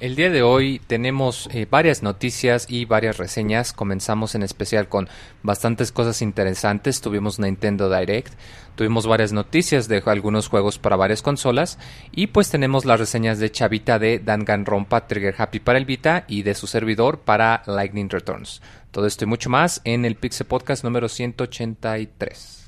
El día de hoy tenemos eh, varias noticias y varias reseñas. Comenzamos en especial con bastantes cosas interesantes. Tuvimos Nintendo Direct, tuvimos varias noticias de algunos juegos para varias consolas y pues tenemos las reseñas de Chavita de Danganronpa Trigger Happy para el Vita y de su servidor para Lightning Returns. Todo esto y mucho más en el Pixel Podcast número 183.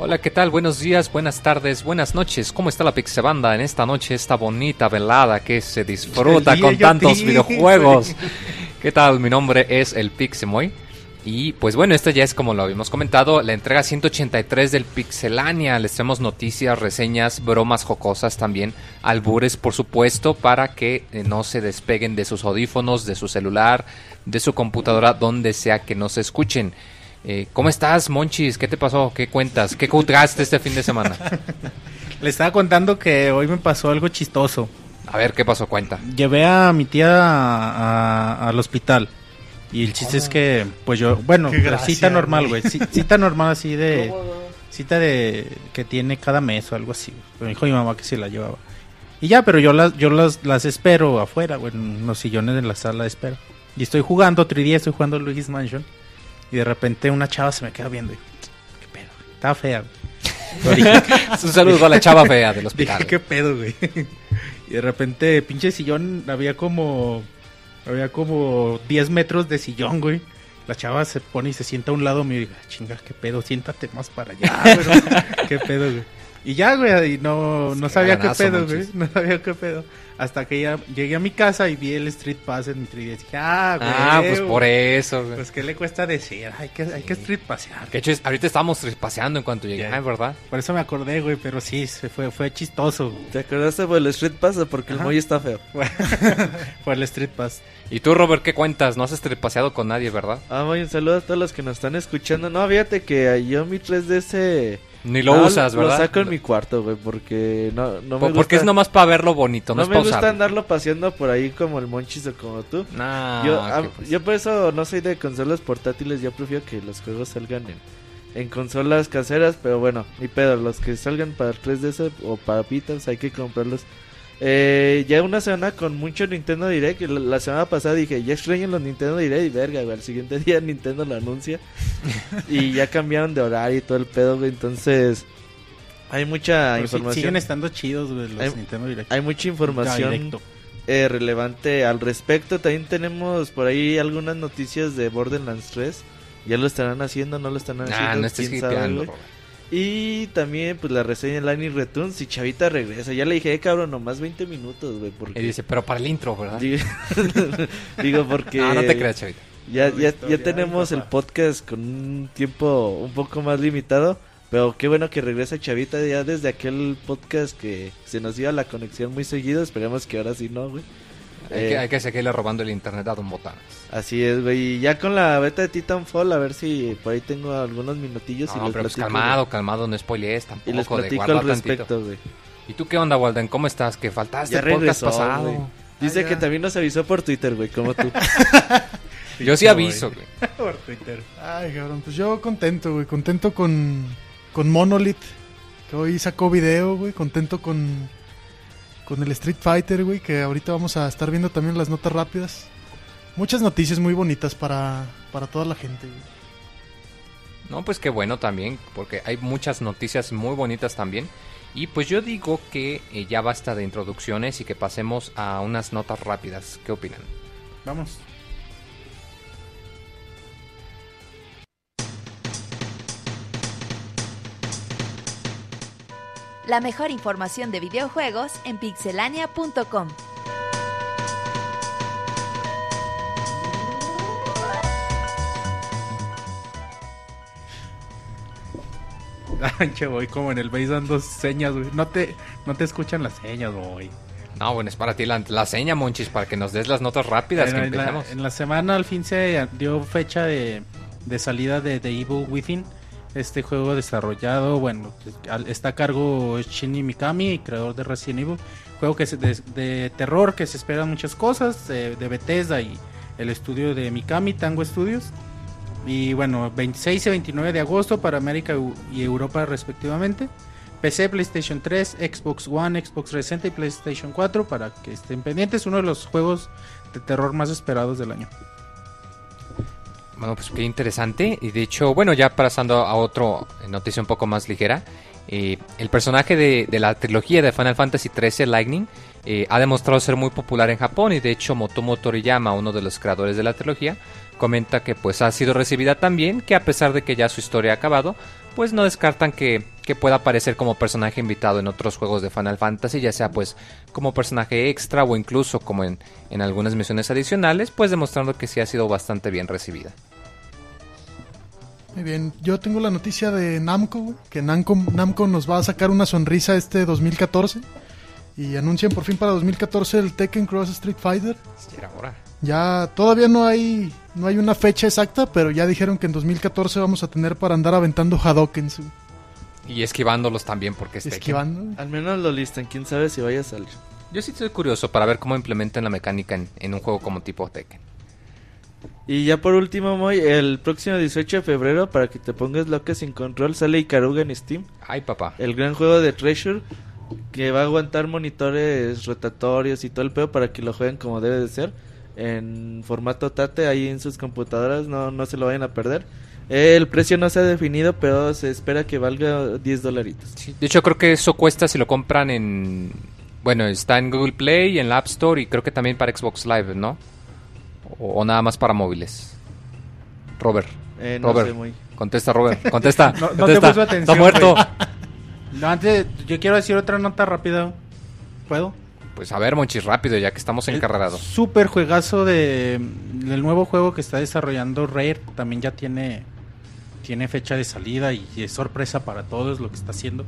Hola, ¿qué tal? Buenos días, buenas tardes, buenas noches. ¿Cómo está la Pixebanda en esta noche, esta bonita velada que se disfruta con tantos videojuegos? ¿Qué tal? Mi nombre es el Pixemoy. Y pues bueno, esta ya es como lo habíamos comentado, la entrega 183 del Pixelania. Les traemos noticias, reseñas, bromas jocosas también, albures por supuesto, para que eh, no se despeguen de sus audífonos, de su celular, de su computadora, donde sea que nos escuchen. Eh, ¿Cómo estás, Monchis? ¿Qué te pasó? ¿Qué cuentas? ¿Qué cultaste este fin de semana? Le estaba contando que hoy me pasó algo chistoso. A ver, ¿qué pasó? Cuenta. Llevé a mi tía a- a- al hospital. Y el chiste es que, pues yo, bueno, gracia, cita normal, güey. güey. ci- Cita normal así de... Cita de... que tiene cada mes o algo así. Me dijo mi mamá que se la llevaba. Y ya, pero yo las, yo las, las espero afuera, güey, en los sillones de la sala de espera. Y estoy jugando 3D, estoy jugando Luigi's Mansion. Y de repente una chava se me queda viendo y... ¿Qué pedo? güey? Estaba fea, Un saludo a la chava fea del hospital. Dije, ¿qué pedo, güey? y de repente, pinche sillón, había como. Había como 10 metros de sillón, güey. La chava se pone y se sienta a un lado mío y digo, "Ah, chinga, ¿qué pedo? Siéntate más para allá, güey. ¿Qué pedo, güey? Y ya, güey, y no, no sabía qué pedo, güey. No sabía qué pedo. Hasta que ya llegué a mi casa y vi el Street Pass en mi 3D. Y dije, ah, güey. Ah, pues por eso. güey. Pues, ¿qué le cuesta decir? Hay que, hay que Street Passear. Que hecho, es- ahorita estábamos paseando en cuanto llegué, ¿verdad? Por eso me acordé, güey, pero sí, se fue, fue chistoso. ¿Te acordaste por el Street Pass o porque el Ajá. Moy está feo? Fue el Street Pass. Y tú, Robert, ¿qué cuentas? No has paseado con nadie, ¿verdad? Ah, Moy, un saludo a todos los que nos están escuchando. No, fíjate que yo mi 3DS... Ni lo no, usas, ¿verdad? Lo saco en mi cuarto, güey, porque no, no me gusta... Porque es nomás para verlo bonito, no, No es me gusta usarlo. andarlo paseando por ahí como el Monchis o como tú. Nah, yo, ah, pues. yo por eso no soy de consolas portátiles, yo prefiero que los juegos salgan en, en consolas caseras, pero bueno, ni pedo, los que salgan para 3DS o para Pitas hay que comprarlos. Eh, ya una semana con mucho Nintendo Direct, la, la semana pasada dije, ya extraño los Nintendo Direct y verga, güey, al siguiente día Nintendo lo anuncia y ya cambiaron de horario y todo el pedo, güey, entonces hay mucha Pero sí- información. siguen estando chidos, güey, los Hay- Nintendo Direct. Hay mucha información eh, relevante al respecto. También tenemos por ahí algunas noticias de Borderlands 3. Ya lo estarán haciendo, no lo están haciendo. Nah, no estés Y también pues la reseña de Lightning Returns y Chavita regresa. Ya le dije, eh, cabrón, nomás 20 minutos, güey. Porque... Y dice, pero para el intro, ¿verdad? Digo, digo, porque No, no te creas, chavita. ya, ya, ya tenemos ay, el podcast con un tiempo un poco más limitado. Pero qué bueno que regresa Chavita ya desde aquel podcast que se nos iba la conexión muy seguido. Esperemos que ahora sí no, güey. Hay, Eh, que, hay que seguirle robando el internet a Don Botanas. Así es, güey. Y ya con la beta de Titanfall, a ver si por ahí tengo algunos minutillos y No, les pero pues platico. calmado, calmado, no spoilees Y tampoco. les de platico guarda al tantito. respecto, güey. ¿Y tú qué onda, Walden? ¿Cómo estás? Que faltaste Ya el podcast regresó, pasado. güey. Dice Ah, que también nos avisó por Twitter, güey, como tú. Yo sí aviso, güey. Por Twitter. Ay, cabrón, pues yo contento, güey. Contento con, con Monolith, que hoy sacó video, güey. Contento con, con el Street Fighter, güey, que ahorita vamos a estar viendo también las notas rápidas. Muchas noticias muy bonitas para, para toda la gente, güey. No, pues qué bueno también, porque hay muchas noticias muy bonitas también. Y pues yo digo que eh, ya basta de introducciones y que pasemos a unas notas rápidas. ¿Qué opinan? Vamos. La mejor información de videojuegos en pixelania.com. Anche, voy como en el base dando señas, güey. No te, no te escuchan las señas, güey. No, bueno, es para ti la, la, seña, Monchis, para que nos des las notas rápidas en, que en, la, en la, semana al fin se dio fecha de, de salida de The Evil Within. Este juego desarrollado, bueno, está a cargo Shinji Mikami, creador de Resident Evil. Juego que es de, terror, que se esperan muchas cosas, de Bethesda y el estudio de Mikami, Tango Studios. Y bueno, 26 y 29 de agosto para América y Europa respectivamente. PC, PlayStation 3, Xbox One, Xbox 360 y PlayStation 4 para que estén pendientes. Uno de los juegos de terror más esperados del año. Bueno, pues qué interesante. Y de hecho, bueno, ya pasando a otro eh, noticia un poco más ligera. eh, el personaje de, de la trilogía de Final Fantasy XIII, Lightning, eh, ha demostrado ser muy popular en Japón. Y de hecho, Motomo Toriyama, uno de los creadores de la trilogía, comenta que pues ha sido recibida tan bien que a pesar de que ya su historia ha acabado, pues no descartan que, que pueda aparecer como personaje invitado en otros juegos de Final Fantasy, ya sea pues como personaje extra o incluso como en, en algunas misiones adicionales, pues demostrando que sí ha sido bastante bien recibida. Muy bien, yo tengo la noticia de Namco, güey, que Namco, Namco nos va a sacar una sonrisa este 2014 y anuncian por fin para 2014 el Tekken Cross Street Fighter. Ya era hora. Ya todavía no hay no hay una fecha exacta, pero ya dijeron que en 2014 vamos a tener para andar aventando Hadokens, Y esquivándolos también porque es Tekken. esquivando. Al menos lo listan, quién sabe si vaya a salir. Yo sí estoy curioso para ver cómo implementan la mecánica en, en un juego como tipo Tekken. Y ya por último, Moy, el próximo 18 de febrero, para que te pongas loca sin control, sale Ikaruga en Steam. Ay, papá. El gran juego de Treasure, que va a aguantar monitores rotatorios y todo el pedo para que lo jueguen como debe de ser. En formato Tate, ahí en sus computadoras, no, no se lo vayan a perder. El precio no se ha definido, pero se espera que valga 10 dolaritos. Sí, de hecho, creo que eso cuesta si lo compran en... Bueno, está en Google Play, en la App Store y creo que también para Xbox Live, ¿no? O, o nada más para móviles. Robert, Eh, no Robert. sé, contesta, Robert, contesta. No- no te contesta. puso atención, Está muerto. güey. No, antes, yo quiero decir otra nota rápida. ¿Puedo? Pues a ver, Monchis, rápido, ya que estamos encarrerados. Super juegazo de del nuevo juego que está desarrollando Rare. También ya tiene tiene fecha de salida y es sorpresa para todos lo que está haciendo.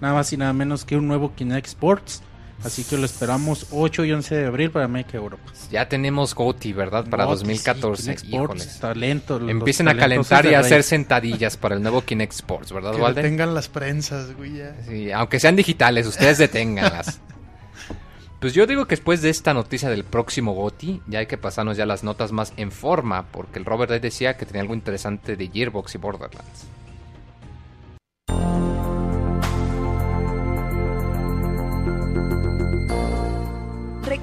Nada más y nada menos que un nuevo Kinect Sports. Así que lo esperamos 8 y 11 de abril para Make Europa. Ya tenemos GOTY, ¿verdad? Para No, 2014. sí, Sports, Híjoles. talento, Empiecen a calentar y a hacer sentadillas para el nuevo Kinect Sports, ¿verdad, Que Walden? tengan las prensas, güey, ya. Sí, aunque sean digitales, ustedes deténganlas. Pues yo digo que después de esta noticia del próximo GOTI, ya hay que pasarnos ya las notas más en forma, porque el Robert decía que tenía algo interesante de Gearbox y Borderlands.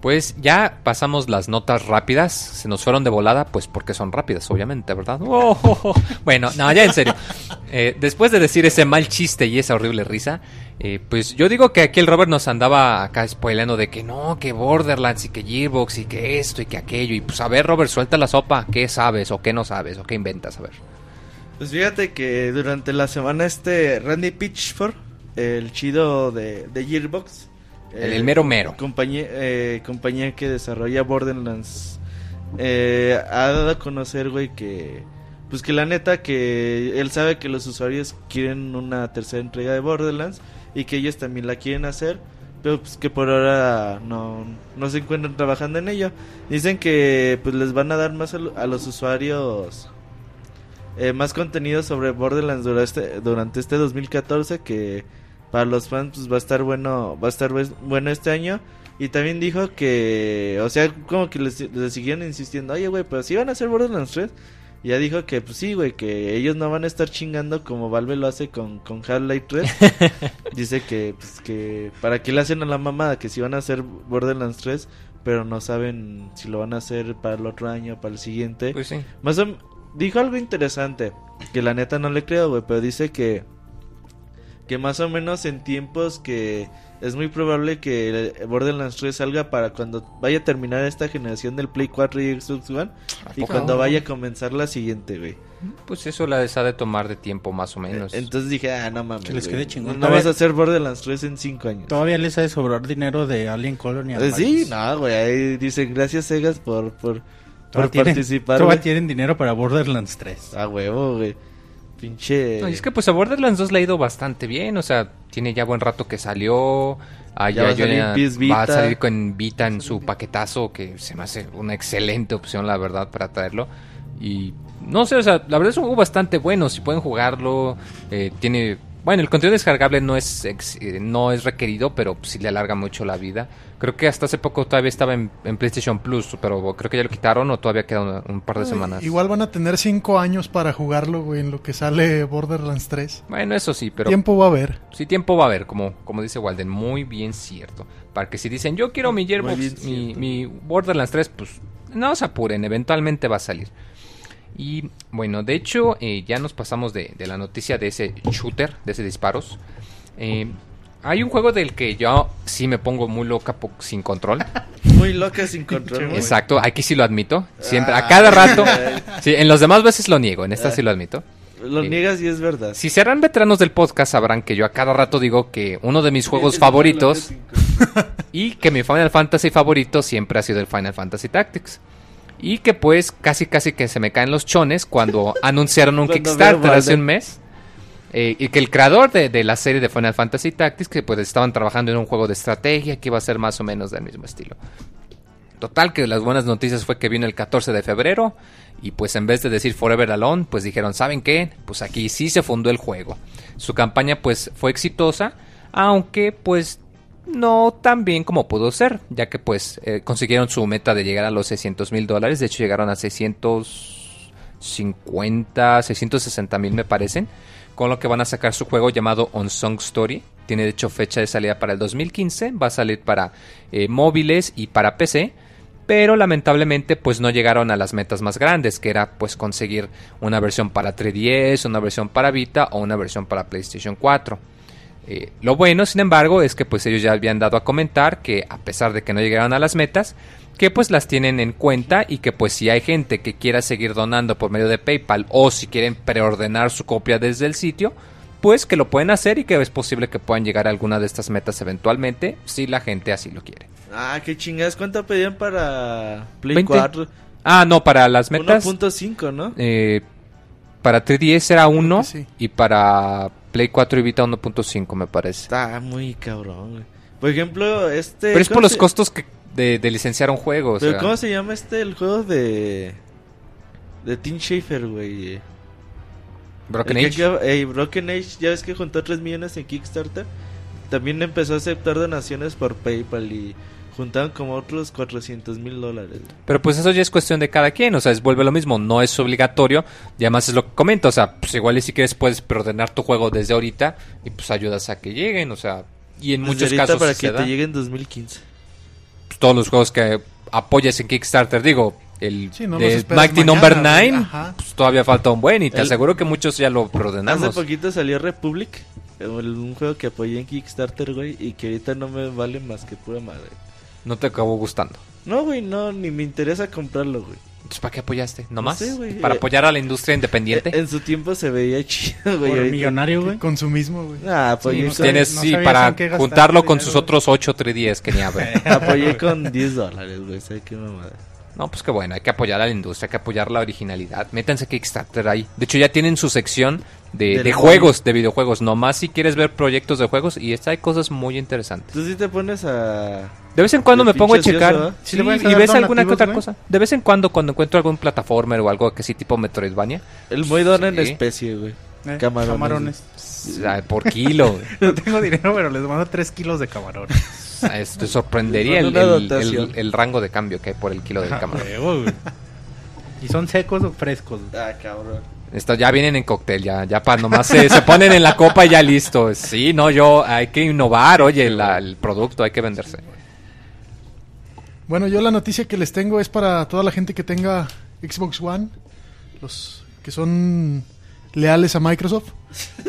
Pues ya pasamos las notas rápidas, se nos fueron de volada, pues porque son rápidas, obviamente, ¿verdad? Oh, oh, oh. Bueno, no, ya en serio. Eh, después de decir ese mal chiste y esa horrible risa, eh, pues yo digo que aquí el Robert nos andaba acá spoileando de que no, que Borderlands y que Gearbox y que esto y que aquello. Y pues a ver, Robert, suelta la sopa, ¿qué sabes o qué no sabes o qué inventas? A ver. Pues fíjate que durante la semana este Randy Pitchford, el chido de, de Gearbox, El, mero mero. compañía, eh, compañía que desarrolla Borderlands, eh, ha dado a conocer, güey, que pues que la neta que él sabe que los usuarios quieren una tercera entrega de Borderlands y que ellos también la quieren hacer, pero pues que por ahora no, no se encuentran trabajando en ello. Dicen que pues les van a dar más a los usuarios eh, más contenido sobre Borderlands durante este, durante este 2014 que para los fans pues va a estar bueno va a estar buen- bueno este año. Y también dijo que o sea como que les, les siguieron insistiendo oye güey pero si van a hacer Borderlands 3 y ya dijo que pues sí güey que ellos no van a estar chingando como Valve lo hace con, con Half-Life 3 dice que pues que para qué le hacen a la mamada que si van a hacer Borderlands 3 pero no saben si lo van a hacer para el otro año para el siguiente. Pues sí. más o- dijo algo interesante, que la neta no le creo, güey, pero dice que que más o menos en tiempos que es muy probable que Borderlands 3 salga para cuando vaya a terminar esta generación del Play 4 y Xbox One y cuando vaya a comenzar la siguiente, güey. Pues eso la ha de tomar de tiempo más o menos. Entonces dije, ah, no mames. Que les quede chingón. No vas a hacer Borderlands 3 en 5 años. Todavía les ha de sobrar dinero de Alien Colony. a Eh, Sí, no, güey. Ahí dicen, gracias, Segas, por, por, por tienen, participar. todavía tienen dinero para Borderlands 3. A huevo, güey. Pinche. No, y es que pues a Borderlands 2 le ha ido bastante bien, o sea, tiene ya buen rato que salió. Ya va a salir ya- va a salir con Vita en su paquetazo, que se me hace una excelente opción, la verdad, para traerlo. Y no sé, o sea, la verdad es un juego bastante bueno, si pueden jugarlo, eh, tiene... Bueno, el contenido descargable no es ex- eh, no es requerido, pero sí le alarga mucho la vida. Creo que hasta hace poco todavía estaba en, en PlayStation Plus, pero creo que ya lo quitaron o todavía queda un, un par de semanas. Igual van a tener cinco años para jugarlo, güey, en lo que sale Borderlands 3. Bueno, eso sí, pero... Tiempo va a haber. Sí, tiempo va a haber, como, como dice Walden, muy bien cierto. Para que si dicen, yo quiero mi Gearbox, mi, mi Borderlands 3, pues no se apuren, eventualmente va a salir. Y bueno, de hecho, eh, ya nos pasamos de, de la noticia de ese shooter, de ese disparos. Eh, hay un juego del que yo sí me pongo muy loca sin control. Muy loca sin control. Exacto, aquí sí lo admito. Siempre, a Ah, cada rato. Sí, en los demás veces lo niego, en esta sí lo admito. Lo Sí. niegas y es verdad. Si serán veteranos del podcast, sabrán que yo a cada rato digo que uno de mis juegos favoritos y que mi Final Fantasy favorito siempre ha sido el Final Fantasy Tactics. Y que pues casi casi que se me caen los chones cuando anunciaron un Kickstarter hace un mes. Eh, y que el creador de, de la serie de Final Fantasy Tactics, que pues estaban trabajando en un juego de estrategia que iba a ser más o menos del mismo estilo. Total, que las buenas noticias fue que vino el 14 de febrero y pues en vez de decir Forever Alone, pues dijeron, ¿saben qué? Pues aquí sí se fundó el juego. Su campaña pues fue exitosa, aunque pues no tan bien como pudo ser, ya que pues eh, consiguieron su meta de llegar a los 600 mil dólares, de hecho llegaron a 650, 660 mil me parecen, con lo que van a sacar su juego llamado On Song Story. Tiene de hecho fecha de salida para el 2015, va a salir para eh, móviles y para PC, pero lamentablemente pues no llegaron a las metas más grandes, que era pues conseguir una versión para 3DS, una versión para Vita o una versión para PlayStation 4. Eh, lo bueno, sin embargo, es que pues ellos ya habían dado a comentar que a pesar de que no llegaron a las metas, que pues las tienen en cuenta y que pues si hay gente que quiera seguir donando por medio de PayPal o si quieren preordenar su copia desde el sitio, pues que lo pueden hacer y que es posible que puedan llegar a alguna de estas metas eventualmente si la gente así lo quiere. Ah, qué chingadas. ¿Cuánto pedían para Play 20. 4? Ah, no, para las metas 1.5, ¿no? eh, para 3DS era 1 que sí. y para Play 4 y Vita 1.5 me parece. Está muy cabrón, güey. Por ejemplo, este... Pero es ¿cómo por los se- costos que de, de licenciar un juego. o Pero sea. ¿cómo se llama este, el juego de... De Tim Schafer, güey? Broken El Age. acaba- ey, Broken Age, ya ves que juntó 3 millones en Kickstarter. También empezó a aceptar donaciones por PayPal y juntaron como otros 400 mil dólares. Pero pues eso ya es cuestión de cada quien, o sea, es vuelve lo mismo, no es obligatorio, y además es lo que comento, o sea, pues igual y si quieres puedes preordenar tu juego desde ahorita y pues ayudas a que lleguen, o sea, y en Desde muchos casos para que se te da. llegue en 2015. Pues, todos los juegos que apoyas en Kickstarter, digo, el Sí, no de Mighty Number güey, 9, ajá. pues todavía falta un buen y te El- aseguro que muchos ya lo Hace preordenamos. poquito salió Republic, el- un juego que apoyé en Kickstarter, güey, y que ahorita no me vale más que pura madre. No te acabó gustando. No, güey, no, ni me interesa comprarlo, güey. Entonces, ¿para qué apoyaste? ¿Nomás? sé, güey. ¿Para apoyar a la industria independiente? En su tiempo se veía chido, güey. Por ahorita- millonario, güey. Consumismo, güey. Ah, apoyé, Sí, con, Tienes, no sí, para juntarlo tu con dinero. sus otros 8 310 que ni abre. apoyé con 10 dólares, güey. ¿Sabes qué mamada? No, pues qué bueno, hay que apoyar a la industria, hay que apoyar la originalidad. Métanse a Kickstarter ahí. De hecho, ya tienen su sección de, de juego. juegos, de videojuegos. Nomás si quieres ver proyectos de juegos y esta hay cosas muy interesantes. Tú sí te pones a... De vez en cuando me pongo a checar ¿eh? Sí sí, y ves alguna que otra cosa. De vez en cuando, cuando encuentro algún plataformer o algo que sí tipo Metroidvania, El en Sí. especie, güey. Eh, Camarones. por kilo. güey. No tengo dinero, pero les mando 3 kilos de camarones. Es- te sorprendería el, el- dotación. el- el rango de cambio que hay por el kilo del camarón. Huevo, güey. ¿Y son secos o frescos? Ah, cabrón. Esto ya vienen en cóctel, ya, ya para nomás se, se ponen en la copa y ya listo. Sí, no, yo hay que innovar, oye, la- el producto hay que venderse. Bueno, yo la noticia que les tengo es para toda la gente que tenga Xbox One, los que son leales a Microsoft.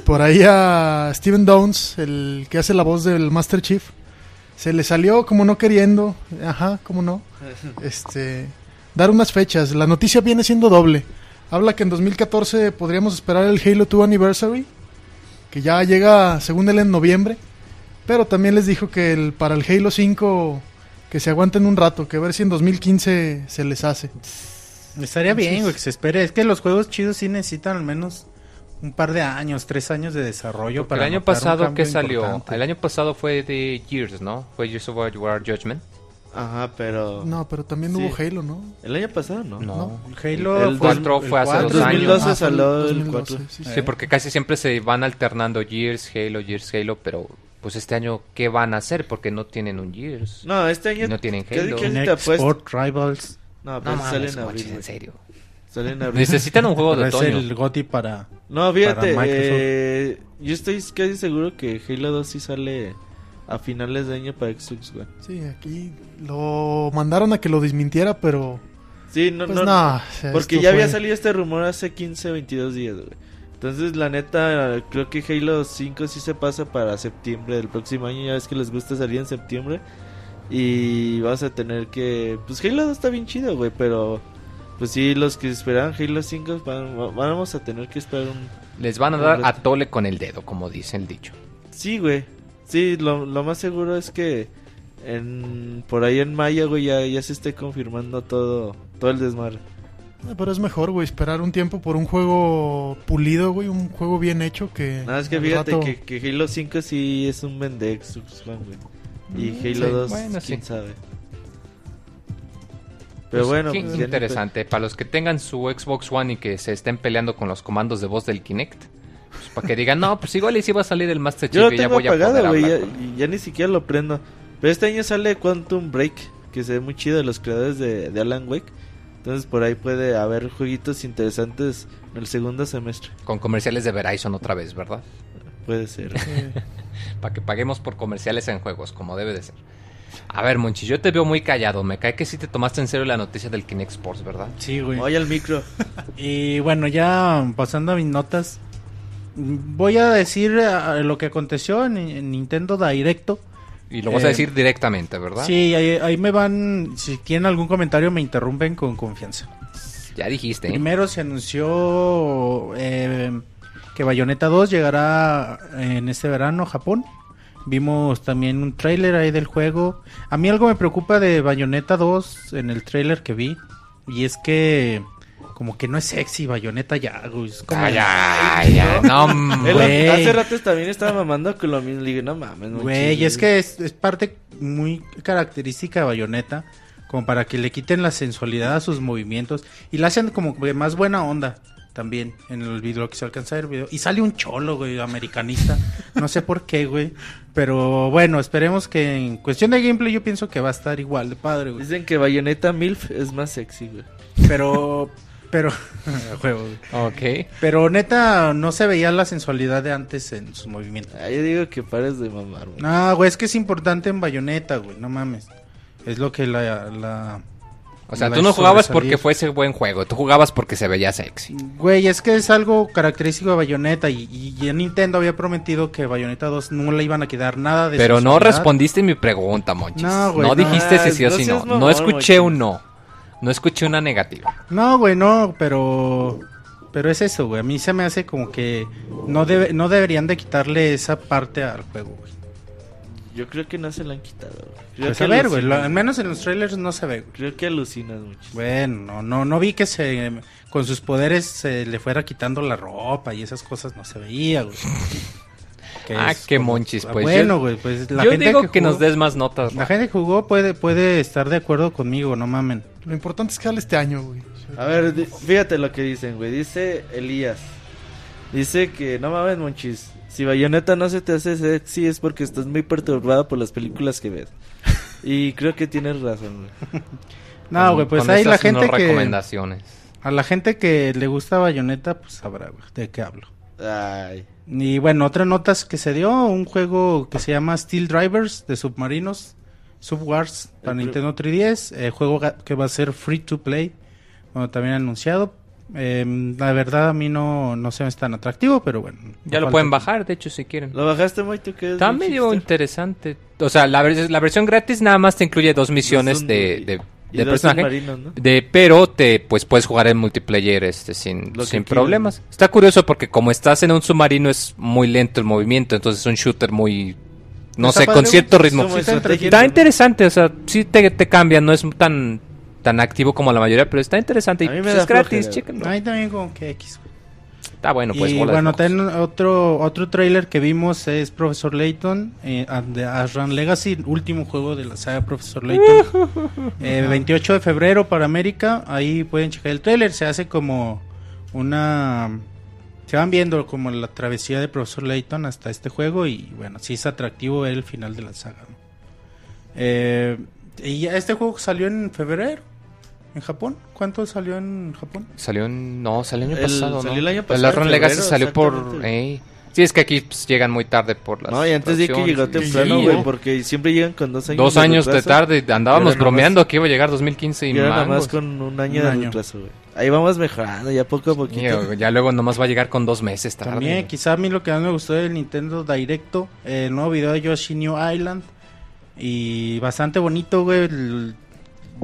Por ahí a Steven Downs, el que hace la voz del Master Chief, se le salió como no queriendo, ajá, como no, este, dar unas fechas. La noticia viene siendo doble. Habla que en 2014 podríamos esperar el Halo 2 Anniversary, que ya llega, según él, en noviembre. Pero también les dijo que el, para el Halo 5 que se aguanten un rato, que a ver si en 2015 se les hace. Estaría bien, güey, que se espere. Es que los juegos chidos sí necesitan al menos un par de años, tres años de desarrollo Porque para el año pasado, ¿qué salió? importante. El año pasado fue de Gears, ¿no? Fue Gears of War Judgment. Ajá, pero... No, pero también Sí. hubo Halo, ¿no? El año pasado, ¿no? No. Halo El fue el fue hace cuatro. dos años. 2012 fue el salió el 2012, 4. sí, sí. Sí, porque casi siempre se van alternando Gears, Halo, Gears, Halo, pero pues este año, ¿qué van a hacer? Porque no tienen un Gears. No, este año... No tienen ¿qué- Halo. qué apuesto? Sport, Rivals. No, No pero sale mames, en abril. En serio. Sale en abril. Necesitan un juego de Es otoño. el GOTY para... No, fíjate, para eh, yo estoy casi seguro que Halo 2 sí sale a finales de año para Xbox One. Sí, aquí lo mandaron a que lo desmintiera, pero Sí, no, pues no, porque ya había salido este rumor hace 15, 22 días, güey. Entonces, la neta, creo que Halo 5 sí se pasa para septiembre del próximo año. Ya ves que les gusta salir en septiembre. Y vas a tener que... Pues Halo 2 está bien chido, güey, pero... Pues sí, los que esperaban Halo 5 van- vamos a tener que esperar un... Les van a dar a tole con el dedo, como dice el dicho. Sí, güey. Sí, lo, lo más seguro es que en, por ahí en mayo, güey, ya, ya se esté confirmando todo, todo el desmadre. Ah, Pero es mejor, güey, esperar un tiempo por un juego pulido, güey, un juego bien hecho que... Nada, es que fíjate rato- que, que Halo 5 sí es un vende Xbox One, güey. Y Mm, Halo sí, 2, bueno, quién sí. sabe. Pero Pues, bueno, qué pues, ya interesante. Para los que tengan su Xbox One y que se estén peleando con los comandos de voz del Kinect, pues para que digan, no, pues igual y si va a salir el Master pe- Yo Chief lo y ya tengo voy a poder apagado, güey, hablar ya, con él". y ya ni siquiera lo prendo. Pero este año sale Quantum Break, que se ve muy chido de los creadores de, de Alan Wake. Entonces por ahí puede haber jueguitos interesantes en el segundo semestre. Con comerciales de Verizon otra vez, ¿verdad? Puede ser. Para que paguemos por comerciales en juegos, como debe de ser. A ver, Monchi, yo te veo muy callado. Me cae que sí te tomaste en serio la noticia del Kinect Sports, ¿verdad? Sí, güey. Oye al micro. Y bueno, ya pasando a mis notas, voy a decir eh, lo que aconteció en, en Nintendo Directo. Y lo vas a Eh, decir directamente, ¿verdad? Sí, ahí, ahí me van, si tienen algún comentario me interrumpen con confianza. Ya dijiste. ¿eh? Primero se anunció eh, que Bayonetta 2 llegará en este verano a Japón. Vimos también un tráiler ahí del juego. A mí algo me preocupa de Bayonetta 2 en el tráiler que vi. Y es que como que no es sexy Bayonetta ya, güey. Es como- Ay, ay, ay, no, Güey. hace rato también estaba mamando con lo mismo. Le dije, no mames, Güey, es que es, es parte muy característica de Bayonetta, como para que le quiten la sensualidad a sus movimientos y la hacen como que más buena onda también en el video que se alcanza a ver el video. Y sale un cholo, güey, americanista. No sé por qué, güey. Pero bueno, esperemos que en cuestión de gameplay yo pienso que va a estar igual de padre, güey. Dicen que Bayonetta MILF es más sexy, güey. Pero, pero, juego, güey. Ok. Pero neta, no se veía la sensualidad de antes en sus movimientos. Ah, yo digo que pares de mamar, güey. No, güey, es que es importante en Bayonetta, güey, no mames. Es lo que la... la... O sea, tú no jugabas porque fuese buen juego, tú jugabas porque se veía sexy. Güey, es que es algo característico de Bayonetta y, y ya Nintendo había prometido que Bayonetta 2 no le iban a quedar nada de Pero no respondiste mi pregunta, Monchis. No, güey, no. dijiste si sí o si no no. escuché Monchis. un no. No escuché una negativa. No, güey, no, pero... Pero es eso, güey. A mí se me hace como que no, debe, no deberían de quitarle esa parte al juego, güey. Yo creo que no se la han quitado, güey. Pues que a ver, güey. lo- al menos en los trailers no se ve, güey. Creo que alucinas mucho. Bueno, no, no, no vi que se con sus poderes se le fuera quitando la ropa y esas cosas no se veía, güey. Que Ah, es qué como- monchis, ah, pues, Bueno, yo- güey, pues la Yo gente digo que, jugó- nos des más notas. La gente que jugó puede, puede estar de acuerdo conmigo, no mamen. Lo importante es que sale este año, güey. A ver, fíjate lo que dicen, güey. Dice Elías. Dice que, no mames, monchis. Si Bayonetta no se te hace sexy es porque estás muy perturbado por las películas que ves. Y creo que tienes razón, güey. No, güey, pues hay la gente no que recomendaciones. a la gente que le gusta Bayonetta, pues sabrá, güey, de qué hablo. Ay. Y bueno, otra notas que se dio, un juego que se llama Steel Drivers de submarinos, Subwars para Nintendo 3DS, eh, juego que va a ser free to play, bueno, también anunciado. Em, la verdad a mí no, no se me es tan atractivo, pero bueno. Ya lo falta- pueden bajar, de hecho, si quieren. ¿Lo bajaste, Moy? ¿Tú qué es Está medio hipster? interesante. O sea, la, la versión gratis nada más te incluye dos misiones de, de, de personaje. De, pero te pues puedes jugar en multiplayer este sin, que sin problemas. Está curioso porque como estás en un submarino es muy lento el movimiento, entonces es un shooter muy no Está sé, padre, con cierto ritmo. Está interesante, o sea, sí te, te cambia, no es tan tan activo como la mayoría, pero está interesante y A mí me pues, da es gratis, chéquenlo. Ahí también como que X. Está bueno, pues y de bueno, también otro otro trailer que vimos es Profesor Layton eh, and the Ashran Legacy, último juego de la saga Profesor Layton. Eh, 28 de febrero para América, ahí pueden checar el trailer, se hace como una se van viendo como la travesía de Profesor Layton hasta este juego y bueno, sí es atractivo ver el final de la saga. ¿no? Eh, y este juego salió en febrero en Japón. ¿Cuánto salió en Japón? Salió en... No, salió el año El- pasado, salió ¿no? el año pasado, Run en Legacy salió por... Sí, es que aquí pues, llegan muy tarde por las... No, y antes de que llegó temprano, Sí, güey, ¿no? porque siempre llegan con dos años Dos años de tarde, andábamos bromeando que iba a llegar 2015 y era nada más con un año Un de retraso, güey. Ahí vamos mejorando, ya poco a Y, poquito. ya luego nomás va a llegar con dos meses tarde. También, quizá a mí lo que más me gustó del Nintendo Directo, el nuevo video de Yoshi New Island. Y bastante bonito, güey.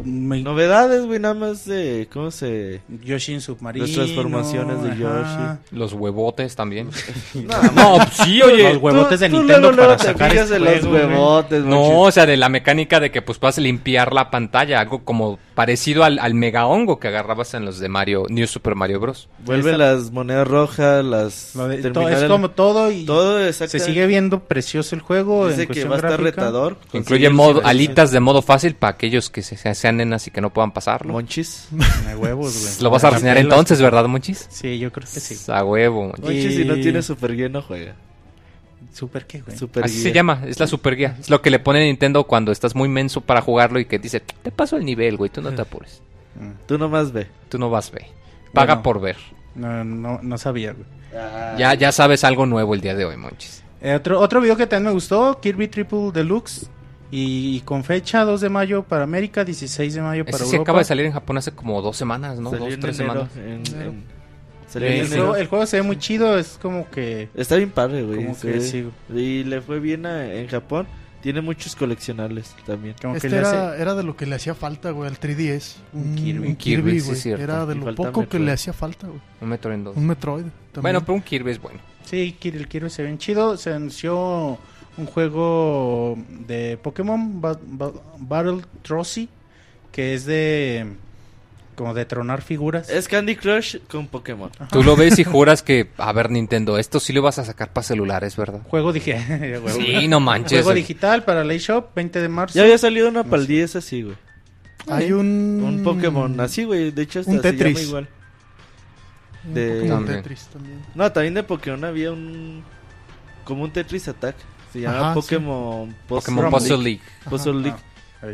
Me- Novedades, güey, nada más de cómo se... Yoshi en submarino. Las transformaciones de ajá. Los huevotes también. No, no, pues sí, oye. Los huevotes de Nintendo para sacar este en los juego, güey. huevotes, No, o sea, de la mecánica de que pues puedas limpiar la pantalla, algo como parecido al, al mega hongo que agarrabas en los de Mario, New Super Mario Bros. Vuelven las monedas rojas, las... Lo de- to- es como todo y Todo, se sigue viendo precioso el juego. Dice en que cuestión va a estar gráfica. retador. Incluye modo, alitas de modo fácil para aquellos que se, se- sean nenas y que no puedan pasarlo. Monchis. De huevos, güey. Lo vas a reseñar entonces, ¿verdad, Monchis? Sí, yo creo que sí. A huevo. Monchis. Monchis, si no tiene super guía, no juega. Super qué, güey. Super Así guía. se llama, es la super guía. Es lo que le pone Nintendo cuando estás muy menso para jugarlo y que dice, te paso el nivel, güey, tú no te apures. Mm. Tú nomás ve. Tú no vas, ve. Paga Bueno. por ver. No, no, no sabía, güey. Ya, ya sabes algo nuevo el día de hoy, Monchis. Eh, otro, otro video que también me gustó, Kirby Triple Deluxe. Y, con fecha 2 de mayo para América, 16 de mayo para Ese sí Europa. acaba de salir en Japón hace como dos semanas, ¿no? Salió dos, en tres enero, semanas. en- en- el, juego, el juego se ve muy chido, es como que... Está bien padre, güey. Como que sí. Y le fue bien a- en Japón. Tiene muchos coleccionables también. Como Este que le hace- era, era de lo que le hacía falta, güey, al 3DS. Un, Kirby. un Kirby, Kirby, sí, güey. cierto. era de Y lo poco que Metroid. le hacía falta, güey. Un metro en dos. Un Metroid. también. Bueno, pero un Kirby es bueno. Sí, el Kirby se ve bien chido. Se anunció un juego de Pokémon, Ba- Ba- Battle Trosy, que es de... Como de tronar figuras. Es Candy Crush con Pokémon. Tú lo ves y juras que, a ver, Nintendo, esto sí lo vas a sacar para celulares, ¿verdad? Juego dije, Sí, no manches. Juego digital para la eShop, 20 de marzo. Ya había salido una para el 10 así, güey. Hay un... Un Pokémon así, güey. De hecho, hasta Un se Tetris. llama igual. un de- Pokémon También. Tetris también. No, también de Pokémon había un... Como un Tetris Attack. Se llama Ajá, sí. Pokémon Pokémon Puzzle Puzzle League. League. Puzzle Ajá, League.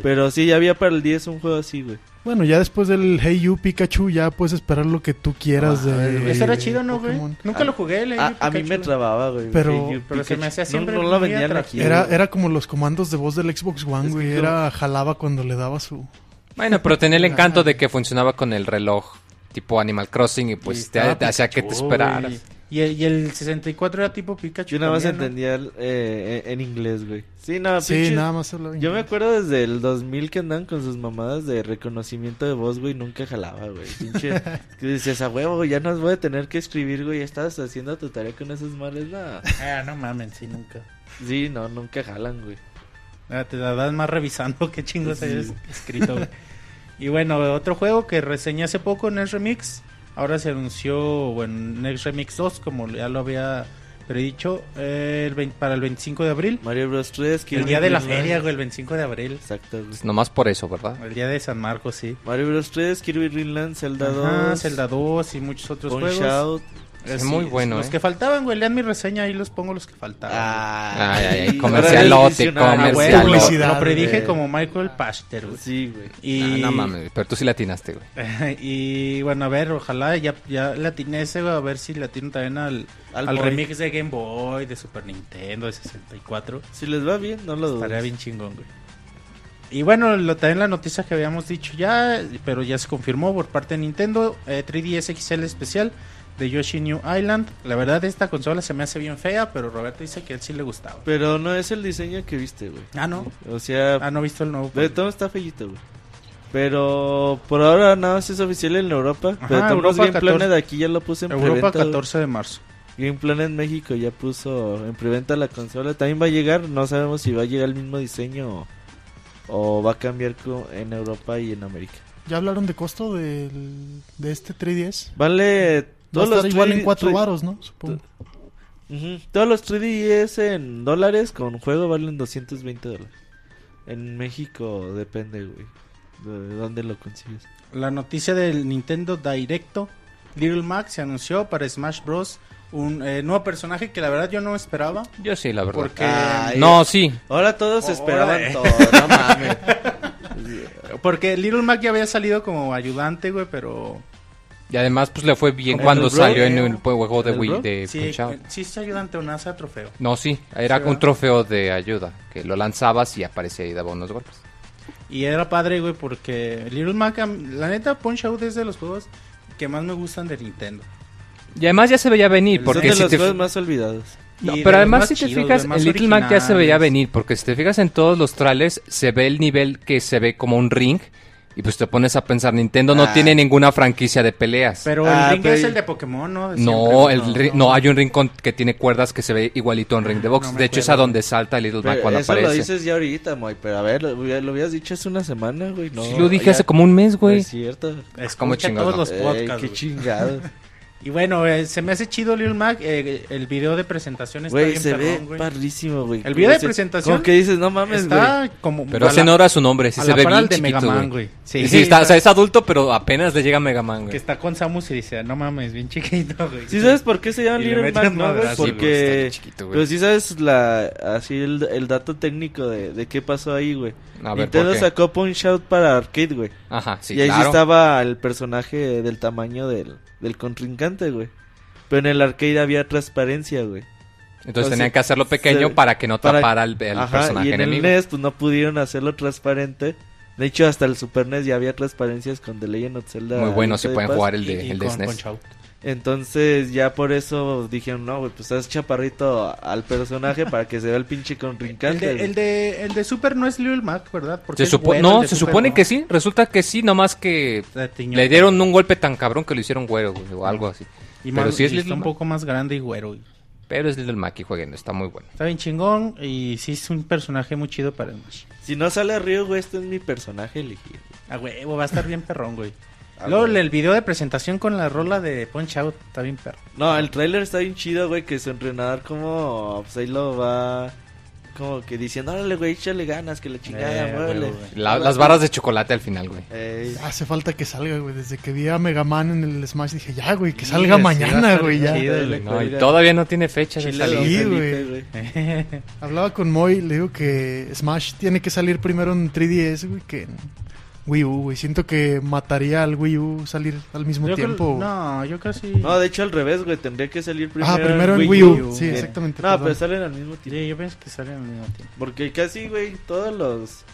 Pero sí, ya había para el 10 un juego así, güey. Bueno, ya después del Hey You Pikachu ya puedes esperar lo que tú quieras Ah, de... Eso era chido, ¿no, güey? Nunca lo jugué. el A, a mí me trababa, güey. Pero- Hey, You pero se me hacía siempre No, vendían aquí. Era, era como los comandos de voz del Xbox One, Es güey. Era jalaba cuando le daba su... Bueno, pero tenía el encanto de que funcionaba con el reloj tipo Animal Crossing y pues Y te, hacía que te esperaras. güey. Y el, y el 64 era tipo Pikachu. Yo nada más también, ¿no? entendía el, eh, en inglés, güey. Sí, nada, Sí, pinches- nada más hablaba Yo me acuerdo desde el 2000 que andaban con sus mamadas de reconocimiento de voz, güey, nunca jalaba, güey. Pinche, que dices, a huevo, ya nos voy a tener que escribir, güey, ya estabas haciendo tu tarea con esas madres, no. Ah, no mames, sí, nunca. Sí, no, nunca jalan, güey. Ah, te la das más revisando qué chingos hayas escrito, güey. Y bueno, otro juego que reseñé hace poco, Next Remix. Ahora se anunció, bueno, Next Remix 2, como ya lo había predicho, eh, el 20 para el 25 de abril. Mario Bros 3, El día de la feria, güey, el 25 de abril. Exacto, güey. Pues nomás por eso, ¿verdad? El día de San Marcos, sí. Mario Bros 3, Kirby Dream Land, Zelda Ajá, 2, Zelda 2 y muchos otros Punch juegos. Out. Es Eh, muy bueno, Los ¿eh? que faltaban, güey, lean mi reseña, ahí los pongo los que faltaban. Ah, Ay, ay, ay, comercialote. Ah, comercial. lo- Publicidad, Lo predije güey. como Michael Pachter, güey. Sí, güey. Y, Ah, no mames, pero tú sí la atinaste, güey. y bueno, a ver, ojalá ya, ya le atiné ese, güey, a ver si le atino también al, Al al remix de Game Boy, de Super Nintendo, de 64. Si les va bien, no lo dudes. Estaría bien chingón, güey. Y bueno, lo, también la noticia que habíamos dicho ya, pero ya se confirmó por parte de Nintendo, eh, 3DS XL especial de Yoshi New Island. La verdad esta consola se me hace bien fea, pero Roberto dice que a él sí le gustaba. Pero no es el diseño que viste, güey. Ah, no. O sea, Ah, no he visto el nuevo. de todo está feillito, güey. Pero por ahora nada más es oficial en Europa. Ajá, pero Europa Game 14. Planet aquí ya lo puse en Europa preventa. güey. 14 de marzo. Game Planet México ya puso en preventa la consola. También va a llegar, no sabemos si va a llegar el mismo diseño o, o va a cambiar en Europa y en América. ¿Ya hablaron de costo del, de este 3DS? Vale, Va a todos estar los igual 3D en 4 3D varos, ¿no? Supongo. Todos los 3DS en dólares con juego valen 220 dólares. En México depende, güey. De dónde lo consigues. La noticia del Nintendo Directo, Little Mac se anunció para Smash Bros. Un eh, nuevo personaje que la verdad yo no esperaba. Yo sí, la verdad. Porque, Ay, No, sí. Ahora todos esperaban eh. todo, no mames. porque Little Mac ya había salido como ayudante, güey, pero... Y además, pues le fue bien ¿Como cuando salió en el juego de ¿El Wii de Sí, Punch Out. sí es ayudante o nada, trofeo. No, sí, era Sí, un trofeo de ayuda, que lo lanzabas y aparecía y daba unos golpes. Y era padre, güey, porque Little Mac, la neta, Punch Out es de los juegos que más me gustan de Nintendo. Y además ya se veía venir, porque de si los te... juegos más olvidados. No, pero además más si te chidos, fijas, el Little Mac ya se veía venir, porque si te fijas en todos los trailers, se ve el nivel que se ve como un ring, y pues te pones a pensar, Nintendo no Ah. tiene ninguna franquicia de peleas. Pero Ah, el ring pero es el de Pokémon, ¿no? De no, el ring- no, hay un ring con- que tiene cuerdas que se ve igualito a un ring de box. no de hecho, es a donde salta el Little Mac Pero cuando eso aparece. lo dices ya ahorita, Moy. Pero a ver, lo, lo habías dicho hace una semana, güey. No, Sí, lo dije ya- hace como un mes, no güey. Es cierto. Escucha como chingados, todos ¿no? los Ey, podcasts. qué güey. chingado. Y bueno, eh, se me hace chido Little Mac. eh, el video de presentación está Güey, bien se perrón, ve güey. padrísimo, güey. El video de presentación Como que dices, no mames, güey. Está como... Pero a hace la- honor a su nombre, sí a se la ve bien de chiquito, Mega Man, güey. güey. Sí, sí, está, o sea, es adulto, pero apenas le llega a Mega Man, Que güey. está con Samus y dice, no mames, bien chiquito, güey. ¿Sí sabes por qué se llama meten Mac, no, güey? güey, Porque... chiquito, güey. Pero sí sabes la, así el, el dato técnico de, de qué pasó ahí, güey. A ver, Nintendo sacó Punch Out para arcade, güey. Ajá, sí, y ahí sí estaba el personaje del tamaño del, del contrincante, güey. Pero en el arcade había transparencia, güey. Entonces o sea, tenían que hacerlo pequeño se- para que no para- tapara al, al Ajá, personaje y en enemigo. el NES pues no pudieron hacerlo transparente. De hecho, hasta el Super NES ya había transparencias con The Legend of Zelda. Muy bueno, si pueden jugar el Y- de, y el de con SNES. Punch Out. Entonces ya por eso dijeron, no, güey, pues haz chaparrito al personaje para que se vea el pinche El contrincante. de, güey. el, de, el de Super no es Little Mac, ¿verdad? Porque Se supo- el no, se Super, supone ¿no? que sí. Resulta que sí, nomás que le dieron un golpe tan cabrón que lo hicieron güero, güey, o algo así. Y pero más- sí es y Little está un Mac. poco más grande y güero. güey. Pero es Little Mac y jueguen, está muy bueno. Está bien chingón y sí es un personaje muy chido para Smash. Si no sale Río, güey, este es mi personaje elegido. A huevo, va a estar bien perrón, güey. Ah, Luego el video de presentación con la rola de Punch Out está bien perro. No, el tráiler está bien chido, güey, que su entrenador como, pues ahí lo va, como que diciendo, órale, güey, échale ganas, que la chingada, Eh, muévele. huevo, güey. La- las barras de chocolate al final, güey. Ey, Hace falta que salga, güey. Desde que vi a Mega Man en el Smash dije, ya, güey, que salga sí, mañana, güey, ya. chido. dale, No, y cuelga. todavía no tiene fecha de Chile salir. Güey. güey. Hablaba con Moy, le digo que Smash tiene que salir primero en 3DS, güey, que en Wii U, güey. Siento que mataría al Wii U salir al mismo Yo creo- tiempo. no, yo sí. No, de hecho al revés, güey, tendría que salir primero, ah, primero en Wii U. Sí, Bien. exactamente. No, perdón. pero salen al mismo tiempo. Sí, yo pienso que sale al mismo tiempo. Porque casi, güey, todos los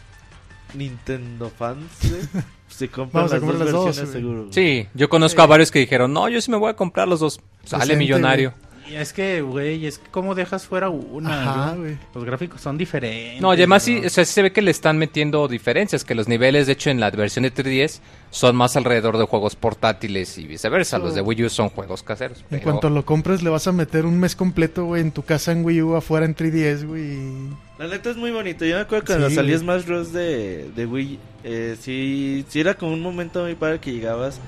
Nintendo fans, güey, se compran Vamos a las dos comprar las dos, versiones seguro. güey. Sí, yo conozco a varios que dijeron, no, yo sí me voy a comprar los dos. Sale Decente, millonario. Y es que, güey, es que cómo dejas fuera una. Güey. Los gráficos son diferentes. No, y además sí, o sea, sí se ve que le están metiendo diferencias, que los niveles, de hecho, en la versión de 3DS son más alrededor de juegos portátiles y viceversa. Los de Wii U son juegos caseros. En pero- cuanto lo compres, le vas a meter un mes completo, güey, en tu casa en Wii U, afuera en 3DS, güey. La neta es muy bonito. Yo me acuerdo cuando Sí, güey. Smash Bros. de, de Wii. Eh, sí, sí era como un momento muy padre que llegabas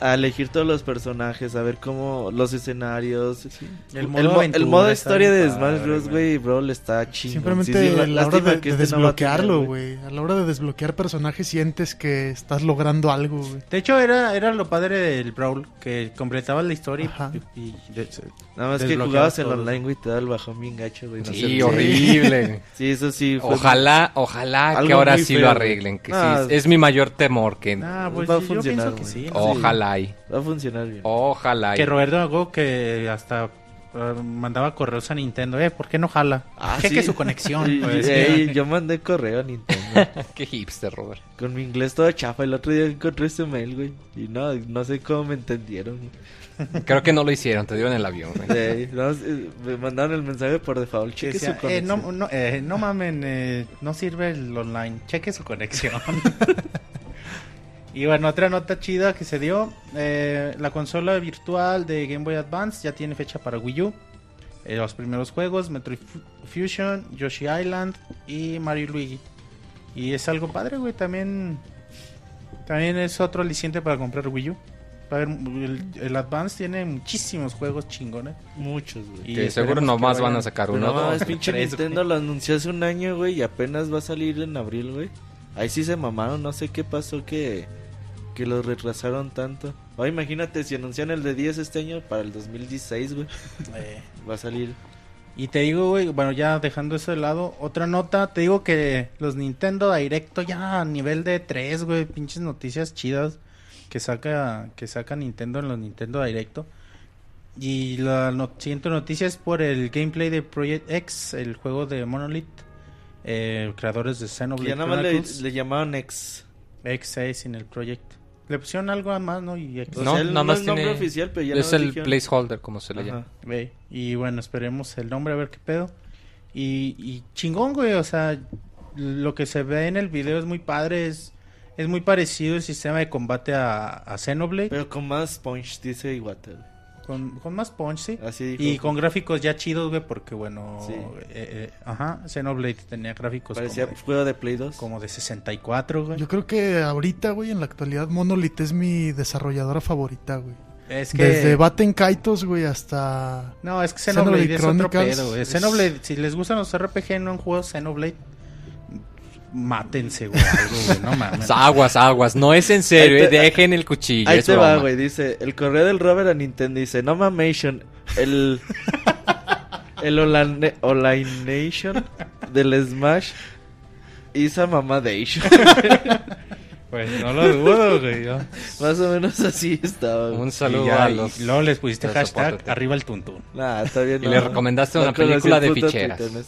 a elegir todos los personajes, a ver cómo los escenarios. El El, modo mo- aventura el modo está historia de Smash Bros. güey. bro, le está chingón. Simplemente Sí, sí, a la hora de, que de este desbloquearlo, güey. A la hora de desbloquear personajes sientes que estás logrando algo, güey. De hecho, era, era lo padre del Brawl, que completabas la historia Ajá. y, y de- se- Nada más que jugabas en online, güey, te da el bajón bien gacho, güey. no Sí, horrible. Sí, eso sí. fue- Ojalá, ojalá que ahora sí feo, lo arreglen. Que Ah, sí, es mi mayor temor. que Ah, pues Va a yo funcionar, pienso que sí. sé. Ojalá y. Va a funcionar bien. Ojalá y. Que Roberto Hago que hasta eh, mandaba correos a Nintendo, eh, ¿por qué no jala? Ah, Cheque sí. su conexión. Pues, ey, yo mandé correo a Nintendo. Qué hipster, Robert. Con mi inglés todo chafa. El otro día encontré ese mail, güey. Y no, no sé cómo me entendieron. Creo que no lo hicieron, te dieron el avión. Sí, no, eh, me mandaron el mensaje por default. Que Cheque su eh, no, conexión. no, eh, no mamen, eh, no sirve el online. Cheque su conexión. Y bueno, otra nota chida que se dio. eh, la consola virtual de Game Boy Advance ya tiene fecha para Wii U. Eh, los primeros juegos, Metroid Fu- Fusion, Yoshi Island y Mario y Luigi. Y es algo padre, güey. También, también es otro aliciente para comprar Wii U. El, el Advance tiene muchísimos juegos chingones. Muchos, güey. Y Que seguro esperemos que nomás van a sacar uno. no, dos, es pinche tres, Nintendo lo anunció hace un año, güey, y apenas va a salir en abril, güey. Ahí sí se mamaron, no sé qué pasó que, que lo retrasaron tanto. Ahora imagínate si anuncian el de 10 este año para el 2016, güey. Eh, Va a salir. Y te digo, güey, bueno, ya dejando eso de lado, otra nota, te digo que los Nintendo Directo ya a nivel de 3, güey, pinches noticias chidas que saca que saca Nintendo en los Nintendo Directo. Y la no- siguiente noticia es por el gameplay de Project X, el juego de Monolith, eh, creadores de Xenoblade ya nada más le, le llamaban X. X6 sin el Project. Le pusieron algo más, ¿no? Y X. O No, sea, el- nada más el nombre oficial, pero ya Es el dijeron- placeholder, como se le Ajá. llama. Ve, Y bueno, esperemos el nombre a ver qué pedo. Y, y chingón, güey, o sea, lo que se ve en el video es muy padre, es, es muy parecido el sistema de combate a, a Xenoblade, Pero con más punch, dice Iwata. Con, con más punch, sí. Así dijo. Y con gráficos ya chidos, güey, porque bueno, Sí. eh, eh, ajá, Xenoblade tenía gráficos Parecía como de, juego de Play 2. como de 64, güey. Yo creo que ahorita, güey, en la actualidad, Monolith es mi desarrolladora favorita, güey. Es que... Desde Batten Kaitos, güey, hasta... No, es que Xenoblade, Xenoblade es otro pedo, güey. es- Xenoblade, si les gustan los RPG no han jugado Xenoblade, mátense, güey, algo, güey, no mames. Aguas, aguas, no es en serio, eh, dejen el cuchillo. Ahí es te va, broma. güey. Dice: El correo del Robert a Nintendo dice: No mamation. El. el Olan- Olination del Smash. Isa Mamadation. Pues no lo dudo, güey. Más o menos así estaba. güey. Un saludo ya, a y los... luego les pusiste hashtag arriba el tuntún. Nah, está bien. Y no. le recomendaste una película el de ficheras. Twitter.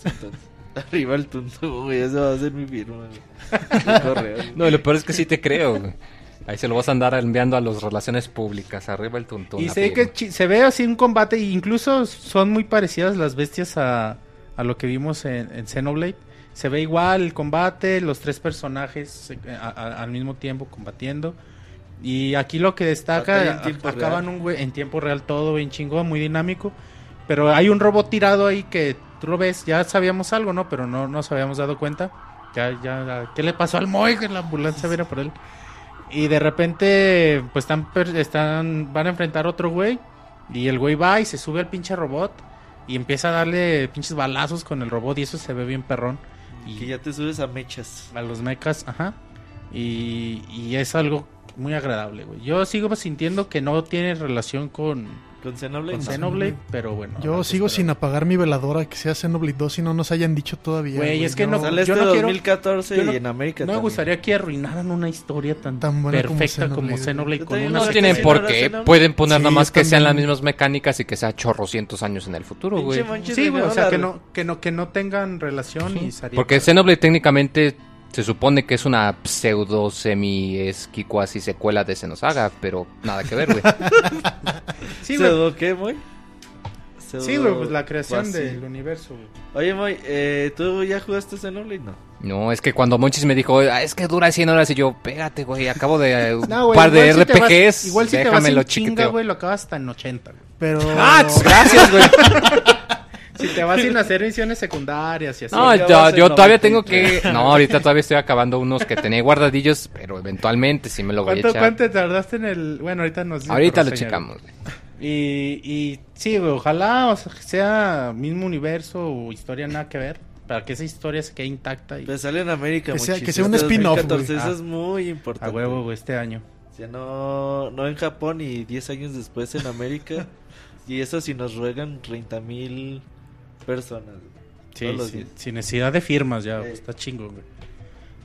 Arriba el tunto, güey. Eso va a ser mi firma, correo. güey. No, lo peor es que sí te creo, güey. Ahí se lo vas a andar enviando a las relaciones públicas, arriba el tuntún. Y firma. que se ve así un combate, e incluso son muy parecidas las bestias a, a lo que vimos en, en Xenoblade. Se ve igual el combate, los tres personajes eh, a- a- al mismo tiempo combatiendo. Y aquí lo que destaca, acaban real. un güey en tiempo real todo bien chingón, muy dinámico. Pero hay un robot tirado ahí que tú lo ves, ya sabíamos algo, ¿no? Pero no nos habíamos dado cuenta. Ya, ya, ¿qué le pasó al Moy? Que la ambulancia viene por él. Y de repente, pues están, están, van a enfrentar a otro güey. Y el güey va y se sube al pinche robot. Y empieza a darle pinches balazos con el robot. Y eso se ve bien perrón. Que Y ya te subes a mechas. a los mechas, ajá. Y, y es algo muy agradable, güey. Yo sigo sintiendo que no tiene relación con, Con Xenoblade. con no. Xenoblade, pero bueno. Yo sigo esperar. sin apagar mi veladora que sea Xenoblade 2 y no nos hayan dicho todavía. Güey, es que Yo- no- Sale Yo este no quiero- 2014 yo no- y en América No me también. gustaría que arruinaran una historia tan, Tan buena como perfecta como Xenoblade. Xenoblade Yo con también una no No tienen si por no qué. Pueden poner Sí, nada más que sean las también. mismas mecánicas y que sea chorrocientos años en el futuro, güey. Sí, güey, o sea, que no, que no, que no tengan relación y sería Porque. Xenoblade técnicamente se supone que es una pseudo semi esqui cuasi secuela de Xenosaga, pero nada que ver, güey. Sí. ¿Pseudo qué, Moy? Pseudo- Sí, güey, pues la creación cuasi. del universo, güey. Oye, Moy, eh, ¿tú ya jugaste Xenoblade? No. No, es que cuando Monchis me dijo, "Ah, es que dura 100 horas y yo, espérate, güey, acabo de un No, güey, par de si te vas- RPGs, igual si te vas en chinga, güey, lo acabas hasta en 80, güey. Pero... Ah, tss, gracias, güey. Si te vas sin hacer misiones secundarias y así. No, ya yo, yo todavía 90. tengo que... No, ahorita todavía estoy acabando unos que tenía guardadillos, pero eventualmente sí me lo voy a ¿Cuánto, echar. ¿Cuánto te tardaste en el...? Bueno, ahorita nos... Ahorita lo checamos, güey. Y, y sí, güey, ojalá o sea, sea mismo universo o historia nada que ver. Para que esa historia se quede intacta y Pero sale en América, Que sea- que sea un spin-off, 2014, güey. Eso Ah. es muy a importante. huevo, güey, este año. O sea, no, no en Japón y 10 años después en América. y eso si nos ruegan 30 mil personas. Sí, sin necesidad de firmas ya, Sí. está chingo, güey.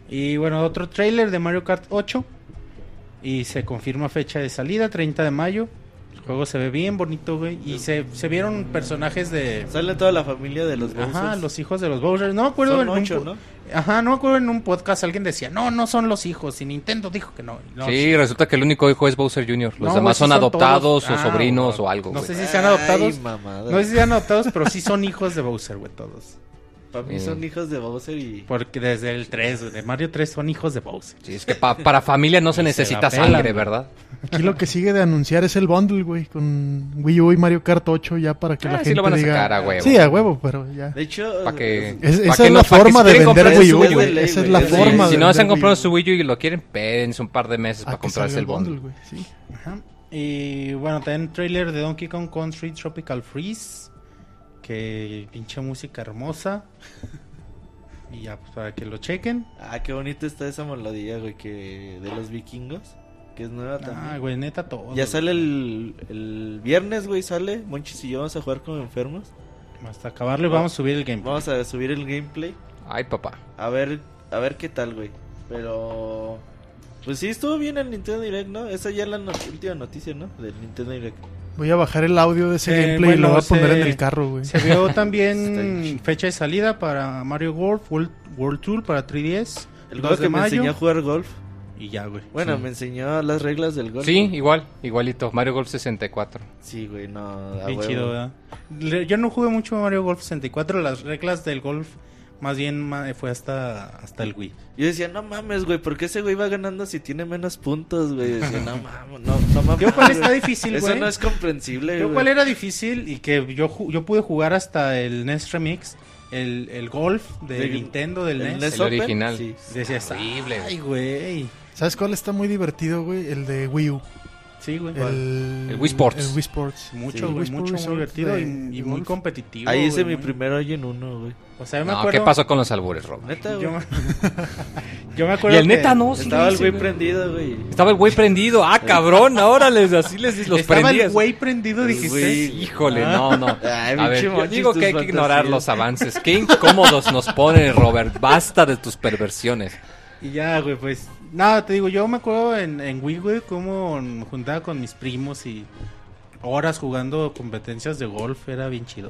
Y bueno, otro trailer de Mario Kart 8. Y se confirma fecha de salida, 30 de mayo. El juego se ve bien bonito, güey. Y se, se vieron personajes de... Sale toda la familia de los Ajá, Bowsers. los hijos de los Bowser. No me acuerdo Son en un ocho, pu- ¿no? Ajá, no me acuerdo en un podcast alguien decía, no, no son los hijos, y Nintendo dijo que no. No, sí, resulta que el único hijo es Bowser Jr. Los No, demás son son adoptados todos. o Ah, sobrinos o algo, No sé si sean adoptados. Ay. No sé si sean adoptados, pero sí son hijos de Bowser, güey, todos. Para mí Eh. son hijos de Bowser y... Porque desde el 3, güey, de Mario 3 son hijos de Bowser. Sí, es que pa- para familia no se Se necesita pelan, sangre. ¿verdad? Aquí lo que sigue de anunciar es el bundle, güey, con Wii U y Mario Kart 8 ya para que Ah, la sí gente lo van a diga... sacar a huevo. Sí, a huevo, pero ya. De hecho... Pa' que- Es- Pa' esa que es no- la forma si de vender Wii U, Wii U, güey. güey, Esa es sí, la sí, forma de si no se han comprado su Wii U y lo quieren, espérense un par de meses A para comprarse el bundle. güey, sí. Ajá. Y bueno, también trailer de Donkey Kong Country Tropical Freeze. Que pinche música hermosa. Y ya, pues para que lo chequen. Ah, qué bonita está esa melodía, güey, que... De los vikingos. Que es nueva Ah, también. güey, neta todo. Ya sale el, el viernes, güey, sale. Monchis y yo vamos a jugar como enfermos. Hasta acabarlo y vamos a subir el gameplay. Vamos a subir el gameplay. Ay, papá. A ver, a ver qué tal, güey. Pero... Pues sí, estuvo bien el Nintendo Direct, ¿no? Esa ya es la última noticia, ¿no? Del Nintendo Direct. Voy a bajar el audio de ese Eh, gameplay y lo voy a poner se- en el carro, güey. Se vio también fecha de salida para Mario Golf, World, World Tour para 3DS. El 2 juego de que me mayo. enseñó a jugar golf. Y ya, güey. Bueno, Sí. me enseñó las reglas del golf. Sí, igual, igualito. Mario Golf 64. Sí, güey, no. huevo. chido, ¿verdad? Yo no jugué mucho Mario Golf 64. Las reglas del golf, más bien fue hasta, hasta el Wii. Yo decía, no mames, güey, ¿por qué ese güey va ganando si tiene menos puntos, güey? Decía, no mames, no, no mames. Creo cuál está güey. difícil, Eso güey. no es comprensible, güey. cuál era difícil y que yo, yo pude jugar hasta el NES Remix, el, el golf de Nintendo del el NES. NES El Open, original. sí. Decías, Horrible, ay, güey. ¿Sabes cuál está muy divertido, güey? El de Wii U. Sí, güey. El, El Wii Sports. El Wii Sports. Mucho, Sí. güey, Wii mucho, Sports muy divertido y, de- y de muy competitivo. Ahí hice güey, mi primer hoyo en uno, güey. O sea, yo me No, acuerdo. ¿qué pasó con los albures, Robert? Neta, Yo güey. me, yo me Y acuerdo. el que neta no, sí Estaba el güey prendido, güey. Estaba el güey prendido. Ah, cabrón, ahora les, así les los Estaba el prendías. güey prendido, El dijiste. güey. Híjole, Ah. no, no. Ay, A ver, yo digo que hay que ignorar los avances. Qué incómodos nos ponen, Robert. Basta de tus perversiones. Y ya, güey, pues. Nada, te digo, yo me acuerdo en, en Wii, güey, cómo me juntaba con mis primos y horas jugando competencias de golf, era bien chido.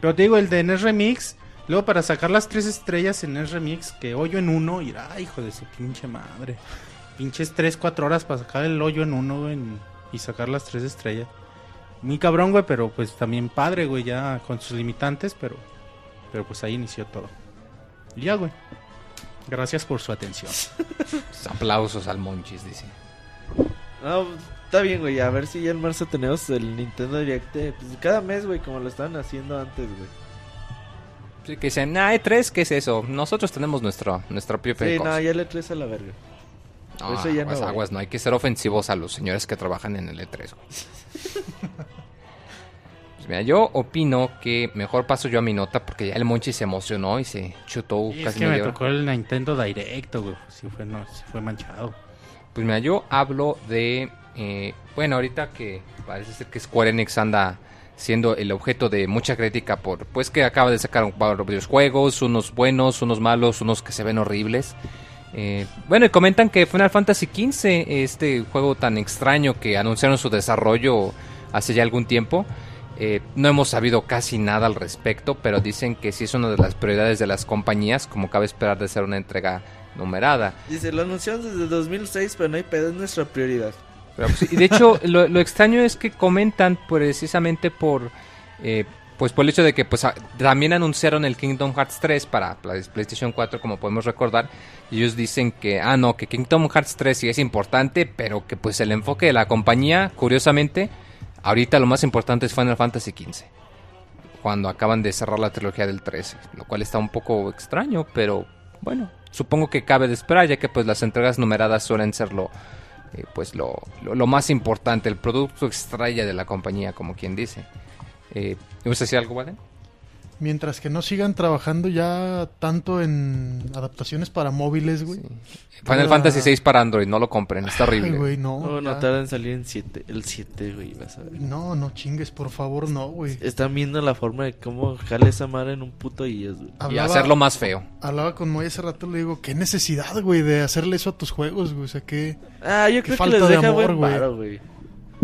Pero te digo, el de NES Remix, luego para sacar las tres estrellas en NES Remix, que hoyo en uno, y hijo de su pinche madre. Pinches tres, cuatro horas para sacar el hoyo en uno, güey, y sacar las tres estrellas. Muy cabrón, güey, pero pues también padre, güey, ya con sus limitantes, pero, pero pues ahí inició todo. Y ya, güey. Gracias por su atención. Pues, Aplausos al Monchis, dice. No, está bien, güey. A ver si ya en marzo tenemos el Nintendo Direct. eh, Pues cada mes, güey, como lo estaban haciendo antes, güey. Sí, que dicen, ah, E3, ¿qué es eso? Nosotros tenemos nuestro, nuestra propia Sí, cosa. no, ya le traes a la verga. No, eso ya no, aguas, güey. aguas, no hay que ser ofensivos a los señores que trabajan en el E3. güey. pues mira, yo opino que mejor paso yo a mi nota porque ya el Monchi se emocionó y se chutó Y es casi que me tocó el Nintendo Directo, güey. Sí fue, no, sí fue manchado. Pues mira, yo hablo de... eh, bueno, ahorita que parece ser que Square Enix anda siendo el objeto de mucha crítica por... Pues que acaba de sacar de videojuegos, unos buenos, unos malos, unos que se ven horribles. Eh, bueno, y comentan que Final Fantasy XV, este juego tan extraño que anunciaron su desarrollo hace ya algún tiempo, eh, no hemos sabido casi nada al respecto, pero dicen que sí es una de las prioridades de las compañías, como cabe esperar de ser una entrega numerada. Dice, lo anunciamos desde 2006, pero no hay pedo, es nuestra prioridad. Pero, pues, y de hecho, lo, lo extraño es que comentan precisamente por, eh, pues por el hecho de que pues también anunciaron el Kingdom Hearts 3 para Play- PlayStation 4, como podemos recordar, y ellos dicen que, ah, no, que Kingdom Hearts 3 sí es importante, pero que pues el enfoque de la compañía, curiosamente, ahorita lo más importante es Final Fantasy XV, cuando acaban de cerrar la trilogía del 13, lo cual está un poco extraño, pero bueno, supongo que cabe de esperar, ya que pues las entregas numeradas suelen ser lo, eh, pues lo, lo, más importante, el producto estrella de la compañía, como quien dice. Eh, ¿Ibas a decir algo, Valen? Mientras que no sigan trabajando ya tanto en adaptaciones para móviles, güey. Sí. Final. Fantasy VI para Android, no lo compren, está horrible. Ay, güey, no. No, no ya. tarda en salir en 7, el 7, güey, vas a ver. No, no chingues, por favor, no, güey. Están viendo la forma de cómo jale esa madre en un puto IES, güey. y Hablaba- hacerlo más feo. Hablaba con Moy hace rato, le digo, qué necesidad, güey, de hacerle eso a tus juegos, güey. O sea, que... Ah, yo Qué creo que falta les de deja amor, buen güey. varo, güey.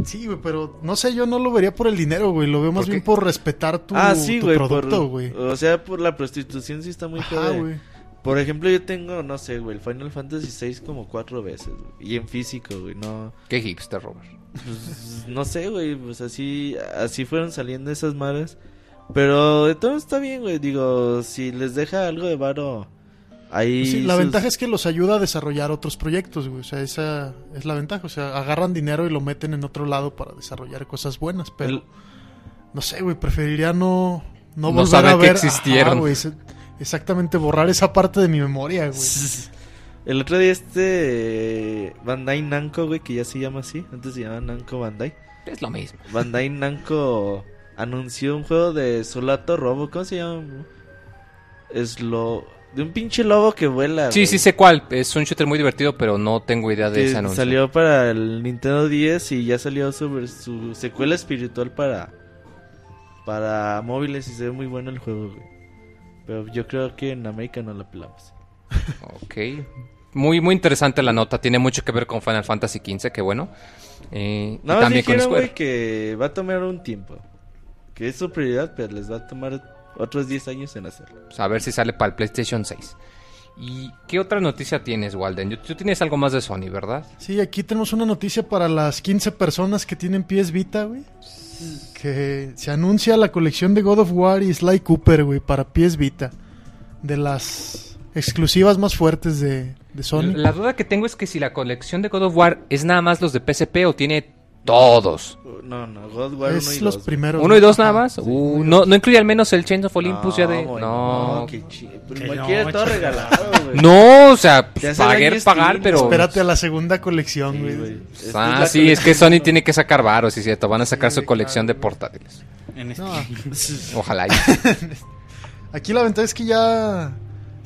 Sí, güey, pero no sé, yo no lo vería por el dinero, güey. Lo veo más ¿Por bien por respetar tu, ah, sí, tu güey, producto, güey. O sea, por la prostitución sí está muy güey. Por ejemplo, yo tengo, no sé, güey, el Final Fantasy VI como cuatro veces, güey. Y en físico, güey, no... Qué hipster, Robert. Pues, no sé, güey, pues así, así fueron saliendo esas malas. Pero de todo está bien, güey. Digo, si les deja algo de varo ahí. Pues Sí, la sus- ventaja es que los ayuda a desarrollar otros proyectos, güey. O sea, esa es la ventaja. O sea, agarran dinero y lo meten en otro lado para desarrollar cosas buenas. Pero, El- no sé, güey, preferiría no, no No volver saber a que ver. existieron. Ajá, güey, se- exactamente, borrar esa parte de mi memoria, güey. El otro día este Bandai Namco, güey, que ya se llama así, antes se llamaba Namco Bandai. Es lo mismo. Bandai Namco anunció un juego de Solato Robo, ¿cómo se llama? Es lo de un pinche lobo que vuela. Sí, güey. sí sé cuál. Es un shooter muy divertido, pero no tengo idea de Que ese anuncio. salió para el Nintendo 10 y ya salió su, su secuela espiritual para para móviles y se ve muy bueno el juego, güey. Pero yo creo que en América no la pelamos. Ok. Muy, muy interesante la nota. Tiene mucho que ver con Final Fantasy XV, que bueno. Eh, y Nada más también con dijeron, Square. güey, que va a tomar un tiempo. Que es su prioridad, pero les va a tomar otros 10 años en hacerlo. Pues a ver si sale para el PlayStation 6. ¿Y qué otra noticia tienes, Walden? Tú tienes algo más de Sony, ¿verdad? Sí, aquí tenemos una noticia para las 15 personas que tienen pies Vita, güey. Que se anuncia la colección de God of War y Sly Cooper, güey, para pies Vita. De las exclusivas más fuertes de, de Sony. La duda que tengo es que si la colección de God of War es nada más los de PSP o tiene todos. No, no, God War 1 es y los 2. primeros. ¿Uno y dos nada más? Uh, no, no incluye al menos el Chains of Olympus ya de... güey, No. que chi- pues Que cualquiera no, todo regalado, güey. No, o sea, Te hace pagar, daño pagar, Steam, pero... Espérate a la segunda colección, Sí, güey. güey. Esta es Ah, la sí, es que. Sony tiene que sacar varos, sí, cierto. Van a sacar Sí, su colección claro. de portátiles. En este- No, Ojalá. y- aquí la ventaja es que ya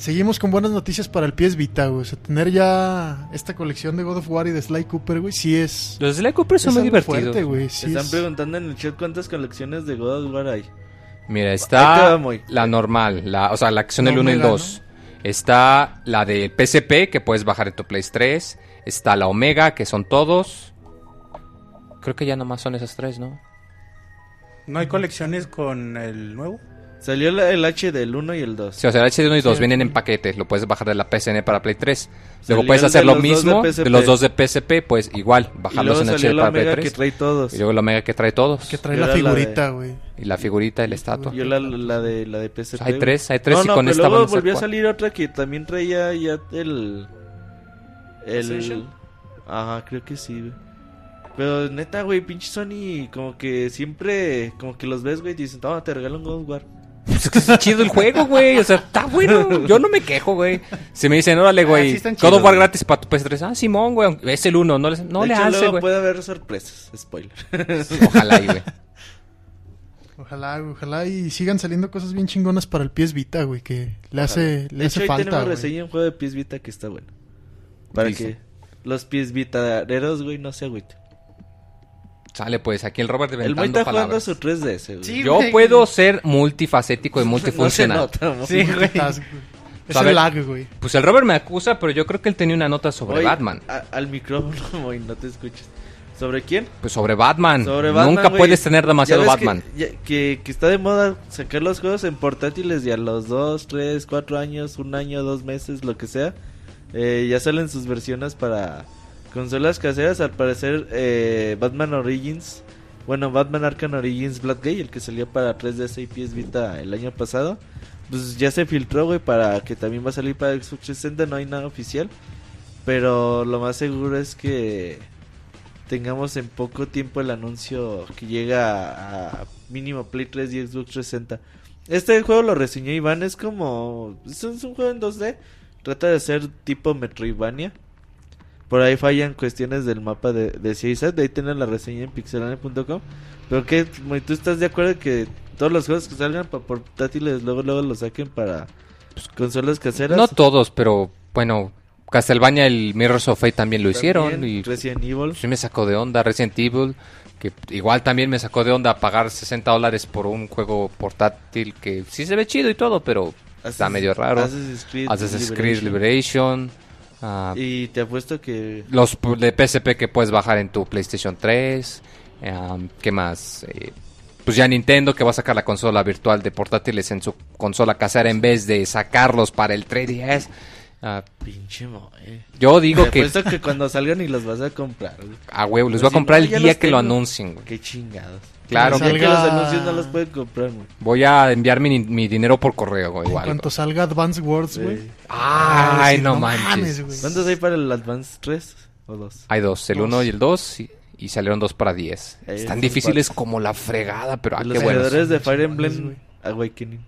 seguimos con buenas noticias para el pies Vita, güey. O sea, tener ya esta colección de God of War y de Sly Cooper, güey, sí es. Los Sly Cooper son es muy divertidos. fuerte, güey. sí Están es- preguntando en el chat cuántas colecciones de God of War hay. Mira, está la normal, la, o sea, la que son el 1 y el Omega, 2. Está la de PSP, que puedes bajar en tu Play 3. Está la Omega, que son todos. Creo que ya nomás son esas tres, ¿no? ¿No hay colecciones con el nuevo? Salió el H del 1 y el 2. Sí, o sea, el HD1 y 2 Sí. vienen en paquetes. Lo puedes bajar de la PSN para Play 3. Luego Salió puedes hacer lo mismo de de, los dos de PSP, pues igual, bajarlos en HD para Play Omega que 3. trae todos. Y luego la Omega que trae todos. Que trae la figurita, güey. Y la figurita y la estatua. Yo la, la de la de PSP. Hay güey. tres, hay tres no, y no, con pero esta luego volvió a salir otra que también traía ya el el. Ajá, creo que sí. güey. Pero neta, güey, pinche Sony como que siempre como que los ves, güey, y dicen, "Toma, te regalo un God War." Pues es que es chido el juego, güey. O sea, está bueno. Yo no me quejo, güey. Si me dicen, órale, Ah, güey, sí God of chidos, War gratis para tu PS3. Ah, Simón, güey. Es el 1. No le, no De le hecho, hace, luego güey. puede haber sorpresas, spoiler. Ojalá, y, güey. Ojalá, güey, ojalá y sigan saliendo cosas bien chingonas para el pies Vita, güey, que le hace, De le hecho, hace falta, tenemos güey. reseña de un juego de pies Vita que está bueno. Para Dice. que los pies Vitareros, güey, no se agüiten. Sale, pues, aquí el Robert El inventando está jugando palabras. su 3DS, güey. Sí, Yo güey. puedo ser multifacético y No se multifuncional. nota, Moy. Sí, güey. Güey. Es el lag, güey. Pues el Robert me acusa, pero yo creo que él tenía una nota sobre Moy, Batman. a- al micrófono, Moy, no te escuches. ¿Sobre quién? Pues sobre Batman. Sobre Batman, Nunca güey. puedes tener demasiado Ya ves que- Batman. ya- Que, que está de moda sacar los juegos en portátiles y a los 2, 3, 4 años, un año, dos meses, lo que sea. eh, ya salen sus versiones para consolas caseras. Al parecer, eh, Batman Origins, bueno, Batman Arkham Origins Bloodgate, el que salió para 3DS y PS Vita el año pasado, pues ya se filtró, güey, para que también va a salir para Xbox 360. No hay nada oficial, pero lo más seguro es que tengamos en poco tiempo el anuncio que llega a, mínimo Play 3 y Xbox 360. Este juego lo reseñó Iván, es como... Es un juego en 2D, trata de ser tipo Metroidvania. Por ahí fallan cuestiones del mapa de, de CISAT, de ahí tienen la reseña en pixelane.com. Pero que, ¿tú estás de acuerdo que todos los juegos que salgan para portátiles luego luego los saquen para pues, consolas caseras? No todos, pero bueno, Castlevania, el Mirrors of Fate también lo hicieron. También, Y Resident Evil. sí me sacó de onda Resident Evil. Que igual también me sacó de onda pagar 60 dólares por un juego portátil que sí se ve chido y todo, pero está Assassin's- medio raro. Assassin's Creed, Assassin's Creed Liberation. Ah, Y te apuesto que los de PSP que puedes bajar en tu PlayStation 3. ah, ¿Qué más? Eh, pues ya Nintendo que va a sacar la consola virtual de portátiles en su consola casera en vez de sacarlos para el 3DS. Ah, Pinche moe. yo digo Te que apuesto que cuando salgan y los vas a comprar, güey. a huevo, Pero voy a si comprar no, el día los que lo tengo. anuncien, güey. Qué chingados. Claro, Que Ya que los salga- anuncios no los pueden comprar, güey. voy a enviar mi, mi dinero por correo, güey, En igual. cuanto salga Advance Wars, güey. Sí. Ay, Sí, no, manches. güey. ¿Cuántos hay para el Advance 3 o 2? Hay dos, el Dos. 1 y el 2 y, y salieron dos para 10. Ahí Están difíciles cuatro. como la fregada, pero ah, los qué buenos. creadores de Fire Emblem güey. Awakening.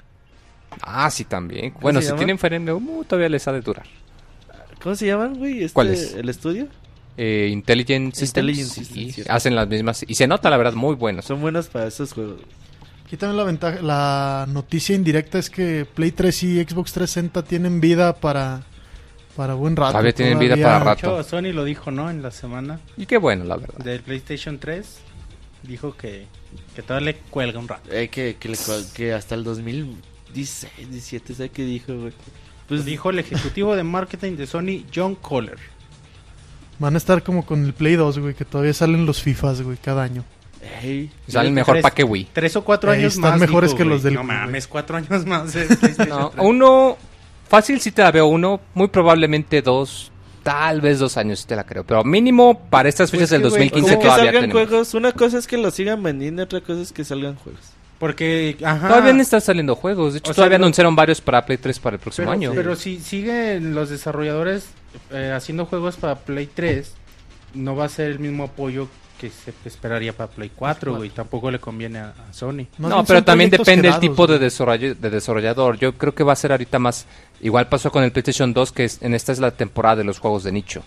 Ah, sí, también. Bueno, si llama? tienen Fire Emblem, uh, todavía les ha de durar. ¿Cómo se llaman, güey? Este, ¿Cuál es? ¿El estudio? Eh, Intelligent Systems. Intelligent Systems, cierto. hacen las mismas. Y se nota, la verdad, muy buenos. Son buenos para esos juegos. Aquí también la ventaja, la noticia indirecta es que Play 3 y Xbox 360 tienen vida para para buen rato. Todavía tienen vida para rato. hecho, Sony lo dijo, ¿no? En la semana Y qué bueno, la verdad. del PlayStation 3. Dijo que, que todavía le cuelga un rato. Eh, que, que, le que hasta el 2016, 17, ¿sabes qué dijo, güey? Pues Dijo el ejecutivo de marketing de Sony, John Kohler. Van a estar como con el Play 2, güey, que todavía salen los FIFAs, güey, cada año. Ey, Salen mejor para que Wii. Tres o cuatro Ey, años están más. mejores dijo, que güey. los del No mames, cuatro años más de No, 3. uno, fácil sí te la veo uno, muy probablemente dos, tal vez dos años sí te la creo. Pero mínimo para estas Pues fechas del que, güey, o 2015 sea, que todavía salgan tenemos. juegos. Una cosa es que los sigan vendiendo, otra cosa es que salgan juegos. Porque, ajá. Todavía no están saliendo juegos. De hecho, O sea, todavía no- anunciaron varios para Play 3 para el próximo pero, año. pero si siguen los desarrolladores eh, haciendo juegos para Play 3, no va a ser el mismo apoyo que se esperaría para Play 4, güey. Tampoco le conviene a, a Sony. No, pero también depende el quedados, tipo de, de desarrollador. Yo creo que va a ser ahorita más... Igual pasó con el PlayStation 2, que es- en esta es la temporada de los juegos de nicho.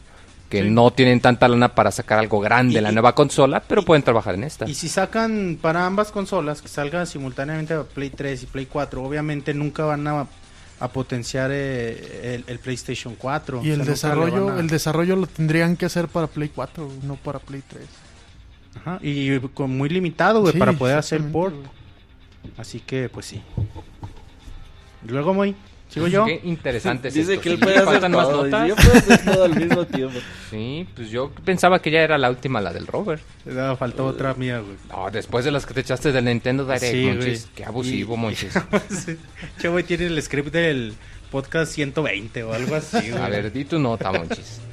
Que Sí. no tienen tanta lana para sacar algo grande en la nueva consola, pero pueden trabajar en esta. Y si sacan para ambas consolas, que salgan simultáneamente a Play 3 y Play 4, obviamente nunca van a, a potenciar eh, el, el PlayStation 4. Y O el sea, desarrollo, a- el desarrollo lo tendrían que hacer para Play 4, güey, no para Play 3. Ajá, y con muy limitado, güey, Sí, para poder hacer port. Así que, pues sí. Luego, muy. ¿Sigo yo? Qué interesante es Dice esto. que él Sí, puede hacer faltan más todo. notas. Yo puedo hacer todo al mismo tiempo. Sí, pues yo pensaba que ya era la última, la del Robert. Ah, faltó otra mía, güey. No, después de las que te echaste del Nintendo Direct, Sí, Monchis. güey. Qué abusivo, Y- Monchis. Che, güey, tiene el script del podcast 120 o algo así, güey. A ver, di tu nota, Monchis.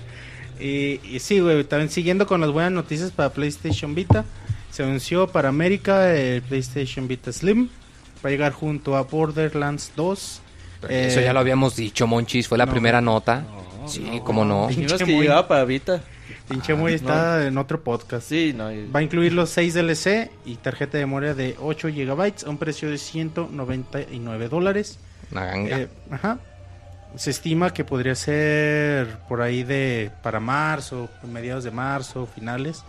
Y, y sí, güey, también siguiendo con las buenas noticias para PlayStation Vita, se anunció para América el PlayStation Vita Slim. Va a llegar junto a Borderlands 2. Eh, Eso ya lo habíamos dicho, Monchis. Fue la no, primera nota. no, sí, no. cómo no. Pinche que muy- llegaba para Vita. Pinche muy está en otro podcast. Sí, no. y- Va a incluir los 6 DLC y tarjeta de memoria de 8 GB a un precio de 199 dólares. Una ganga. Eh, ajá. Se estima que podría ser por ahí de para marzo, mediados de marzo, finales.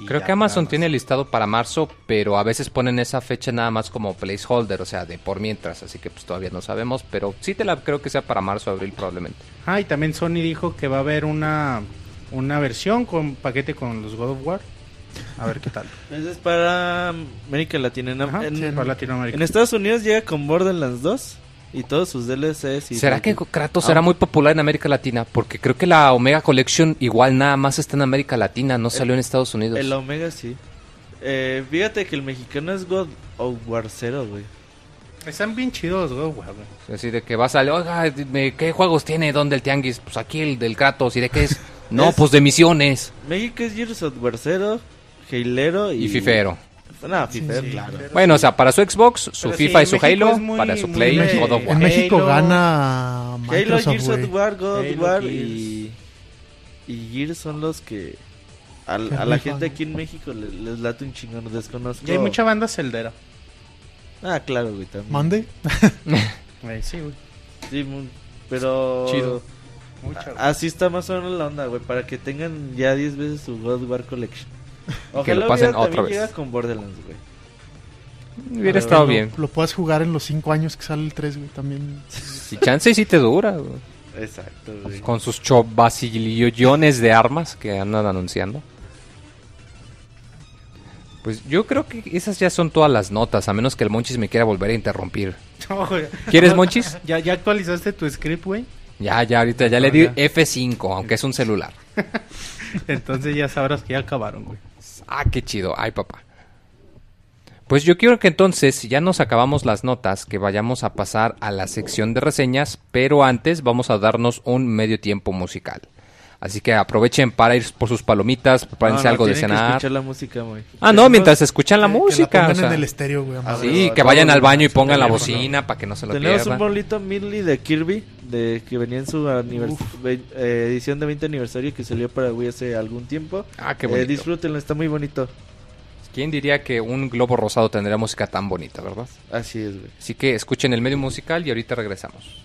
Y Creo que Amazon tiene listado para marzo, pero a veces ponen esa fecha nada más como placeholder, o sea, de por mientras, así que pues todavía no sabemos, pero sí te la creo que sea para marzo o abril probablemente. Ah, y también Sony dijo que va a haber una, una versión con paquete con los God of War. A ver qué tal. Ese es para América Latina. En, Ajá, en- sí, para Latinoamérica. en Estados Unidos llega con Borderlands 2 y todos sus DLCs. Y ¿Será que. Kratos Ah. será muy popular en América Latina? Porque creo que la Omega Collection igual nada más está en América Latina, no salió en Estados Unidos. El Omega sí. Eh, fíjate que el mexicano es God of War 0, güey. Están bien chidos, God of War, güey. Así de que vas a... Oiga, dime, ¿qué juegos tiene? ¿Dónde el tianguis? Pues aquí el del Kratos. ¿Y de qué es? No, Es- pues de misiones. México es Gears of War 0, Hailero y... Y Fifero. No, Fifero, sí, claro. pero- Bueno, o sea, para su Xbox, su Pero FIFA sí, y su Halo, muy- para su muy Play, de- God of En. México Halo- gana Halo, Gears of War, God of War y... Y Gears son los que... a la gente aquí en México le- les, late un chingón, desconozco. Y hay mucha banda celdera. Ah, claro, güey, también. Mande. Güey, sí, güey. Sí, mu- pero... Chido. Mucha, güey. Así está más o menos la onda, güey, para que tengan ya 10 veces su God of War Collection. Que lo Ojalá pasen otra vez. con Borderlands, güey. Hubiera estado lo- bien. Lo puedes jugar en los 5 años que sale el 3, güey, también. Si chance sí te dura, güey. Exacto, güey. Con sus chovasillones de armas que andan anunciando. Pues yo creo que esas ya son todas las notas, a menos que el Monchis me quiera volver a interrumpir. No, güey. ¿Quieres, Monchis? ¿Ya, ¿Ya actualizaste tu script, güey? Ya, ya, ahorita ya le di ya. F5, aunque es un celular. Entonces ya sabrás que ya acabaron, güey. Ah, qué chido. Ay, papá. Pues yo quiero que entonces, si ya nos acabamos las notas, que vayamos a pasar a la sección de reseñas, pero antes vamos a darnos un medio tiempo musical. Así que aprovechen para ir por sus palomitas, prepárense No, no, algo de tienen que cenar. escuchar la música, güey. Ah, no, mientras escuchan la Que- que música. pongan o sea. en el estéreo, güey. Ah. Sí, que a vayan al baño y pongan la bocina para que no se lo Tenemos un pierdan. bolito Midley de Kirby, de que venía en su eh, edición de 20 aniversario que salió para Wii hace algún tiempo. Ah, qué Eh, bonito. disfrútenlo, está muy bonito. ¿Quién diría que un globo rosado tendría música tan bonita, verdad? Así es, güey. Así que escuchen el medio musical y ahorita regresamos.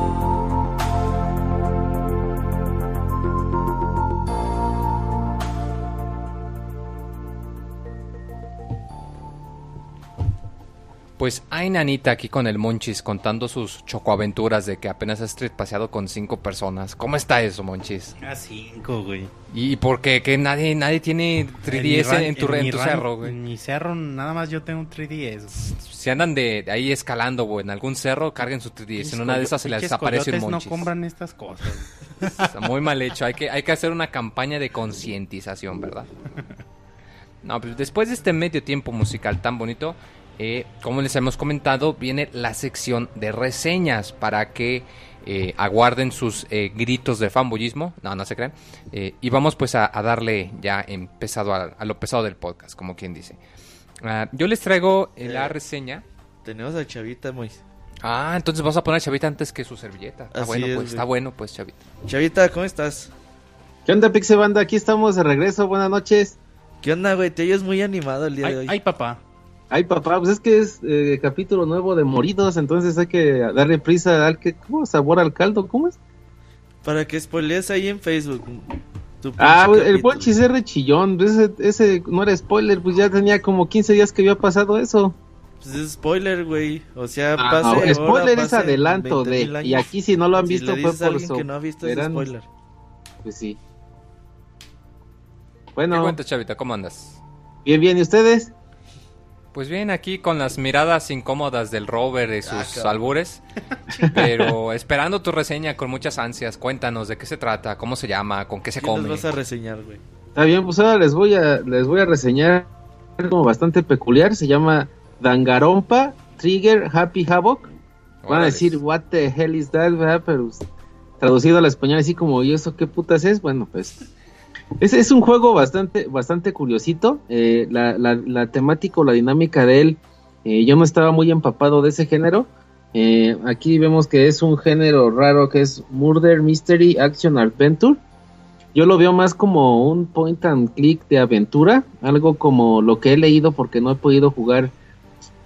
Hay nanita aquí con el Monchis contando sus chocoaventuras de que apenas ha street paseado con cinco personas. ¿Cómo está eso, Monchis? A cinco, güey. ¿Y por qué? Que nadie, nadie tiene 3DS en, tu, mi en tu ran- cerro, güey. En mi cerro nada más yo tengo un 3DS. Si andan de de ahí escalando, güey, en algún cerro, carguen su 3DS. En una de esas se les Pinches aparece un Monchis. no compran estas cosas. Está muy mal hecho. Hay que, hay que hacer una campaña de concientización, ¿verdad? No, pues después de este medio tiempo musical tan bonito, eh, como les hemos comentado, viene la sección de reseñas para que eh, aguarden sus eh, gritos de fanboyismo. No, no se crean. Eh, y vamos pues a, a darle ya empezado a, a lo pesado del podcast, como quien dice. Ah, yo les traigo eh, la reseña. Tenemos a Chavita, muy. Ah, entonces vas a poner a Chavita antes que su servilleta. Está Así bueno, es, pues, está bueno, pues, Chavita. Chavita, ¿cómo estás? ¿Qué onda, Pixie Banda? Aquí estamos de regreso. Buenas noches. ¿Qué onda, güey? Te oyes muy animado el día de hoy. ay, papá. Ay, papá, pues es que es eh, capítulo nuevo de Moridos, entonces hay que darle prisa al que, ¿cómo? Sabor al caldo, ¿cómo es? Para que spoilees ahí en Facebook. Ah, pinche el. Ponchis es re chillón, ese, ese no era spoiler, pues ya tenía como 15 días que había pasado eso. Pues es spoiler, güey. O sea, Ah, pase. ahora, spoiler es pase adelanto 20,000 de, y aquí si no lo han Si visto fue dices a por su, que no ha visto es spoiler. pues sí. ¿Qué Bueno, cuentas, Chavita? ¿Cómo andas? bien, bien, ¿y ustedes? Pues bien, aquí con las miradas incómodas del Robert y sus Ah, albures. pero esperando tu reseña con muchas ansias. Cuéntanos de qué se trata, cómo se llama, con qué se ¿Qué come. nos vas a reseñar, güey? Está bien, pues ahora les voy a, les voy a reseñar algo bastante peculiar, se llama Dangarompa Trigger Happy Havoc. Van a decir, what the hell is that, ¿verdad? Pero traducido al español así como, ¿y eso qué putas es? Bueno, pues es, es un juego bastante, bastante curiosito. Eh, la, la, la temática o la dinámica de él, eh, yo no estaba muy empapado de ese género. Eh, aquí vemos que es un género raro que es Murder Mystery Action Adventure. Yo lo veo más como un point and click de aventura, algo como lo que he leído porque no he podido jugar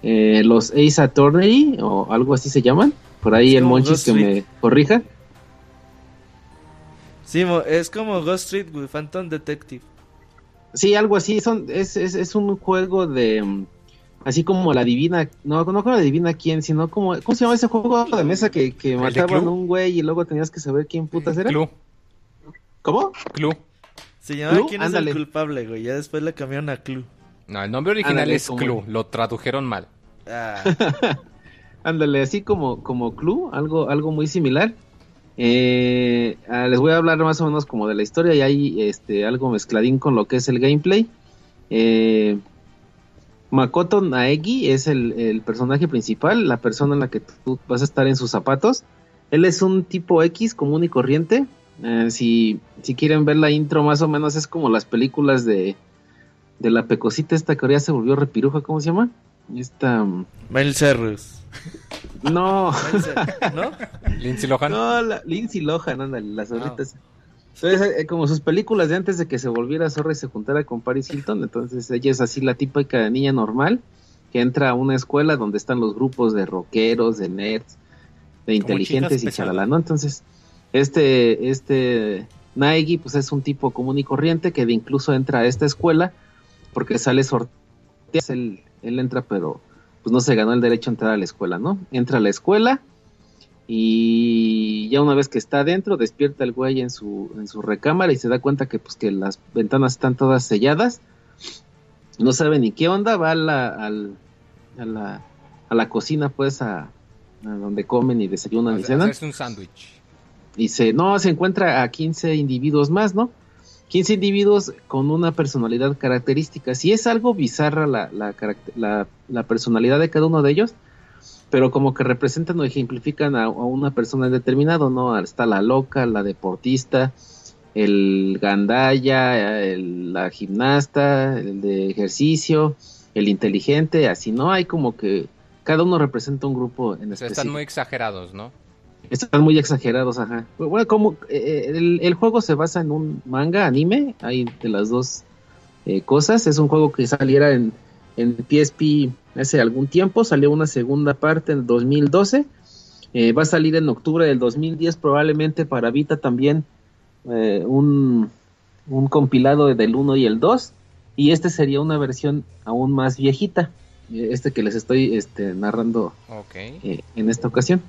eh, los Ace Attorney o algo así se llaman. Por ahí el Monchis que me corrija. Sí, es como Ghost Street, güey. Phantom Detective. Sí, algo así. Son, es, es, es un juego de. Así como la divina. No, no como la divina quién, sino como. ¿Cómo se llama ese juego de mesa que, mataban a un güey y luego tenías que saber quién putas era? Clue, ¿Cómo? Clue. Se llama ¿Clue? ¿Quién es el culpable, güey? Ya después le cambiaron a Clue. No, el nombre original Ándale, es como- Clue. Lo tradujeron mal. Ah, Ándale, así como, como Clue, algo, algo muy similar. Eh, ah, les voy a hablar más o menos como de la historia y hay este, algo mezcladín con lo que es el gameplay. Eh, Makoto Naegi es el, personaje principal, la persona en la que tú vas a estar en sus zapatos. Él es un tipo X común y corriente. Eh, si, si quieren ver la intro, más o menos es como las películas de, de la pecosita esta que ahora se volvió repiruja, ¿cómo se llama? Esta... mm, Miles Cyrus. No. ¿No? Lindsay Lohan. No, la, Lindsay Lohan, ándale, las zorritas. Entonces, eh, como sus películas de antes de que se volviera zorra y se juntara con Paris Hilton, entonces ella es así la típica niña normal que entra a una escuela donde están los grupos de rockeros, de nerds, de inteligentes y chalala, ¿no? Entonces, este, este Naegi, pues es un tipo común y corriente que de incluso entra a esta escuela porque sale sorteado, él, él entra, pero pues no se ganó el derecho a entrar a la escuela, ¿no? Entra a la escuela y ya una vez que está adentro despierta el güey en su en su recámara y se da cuenta que pues que las ventanas están todas selladas no sabe ni qué onda va a la al- a la, a la cocina pues a, a donde comen y desayunan y cenan Es un sándwich. y se no se encuentra a 15 individuos más, ¿no? 15 individuos con una personalidad característica. Sí es algo bizarra la, la, la- la personalidad de cada uno de ellos, pero como que representan o ejemplifican a, a una persona en determinado, ¿no? Está la loca, la deportista, el gandaya, el- la gimnasta, el de ejercicio, el inteligente, así, ¿no? Hay como que cada uno representa un grupo en O sea, específico. están muy exagerados, ¿no? Están muy exagerados, ajá. Bueno, como eh, el, el, juego se basa en un manga, anime, hay de las dos eh, cosas. Es un juego que saliera en, en PSP hace algún tiempo, salió una segunda parte en 2012. Eh, va a salir en octubre del 2010 probablemente para Vita también eh, un, un, compilado del 1 y el 2 y este sería una versión aún más viejita, este que les estoy este, narrando en esta ocasión.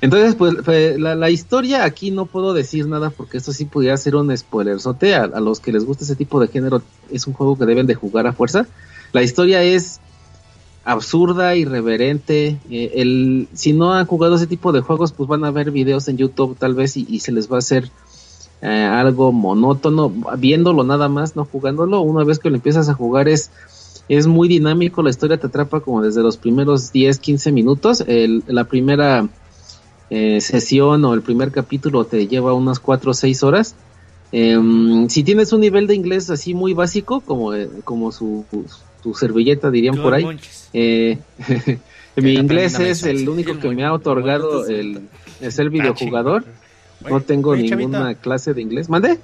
Entonces, pues la, historia aquí no puedo decir nada porque esto sí podría ser un spoiler. A, a los que les gusta ese tipo de género, es un juego que deben de jugar a fuerza. La historia es absurda, irreverente. Eh, el, si no han jugado ese tipo de juegos, pues van a ver videos en YouTube tal vez y, se les va a hacer eh, algo monótono viéndolo nada más, no jugándolo. Una vez que lo empiezas a jugar es es muy dinámico, la historia te atrapa como desde los primeros 10, 15 minutos. El, la primera eh, sesión o el primer capítulo te lleva unas 4 o 6 horas. Em, si tienes un nivel de inglés así muy básico, como, eh, como su, su, servilleta dirían por ahí, eh, mi inglés es el único que me ha otorgado el, ser videojugador. No tengo ninguna clase de inglés. ¿Mande?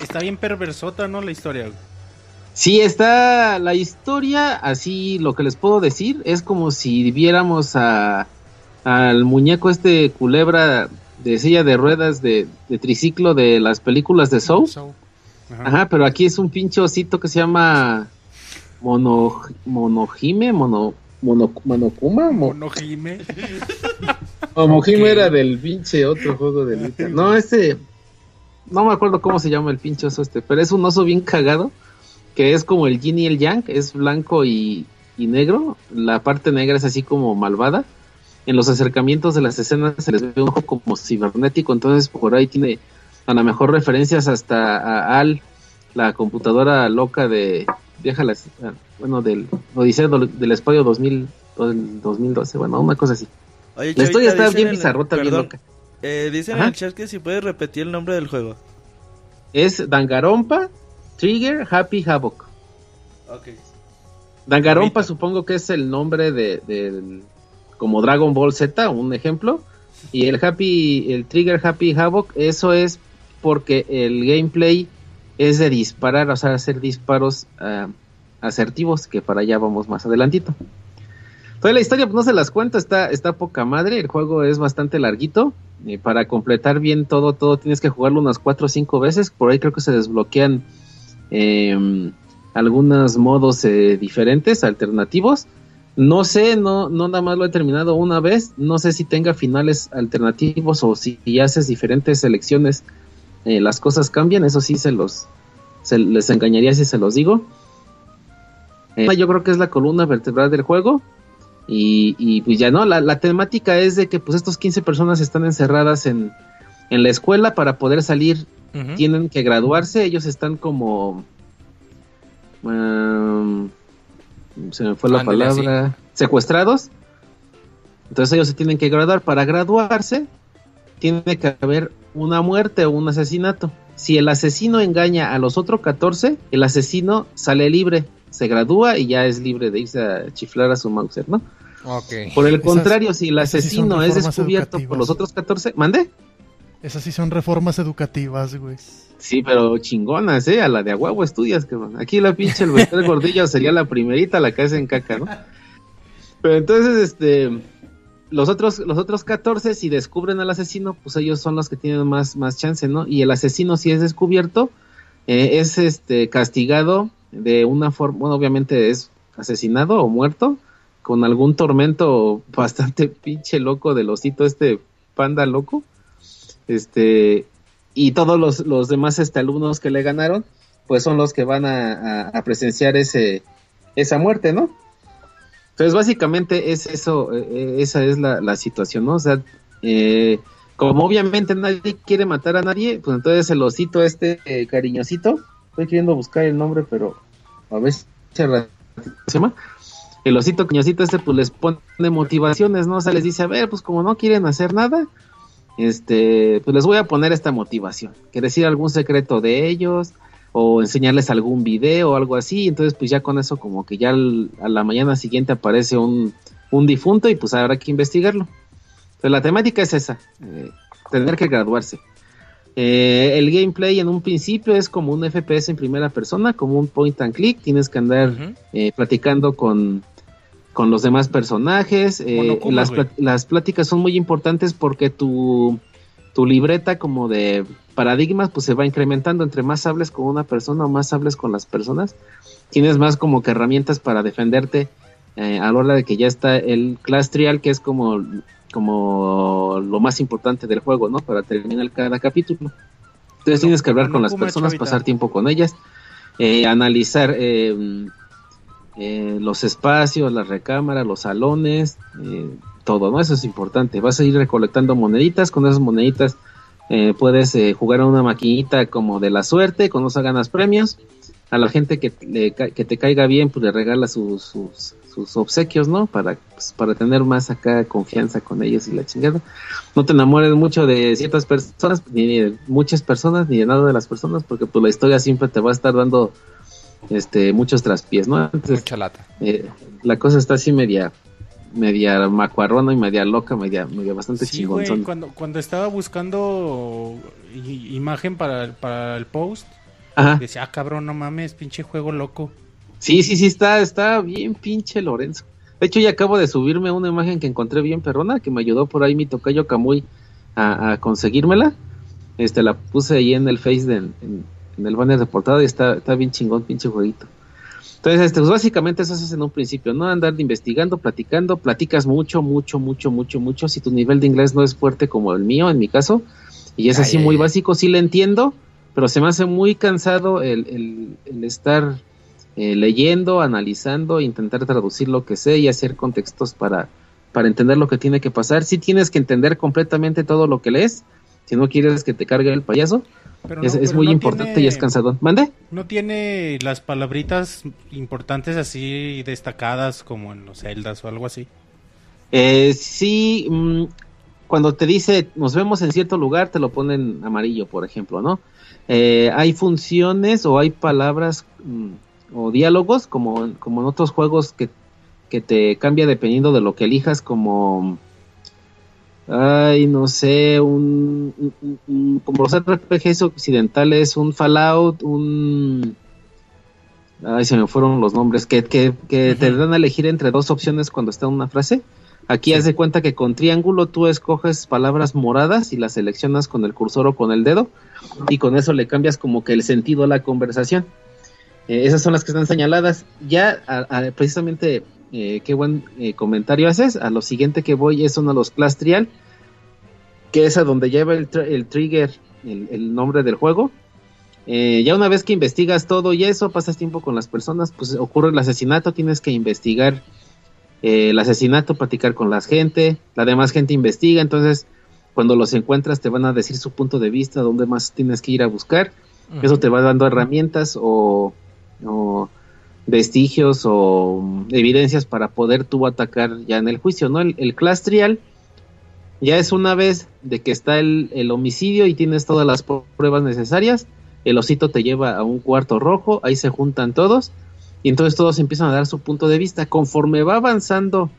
Está bien perversota, ¿no? La historia. Sí, está la historia, así lo que les puedo decir, es como si viéramos a al muñeco este culebra de silla de ruedas de, triciclo de las películas de Soul. Ajá. pero aquí es un pinche osito que se llama Mono, Monojime, Mono, mono, Monokuma. Monojime. Monojime era del pinche otro juego de No, este, no me acuerdo cómo se llama el pinche oso este, pero es un oso bien cagado, que es como el yin y el yang, es blanco y, y negro, la parte negra es así como malvada en los acercamientos de las escenas se les ve un ojo como cibernético, entonces por ahí tiene a lo mejor referencias hasta a Al, la computadora loca de vieja bueno del Odisea del Espacio 2000 2012, bueno, una cosa así. Oye, la historia está bien bizarrota, bien loca. Eh, dicen en el chat que si puedes repetir el nombre del juego. Es Dangarompa Trigger Happy Havoc. Ok. Dangarompa supongo que es el nombre de, del como Dragon Ball Z, un ejemplo. Y el Happy, el Trigger Happy Havoc, eso es porque el gameplay es de disparar, o sea, hacer disparos uh, asertivos, que para allá vamos más adelantito. Entonces la historia pues, no se las cuento, está, está poca madre, el juego es bastante larguito. Para completar bien todo, todo tienes que jugarlo unas 4 o 5 veces. Por ahí creo que se desbloquean eh, algunos modos eh, diferentes, alternativos. No sé, no, no nada más lo he terminado una vez. No sé si tenga finales alternativos o si haces diferentes selecciones, eh, las cosas cambian. Eso sí se los se les engañaría si se los digo. Eh, yo creo que es la columna vertebral del juego. Y, y pues ya no, la, la, temática es de que pues estos 15 personas están encerradas en, en la escuela para poder salir. Tienen que graduarse. Ellos están como... Um, se me fue la palabra, secuestrados. Entonces ellos se tienen que graduar. Para graduarse, tiene que haber una muerte o un asesinato. Si el asesino engaña a los otros 14, el asesino sale libre, se gradúa y ya es libre de irse a chiflar a su Mauser, ¿no? Por el contrario, si el asesino es descubierto por los otros 14, ¿mande? Esas sí son reformas educativas, güey. Sí, pero chingonas, ¿eh? A la de agua estudias, que Aquí la pinche el Betel Gordillo sería la primerita, la que hace en caca, ¿no? Pero entonces, este, los otros, los otros 14, si descubren al asesino, pues ellos son los que tienen más, más chance, ¿no? Y el asesino, si es descubierto, eh, es este castigado de una forma, bueno, obviamente es asesinado o muerto, con algún tormento bastante pinche loco del osito, este panda loco. Este, y todos los, los demás este, alumnos que le ganaron, pues son los que van a, presenciar ese, esa muerte, ¿no? Entonces, básicamente es eso, eh, eh, esa es la, situación, ¿no? O sea, eh, como obviamente nadie quiere matar a nadie, pues entonces el osito este cariñosito, estoy queriendo buscar el nombre, pero a ver si se llama. El osito cariñosito este, pues les pone motivaciones, ¿no? O sea, les dice, a ver, pues como no quieren hacer nada, este, pues les voy a poner esta motivación, que decir algún secreto de ellos o enseñarles algún video o algo así, entonces pues ya con eso como que ya a la mañana siguiente aparece un, un difunto y pues habrá que investigarlo. Pero la temática es esa, eh, tener que graduarse. Eh, el gameplay en un principio es como un FPS en primera persona, como un point and click. Tienes que andar eh, platicando con, con los demás personajes. eh, las, plat- las pláticas son muy importantes porque tu, tu libreta como de paradigmas pues se va incrementando. Entre más hables con una persona o más hables con las personas, tienes más como que herramientas para defenderte eh, a la hora de que ya está el class trial, que es como, como lo más importante del juego, ¿no? Para terminar cada capítulo. Entonces tienes que hablar con las personas, pasar tiempo con ellas, eh, analizar eh, los espacios, las recámaras, los salones, eh, todo, ¿no? Eso es importante. Vas a ir recolectando moneditas, con esas moneditas eh, puedes eh, jugar a una maquinita como de la suerte, con eso ganas premios. A la gente que, le que te caiga bien, pues le regala sus, sus, sus obsequios, ¿no? Para, pues, para tener más acá confianza con ellos y la chingada. No te enamores mucho de ciertas personas, ni de muchas personas, ni de nada de las personas, porque pues la historia siempre te va a estar dando este muchos traspiés, ¿no? Entonces, Mucha lata. eh, la cosa está así media media macuarrona y media loca, media, media bastante Sí, güey, cuando, cuando estaba buscando imagen para, para el post, Ajá. decía, ah, cabrón, no mames, pinche juego loco. Sí, sí, sí, está, está bien pinche Lorenzo. De hecho, ya acabo de subirme una imagen que encontré bien perrona, que me ayudó por ahí mi tocayo Camuy a, a conseguírmela. Este, la puse ahí en el Face, de, en, en el banner de portada y está, está bien chingón, pinche jueguito. Entonces, este, pues básicamente eso es en un principio, ¿no? Andar investigando, platicando, platicas mucho, mucho, mucho, mucho, mucho. Si tu nivel de inglés no es fuerte como el mío, en mi caso, y es Ay, así ay, muy ay. básico, sí le entiendo, pero se me hace muy cansado el, el, el estar eh, leyendo, analizando, intentar traducir lo que sé y hacer contextos para, para entender lo que tiene que pasar. Si tienes que entender completamente todo lo que lees, si no quieres que te cargue el payaso, Pero es, no- es pero muy no importante tiene- y es cansadón. ¿Mande? No tiene las palabritas importantes así destacadas como en los celdas o algo así. Eh, sí, mm, cuando te dice nos vemos en cierto lugar, te lo ponen amarillo, por ejemplo, ¿no? Eh, hay funciones o hay palabras mm, o diálogos, como, en- como en otros juegos que, que te cambia dependiendo de lo que elijas, como. Ay, no sé, un, un- un- como los RPGs occidentales, un Fallout, un. Ay, se me fueron los nombres, que, que, que te dan a elegir entre dos opciones cuando está una frase. Aquí haz de cuenta que con triángulo tú escoges palabras moradas y las seleccionas con el cursor o con el dedo y con eso le cambias como que el sentido a la conversación. Eh, esas son las que están señaladas. Ya a- a- precisamente, eh, qué buen eh, comentario haces. A lo siguiente que voy es uno de los class trial, que es a donde lleva el, tr- el trigger, el, el nombre del juego. Eh, ya una vez que investigas todo y eso, pasas tiempo con las personas, pues ocurre el asesinato, tienes que investigar eh, el asesinato, platicar con la gente, la demás gente investiga, entonces cuando los encuentras te van a decir su punto de vista, dónde más tienes que ir a buscar, eso te va dando herramientas o, o vestigios o evidencias para poder tú atacar ya en el juicio, ¿no? El, el class trial ya es una vez de que está el, el homicidio y tienes todas las pruebas necesarias, el osito te lleva a un cuarto rojo, ahí se juntan todos y entonces todos empiezan a dar su punto de vista. Conforme va avanzando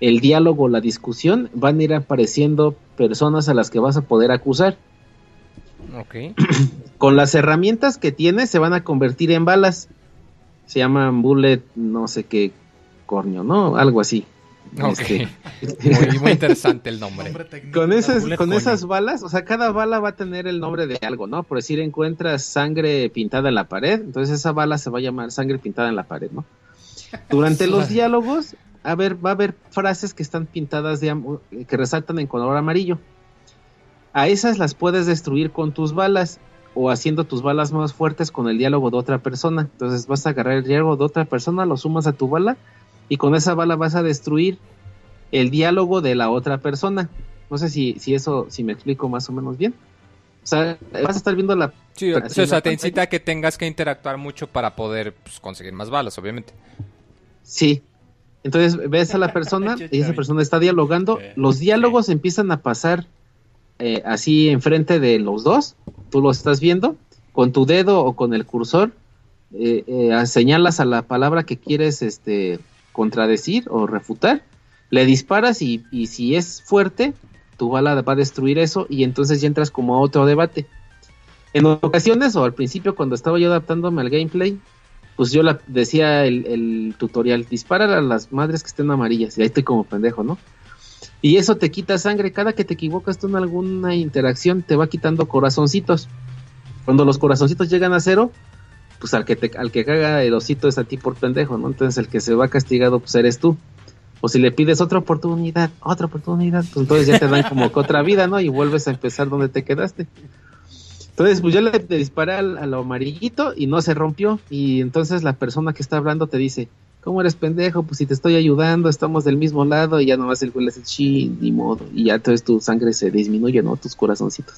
el diálogo, la discusión, van a ir apareciendo personas a las que vas a poder acusar. Ok. Con las herramientas que tienes se van a convertir en balas. Se llaman bullet, no sé qué corño, ¿no? Algo así. Ok. Este, Muy, muy interesante el nombre. Con esas, con esas balas, o sea, cada bala va a tener el nombre de algo, ¿no? Por decir, encuentras sangre pintada en la pared, entonces esa bala se va a llamar sangre pintada en la pared, ¿no? Durante los diálogos, a ver, va a haber frases que están pintadas de que resaltan en color amarillo. A esas las puedes destruir con tus balas o haciendo tus balas más fuertes con el diálogo de otra persona. Entonces vas a agarrar el diálogo de otra persona, lo sumas a tu bala y con esa bala vas a destruir el diálogo de la otra persona. No sé si, si eso, si me explico más o menos bien. O sea, vas a estar viendo la... Sí, o sea, la te incita a que tengas que interactuar mucho para poder pues, conseguir más balas, obviamente. Sí. Entonces ves a la persona y esa persona está dialogando. Los diálogos empiezan a pasar eh, así enfrente de los dos. Tú lo estás viendo. Con tu dedo o con el cursor eh, eh, señalas a la palabra que quieres este, contradecir o refutar. Le disparas y, y si es fuerte, tu bala va a destruir eso y entonces ya entras como a otro debate. En ocasiones o al principio cuando estaba yo adaptándome al gameplay, pues yo la, decía el, el tutorial, dispara a las madres que estén amarillas y ahí estoy como pendejo, ¿no? Y eso te quita sangre, cada que te equivocas tú en alguna interacción te va quitando corazoncitos. Cuando los corazoncitos llegan a cero, pues al que te, al que caga el osito es a ti por pendejo, ¿no? Entonces el que se va castigado pues eres tú. O si le pides otra oportunidad, otra oportunidad, pues entonces ya te dan como que otra vida, ¿no? Y vuelves a empezar donde te quedaste. Entonces, pues yo le, disparé al, a lo amarillito y no se rompió. Y entonces la persona que está hablando te dice, ¿cómo eres pendejo? Pues si te estoy ayudando, estamos del mismo lado y ya nomás el güey le dice, sí, ni modo. Y ya entonces tu sangre se disminuye, ¿no? Tus corazoncitos.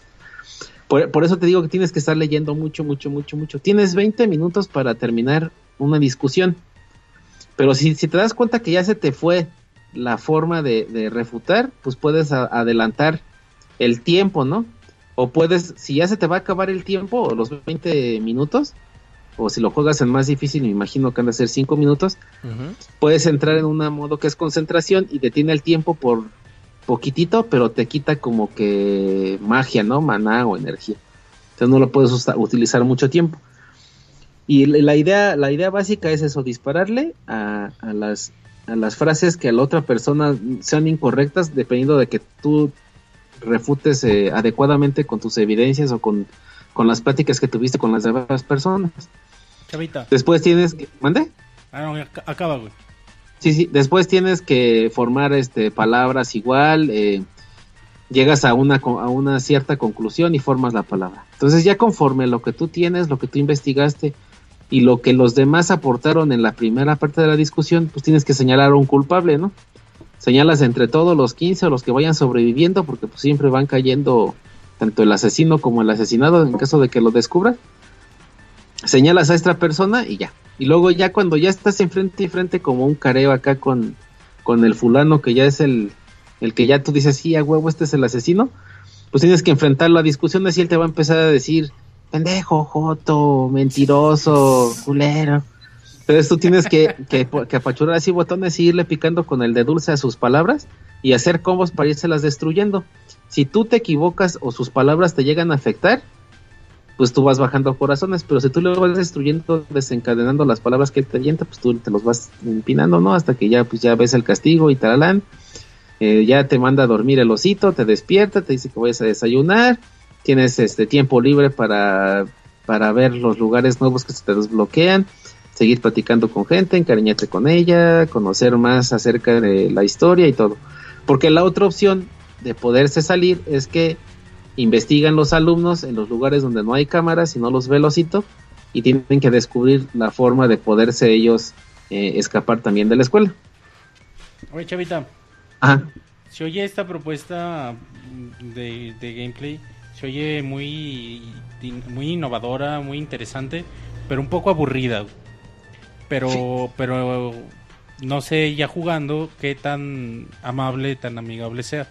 Por, por, eso te digo que tienes que estar leyendo mucho, mucho, mucho, mucho. Tienes 20 minutos para terminar una discusión. Pero si, si te das cuenta que ya se te fue la forma de, de refutar, pues puedes adelantar el tiempo, ¿no? O puedes, si ya se te va a acabar el tiempo, los 20 minutos, o si lo juegas en más difícil, me imagino que han de ser 5 minutos, uh -huh. puedes entrar en un modo que es concentración y detiene el tiempo por poquitito, pero te quita como que magia, ¿no? Maná o energía. Entonces no lo puedes utilizar mucho tiempo. Y la idea, la idea básica es eso, dispararle a, a, las, a las frases que a la otra persona sean incorrectas, dependiendo de que tú refutes eh, adecuadamente con tus evidencias o con, con, las pláticas que tuviste con las demás personas. Chavita. Después tienes que... ¿Mande? Ah, no, acaba, güey. Sí, sí, después tienes que formar este palabras igual, eh, llegas a una, a una cierta conclusión y formas la palabra. Entonces ya conforme lo que tú tienes, lo que tú investigaste y lo que los demás aportaron en la primera parte de la discusión, pues tienes que señalar a un culpable, ¿no? Señalas entre todos los 15 o los que vayan sobreviviendo, porque pues siempre van cayendo tanto el asesino como el asesinado en caso de que lo descubran. Señalas a esta persona y ya. Y luego ya cuando ya estás enfrente y frente como un careo acá con, con el fulano que ya es el, el que ya tú dices, sí, a huevo, este es el asesino, pues tienes que enfrentarlo a discusiones y él te va a empezar a decir, pendejo, joto, mentiroso, culero. Entonces tú tienes que, que, que, apachurar así botones y irle picando con el de dulce a sus palabras y hacer combos para irse destruyendo. Si tú te equivocas o sus palabras te llegan a afectar, pues tú vas bajando corazones, pero si tú le vas destruyendo, desencadenando las palabras que él te avienta, pues tú te los vas empinando, ¿no? Hasta que ya, pues ya ves el castigo y talán. Eh, ya te manda a dormir el osito, te despierta, te dice que vayas a desayunar, tienes este tiempo libre para, para ver los lugares nuevos que se te desbloquean, seguir platicando con gente, encariñarte con ella, conocer más acerca de la historia y todo. Porque la otra opción de poderse salir es que investigan los alumnos en los lugares donde no hay cámaras y no los ve el osito y tienen que descubrir la forma de poderse ellos eh, escapar también de la escuela. Oye, Chavita. Ajá. Se oye esta propuesta de, de gameplay, se oye muy, muy innovadora, muy interesante, pero un poco aburrida. Pero, sí. pero no sé ya jugando qué tan amable, tan amigable sea.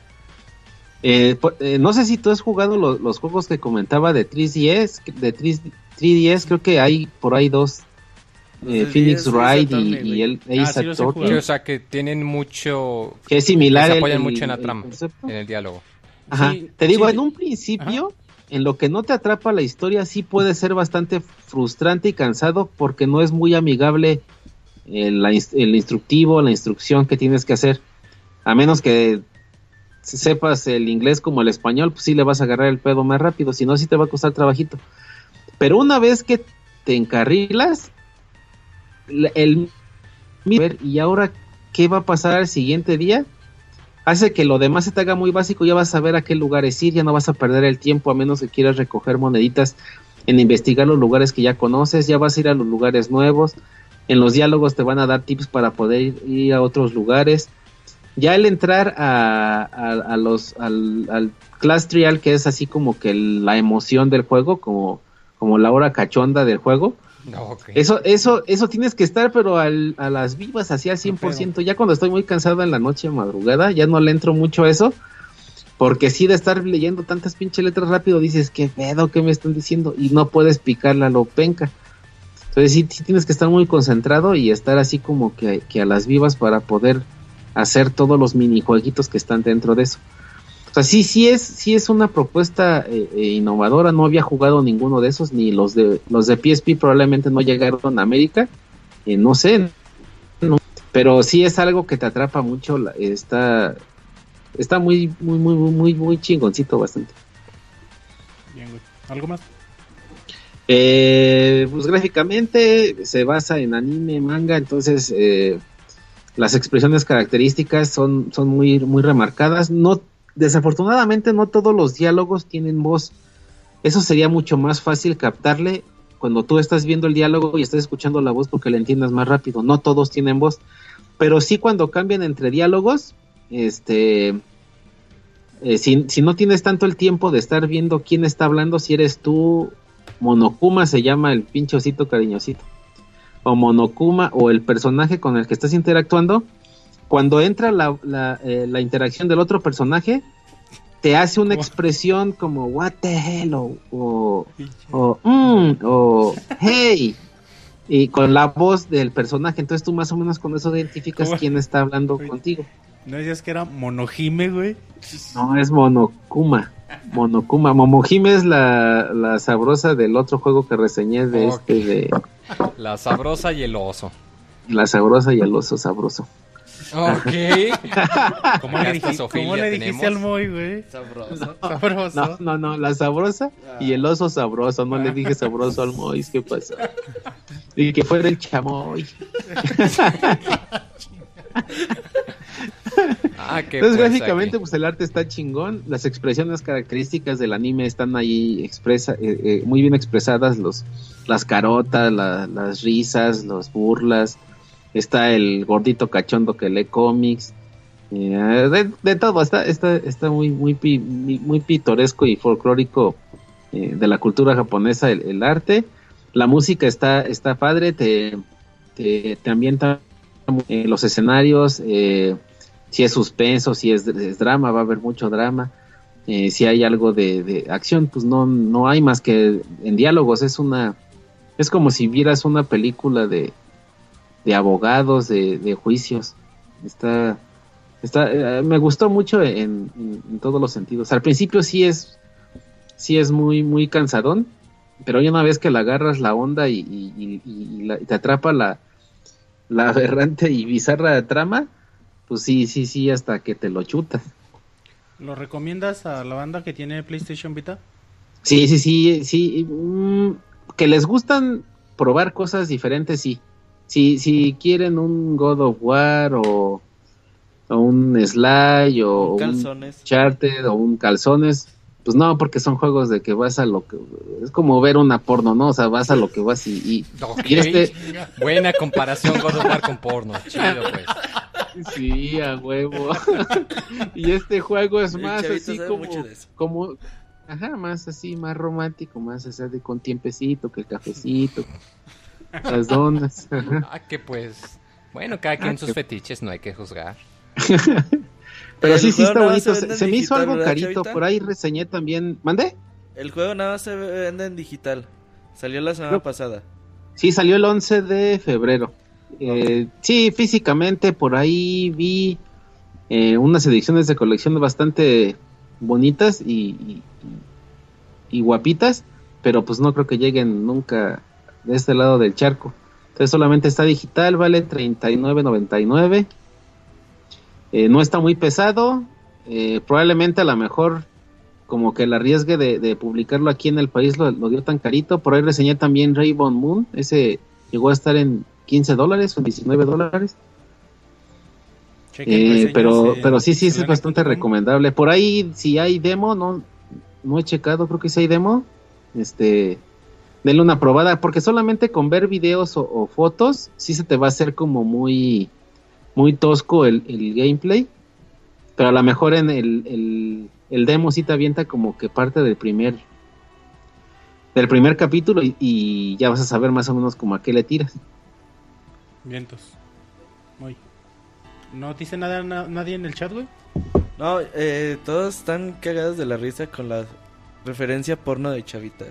Eh, eh, no sé si tú has jugado los, los juegos que comentaba de 3DS, de 3, 3DS creo que hay por ahí dos, eh, Phoenix Wright y, y, el Ace ah, sí O sea, que tienen mucho... Que es similar. Que se apoyan el, mucho en la trama, en el diálogo. Ajá. Sí, Te digo, sí. en un principio, Ajá. en lo que no te atrapa la historia, sí puede ser bastante frustrante y cansado porque no es muy amigable el, el instructivo, la instrucción que tienes que hacer. A menos que sepas el inglés como el español, pues sí le vas a agarrar el pedo más rápido, si no, sí te va a costar trabajito. Pero una vez que te encarrilas, el y ahora qué va a pasar el siguiente día, hace que lo demás se te haga muy básico, ya vas a ver a qué lugares ir, ya no vas a perder el tiempo a menos que quieras recoger moneditas en investigar los lugares que ya conoces, ya vas a ir a los lugares nuevos, en los diálogos te van a dar tips para poder ir a otros lugares ya el entrar a, a, a los al, al, class trial que es así como que la emoción del juego como como la hora cachonda del juego okay. eso eso eso tienes que estar pero al, a las vivas así al 100% okay. ya cuando estoy muy cansado en la noche madrugada ya no le entro mucho a eso porque sí de estar leyendo tantas pinche letras rápido dices qué pedo que me están diciendo y no puedes picarla lo penca entonces sí, sí, tienes que estar muy concentrado y estar así como que, que a las vivas para poder hacer todos los minijueguitos que están dentro de eso. O sea, sí, sí es, sí es una propuesta eh, eh, innovadora. No había jugado ninguno de esos, ni los de los de PSP probablemente no llegaron a América. Eh, no sé, pero sí es algo que te atrapa mucho. está, está muy, muy, muy, muy, muy chingoncito bastante. Bien, güey. ¿Algo más? pues gráficamente se basa en anime, manga, entonces las expresiones características son, son muy, muy remarcadas. No desafortunadamente no todos los diálogos tienen voz. Eso sería mucho más fácil captarle cuando tú estás viendo el diálogo y estás escuchando la voz porque le entiendas más rápido. No todos tienen voz, pero sí cuando cambian entre diálogos, este, eh, si, si, no tienes tanto el tiempo de estar viendo quién está hablando, si eres tú, Monokuma se llama el pinchocito cariñosito, o Monokuma o el personaje con el que estás interactuando, cuando entra la, la, eh, la, interacción del otro personaje, te hace una expresión como what the hell o, o, o, mm, o hey y con la voz del personaje entonces tú más o menos con eso identificas quién está hablando contigo no decías que era Monojime güey no es Monokuma Monokuma Momojime es la, la sabrosa del otro juego que reseñé de este de la sabrosa y el oso la sabrosa y el oso sabroso Ok. ¿Cómo le, dijiste, ¿cómo le dijiste al Moy, güey? Sabroso. sabroso. No, no, no, la sabrosa y el oso sabroso. No le dije sabroso al Moy, ¿qué pasa? Y que fuera el chamoy. ah, qué Entonces, gráficamente, pues el arte está chingón. Las expresiones características del anime están ahí expresa, eh, eh, muy bien expresadas. Los, las carotas, la, las risas, las burlas. Está el gordito cachondo que lee cómics, eh, de, todo, está, está, está muy, muy, muy pitoresco y folclórico eh, de la cultura japonesa el, arte, la música está, está padre, te, te, ambienta eh, los escenarios, si es suspenso, si es, drama, va a haber mucho drama. si hay algo de, de, acción, pues no, no hay más que en diálogos. Es una, es como si vieras una película de, de abogados, de, juicios. Está, está, eh, me gustó mucho en, todos los sentidos. Al principio sí es, sí es muy, muy cansadón, pero una vez que la agarras la onda y, te atrapa la, la aberrante y bizarra trama, pues sí, sí, sí, hasta que te lo chutas. ¿Lo recomiendas a la banda que tiene PlayStation Vita? Sí, sí, sí, sí. Mm, que les gustan probar cosas diferentes, sí si, si quieren un God of War o, un Sly o un, Charter o un Calzones, pues no, porque son juegos de que vas a lo que... Es como ver una porno, ¿no? O sea, vas a lo que vas y... y, este... Buena comparación God of War con porno. Chido, pues. Sí, a huevo. y este juego es más así como... como Ajá, más así, más romántico, más así de con tiempecito, que el cafecito. Las donas. ah, que pues. Bueno, cada quien ah, sus fetiches, no hay que juzgar. Pero sí, sí está bonito. Se, me hizo algo carito. Por ahí reseñé también. ¿Mandé? El juego nada más se vende en digital. Salió la semana pasada. Sí, salió el 11 de febrero. Eh, sí, físicamente por ahí vi eh, unas ediciones de colección bastante bonitas y, guapitas, pero pues no creo que lleguen nunca de este lado del charco. Entonces solamente está digital, vale 39.99. Eh, no está muy pesado. Eh, probablemente a lo mejor como que el arriesgue de, publicarlo aquí en el país lo, dio tan carito. Por ahí reseñé también Rainbow Moon. Ese llegó a estar en 15 dólares o 19 dólares. Eh, pero, pero sí, sí, es bastante recomendable. Por ahí, si hay demo, no, no he checado, creo que si hay demo. Este, denle una probada, porque solamente con ver videos o, fotos, sí se te va a hacer como muy, muy tosco el, gameplay, pero a lo mejor en el, el, demo sí te avienta como que parte del primer, del primer capítulo y, ya vas a saber más o menos como a qué le tiras. Vientos. Muy. ¿No dice nada nadie en el chat, güey? No, eh, todos están cagados de la risa con la Referencia porno de Chavita.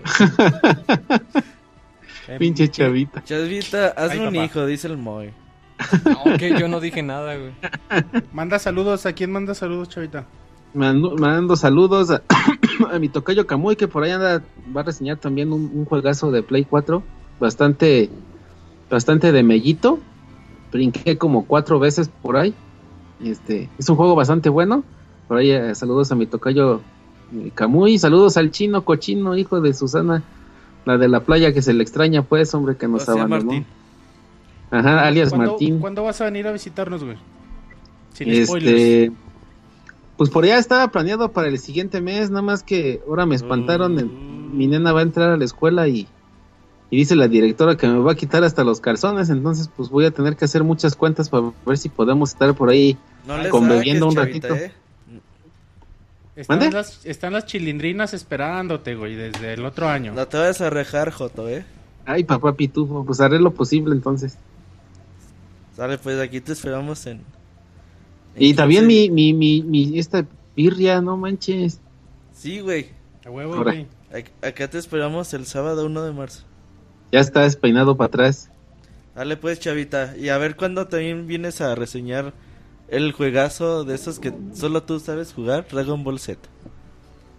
Pinche Chavita. Chavita, hazme un hijo, dice el Moy. No, que yo no dije nada, güey. Manda saludos. ¿A quién manda saludos, chavita? Mando, mando saludos a, a mi tocayo Camuy, que por ahí anda, va a reseñar también un, un juegazo de Play 4, bastante, bastante de mellito. Brinqué como cuatro veces por ahí. Este, es un juego bastante bueno. Por ahí eh, saludos a mi tocayo eh, Camuy, saludos al chino cochino, hijo de Susana, la de la playa que se le extraña, pues, hombre, que nos abandonó. Martín. Ajá, alias ¿Cuándo, Martín. ¿Cuándo vas a venir a visitarnos, güey? Sin spoilers. Pues por allá estaba planeado para el siguiente mes, nada más que ahora me espantaron. el- mi nena va a entrar a la escuela y, y dice la directora que me va a quitar hasta los calzones, entonces pues voy a tener que hacer muchas cuentas para ver si podemos estar por ahí. No Conviviendo un chavita, ratito. ¿eh? Están ¿Mande? las, están las chilindrinas esperándote, güey, desde el otro año. No te vayas a rejar, Joto, ¿eh? Ay, papá Pitufo, pues haré lo posible entonces. Sale, pues aquí te esperamos en... Y también 15. mi, mi, mi, mi, esta birria, no manches. Sí, güey. A huevo, güey. Ac- Acá te esperamos el sábado 1 de marzo. Ya está despeinado para atrás. Dale pues, chavita. Y a ver cuándo también vienes a reseñar el juegazo de esos que solo tú sabes jugar, Dragon Ball Z.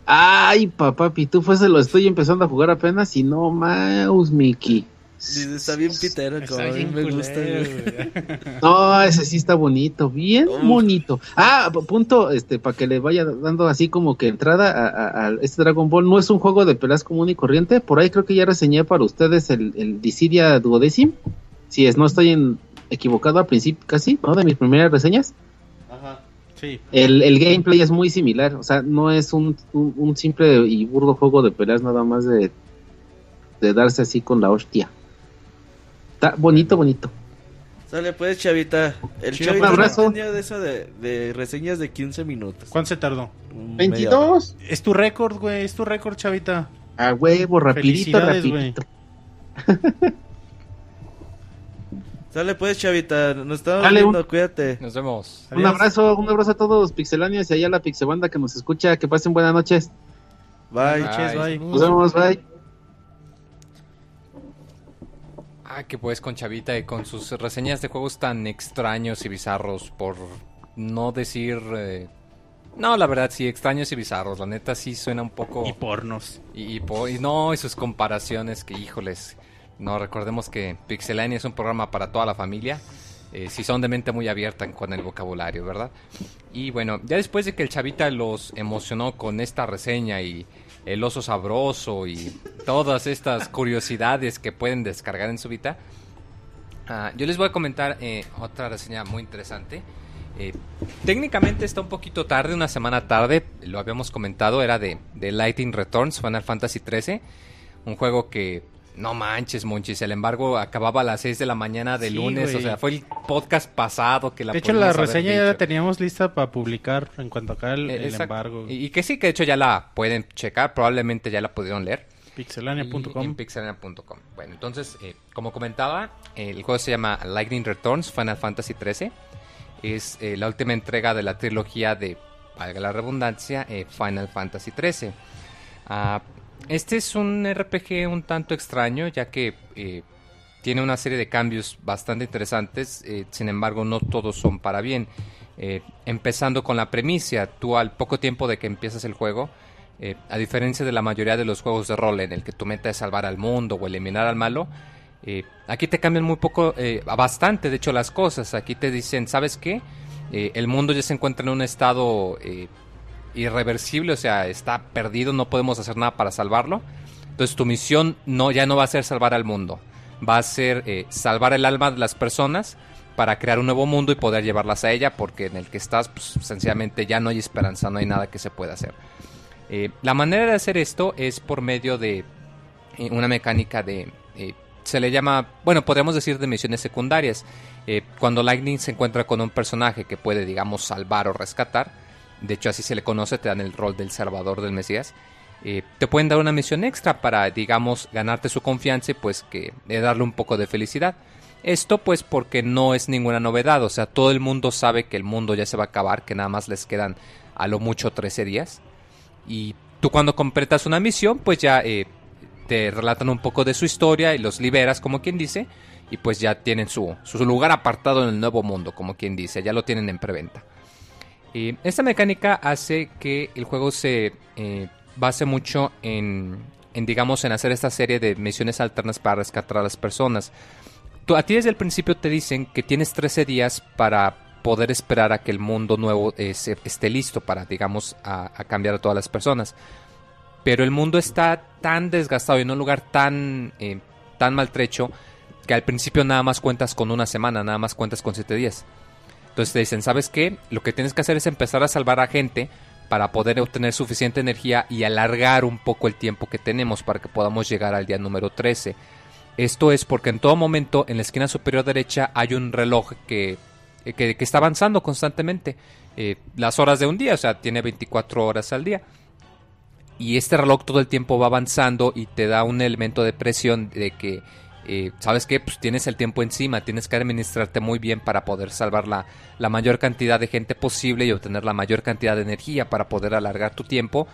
Ay, papá Pitufo, ese lo estoy empezando a jugar apenas y no mouse, Mickey. Dice, Está bien pitero, como Está a mí bien me gusta. culero, güey. güey. No, ese sí está bonito, bien Uf. bonito. Ah, punto, este, para que le vaya dando así como que entrada a, a- a este Dragon Ball. No es un juego de peleas común y corriente. Por ahí creo que ya reseñé para ustedes el, el Dissidia Duodecim. Si es, no estoy en, equivocado al principio, casi, ¿no? De mis primeras reseñas. Ajá. Sí. El, el gameplay es muy similar. O sea, no es un, un, un simple y burdo juego de peleas nada más de, de darse así con la hostia. Está bonito, bonito. Sale pues, chavita. El Chido, chavita un abrazo. tenía de eso de, de reseñas de 15 minutos. ¿Cuánto se tardó? Un media hora. 22. Es tu récord, güey, es tu récord, chavita. A huevo, rapidito, rapidito. Sale pues, chavita. Nos estamos Dale, viendo, cuídate. Nos vemos. Un abrazo, un abrazo a todos pixelanios y allá a la pixebanda que nos escucha. Que pasen buenas noches. Bye. Noches, bye. Nos vemos, bye. Ah, que pues con Chavita y con sus reseñas de juegos tan extraños y bizarros, por no decir... eh, No, la verdad sí, extraños y bizarros. La neta sí suena un poco... Y pornos. Y, y po- y no, y sus comparaciones que, híjoles, no, recordemos que Pixelania es un programa para toda la familia, eh, si son de mente muy abierta con el vocabulario, ¿verdad? Y bueno, ya después de que el chavita los emocionó con esta reseña y el oso sabroso y todas estas curiosidades que pueden descargar en su vida, ah, yo les voy a comentar eh, otra reseña muy interesante. Eh, técnicamente está un poquito tarde, una semana tarde, lo habíamos comentado, era de, de Lighting Returns, Final Fantasy XIII, un juego que no manches, monchis, sin embargo acababa a las 6 de la mañana de Sí, lunes, o sea, fue el podcast pasado que la de hecho, la reseña ya la teníamos lista para publicar en cuanto acá el, Eh, el embargo. Y, y que sí, que de hecho ya la pueden checar, probablemente ya la pudieron leer. En Pixelania.com. pixelania.com. Bueno, entonces, eh, como comentaba, el juego se llama Lightning Returns Final Fantasy XIII. Es eh, la última entrega de la trilogía de, valga la redundancia, eh, Final Fantasy XIII. Ah, este es un RPG un tanto extraño, ya que eh, tiene una serie de cambios bastante interesantes, eh, sin embargo no todos son para bien. Eh, empezando con la premisa, tú al poco tiempo de que empiezas el juego, a diferencia de la mayoría de los juegos de rol en el que tu meta es salvar al mundo o eliminar al malo, aquí te cambian muy poco, eh, bastante de hecho las cosas. Aquí te dicen, ¿sabes qué? El mundo ya se encuentra en un estado irreversible, o sea, está perdido, no podemos hacer nada para salvarlo. Entonces tu misión no, ya no va a ser salvar al mundo, va a ser eh, salvar el alma de las personas para crear un nuevo mundo y poder llevarlas a ella, porque en el que estás, pues sencillamente ya no hay esperanza, no hay nada que se pueda hacer. Eh, la manera de hacer esto es por medio de eh, una mecánica de... se le llama, bueno, podríamos decir de misiones secundarias. Cuando Lightning se encuentra con un personaje que puede, digamos, salvar o rescatar, de hecho así se le conoce, te dan el rol del salvador del Mesías, eh, te pueden dar una misión extra para, digamos, ganarte su confianza y pues que eh, darle un poco de felicidad. Esto pues porque no es ninguna novedad, o sea, todo el mundo sabe que el mundo ya se va a acabar, que nada más les quedan a lo mucho 13 días. Y tú cuando completas una misión, pues ya eh, te relatan un poco de su historia y los liberas, como quien dice. y pues ya tienen su, su lugar apartado en el nuevo mundo, como quien dice, ya lo tienen en preventa. Y esta mecánica hace que el juego se eh, base mucho en, digamos, en hacer esta serie de misiones alternas para rescatar a las personas. A ti desde el principio te dicen que tienes 13 días para poder esperar a que el mundo nuevo eh, esté listo para, digamos, a, a cambiar a todas las personas. Pero el mundo está tan desgastado y en un lugar tan, eh, tan maltrecho que al principio nada más cuentas con una semana, nada más cuentas con 7 días. Entonces te dicen, ¿sabes qué? Lo que tienes que hacer es empezar a salvar a gente para poder obtener suficiente energía y alargar un poco el tiempo que tenemos para que podamos llegar al día número 13. Esto es porque en todo momento en la esquina superior derecha hay un reloj que, que, está avanzando constantemente. eh, las horas de un día, o sea, tiene 24 horas al día. Y este reloj todo el tiempo va avanzando y te da un elemento de presión de que, ¿sabes qué? Pues tienes el tiempo encima, tienes que administrarte muy bien para poder salvar la, la mayor cantidad de gente posible y obtener la mayor cantidad de energía para poder alargar tu tiempo.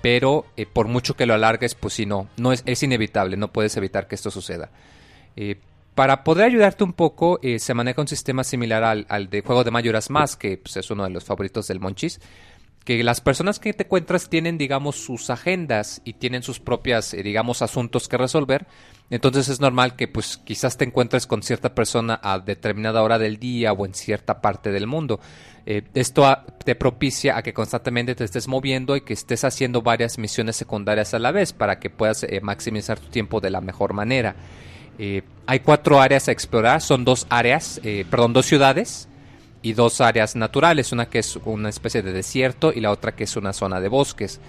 Pero eh, por mucho que lo alargues, pues si no, no es, es inevitable, no puedes evitar que esto suceda. Eh, para poder ayudarte un poco, eh, se maneja un sistema similar al, al de juego de Mayoras Más, que pues, es uno de los favoritos del Monchis. Que las personas que te encuentras tienen, digamos, sus agendas y tienen sus propias, digamos, asuntos que resolver. Entonces es normal que, pues, quizás te encuentres con cierta persona a determinada hora del día o en cierta parte del mundo. Eh, esto te propicia a que constantemente te estés moviendo y que estés haciendo varias misiones secundarias a la vez para que puedas eh, maximizar tu tiempo de la mejor manera. Eh, hay cuatro áreas a explorar, son dos áreas, perdón, dos ciudades y dos áreas naturales, una que es una especie de desierto y la otra que es una zona de bosques.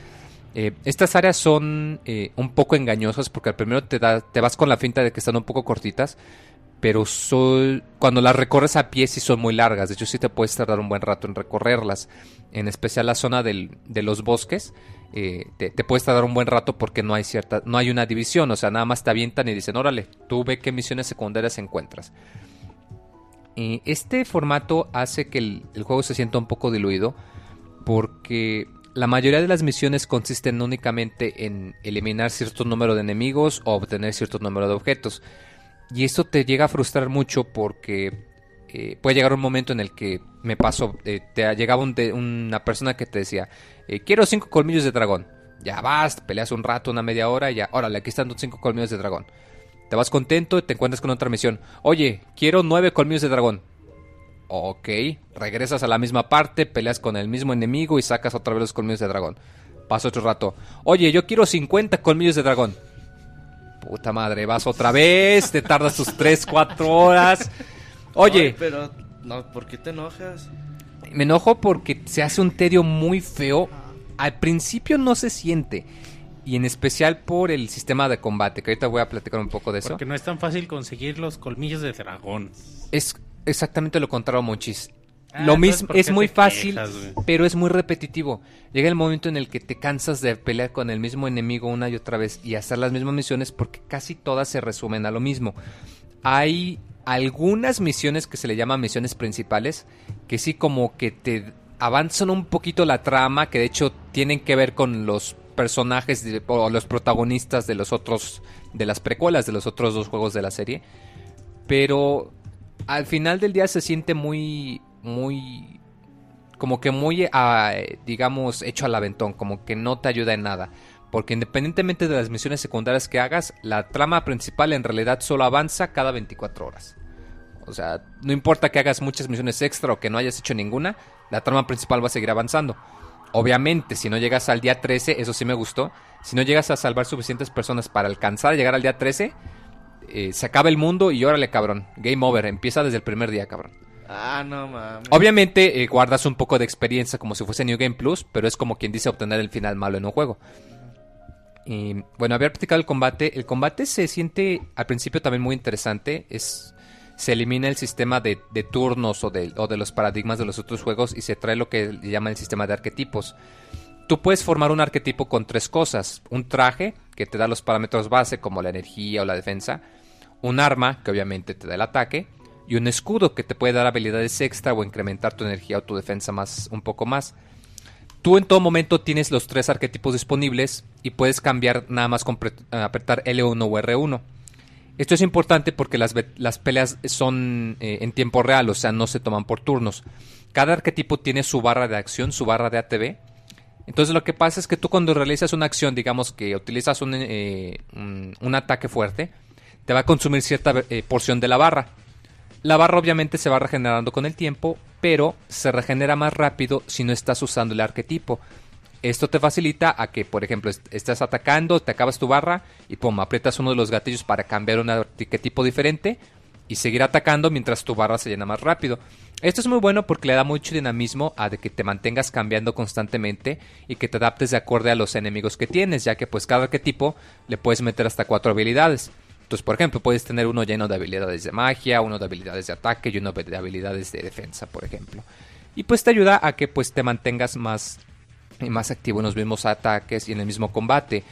Eh, estas áreas son eh, un poco engañosas porque al primero te, da, te vas con la finta de que están un poco cortitas, pero son, cuando las recorres a pie sí son muy largas, de hecho sí te puedes tardar un buen rato en recorrerlas, en especial la zona del- de los bosques, eh, te, puedes tardar un buen rato porque no hay cierta, no hay una división, o sea, nada más te avientan y dicen, órale, tú ve qué misiones secundarias encuentras. Este formato hace que el juego se sienta un poco diluido porque la mayoría de las misiones consisten únicamente en eliminar cierto número de enemigos o obtener cierto número de objetos. Y esto te llega a frustrar mucho porque eh, puede llegar un momento en el que me pasó, eh, te llegaba de- una persona que te decía, eh, quiero cinco colmillos de dragón. Ya vas, peleas un rato, una media hora y ya, órale, aquí están tus cinco colmillos de dragón. Te vas contento y te encuentras con otra misión. Oye, quiero nueve colmillos de dragón. Ok, regresas a la misma parte, peleas con el mismo enemigo y sacas otra vez los colmillos de dragón. Pasa otro rato. Oye, yo quiero 50 colmillos de dragón. Puta madre, vas otra vez, te tardas tus 3, 4 horas. Oye, Ay, pero, no, ¿por qué te enojas? me enojo porque se hace un tedio muy feo. Al principio no se siente. Y en especial por el sistema de combate, que ahorita voy a platicar un poco de eso. Porque no es tan fácil conseguir los colmillos de dragón. Es exactamente lo contrario, Monchis. Ah, lo mismo, ¿por qué es muy fácil, quejas, pero es muy repetitivo. Llega el momento en el que te cansas de pelear con el mismo enemigo una y otra vez y hacer las mismas misiones porque casi todas se resumen a lo mismo. Hay algunas misiones que se le llaman misiones principales que sí como que te avanzan un poquito la trama, que de hecho tienen que ver con los personajes de- o los protagonistas de los otros de las precuelas de los otros dos juegos de la serie pero al final del día se siente muy, muy, como que muy, ah, digamos, hecho al aventón, como que no te ayuda en nada. Porque independientemente de las misiones secundarias que hagas, la trama principal en realidad solo avanza cada 24 horas. O sea, no importa que hagas muchas misiones extra o que no hayas hecho ninguna, la trama principal va a seguir avanzando. Obviamente, si no llegas al día 13, eso sí me gustó, si no llegas a salvar suficientes personas para alcanzar a llegar al día 13, eh, se acaba el mundo y órale, cabrón. Game over, empieza desde el primer día, cabrón. Ah, no mames. Obviamente eh, guardas un poco de experiencia como si fuese New Game Plus, pero es como quien dice obtener el final malo en un juego. Y bueno, había practicado el combate. El combate se siente al principio también muy interesante. Es, se elimina el sistema de, de turnos o de, o de los paradigmas de los otros juegos y se trae lo que le llama el sistema de arquetipos. Tú puedes formar un arquetipo con tres cosas. Un traje, que te da los parámetros base como la energía o la defensa. Un arma, que obviamente te da el ataque. Y un escudo, que te puede dar habilidades extra o incrementar tu energía o tu defensa más, un poco más. Tú en todo momento tienes los tres arquetipos disponibles y puedes cambiar nada más con pre- apretar L1 o R1. Esto es importante porque las, las peleas son eh, en tiempo real, o sea, no se toman por turnos. Cada arquetipo tiene su barra de acción, su barra de ATB. Entonces lo que pasa es que tú cuando realizas una acción, digamos que utilizas un, eh, un, ataque fuerte, te va a consumir cierta eh, porción de la barra. La barra obviamente se va regenerando con el tiempo, pero se regenera más rápido si no estás usando el arquetipo. Esto te facilita a que, por ejemplo, estás atacando, te acabas tu barra y pum, aprietas uno de los gatillos para cambiar un arquetipo diferente y seguir atacando mientras tu barra se llena más rápido. Esto es muy bueno porque le da mucho dinamismo a de que te mantengas cambiando constantemente y que te adaptes de acuerdo a los enemigos que tienes, ya que pues cada arquetipo le puedes meter hasta cuatro habilidades. Entonces, por ejemplo, puedes tener uno lleno de habilidades de magia, uno de habilidades de ataque y uno de habilidades de defensa, por ejemplo. Y pues te ayuda a que pues te mantengas más más activo en los mismos ataques y en el mismo combate.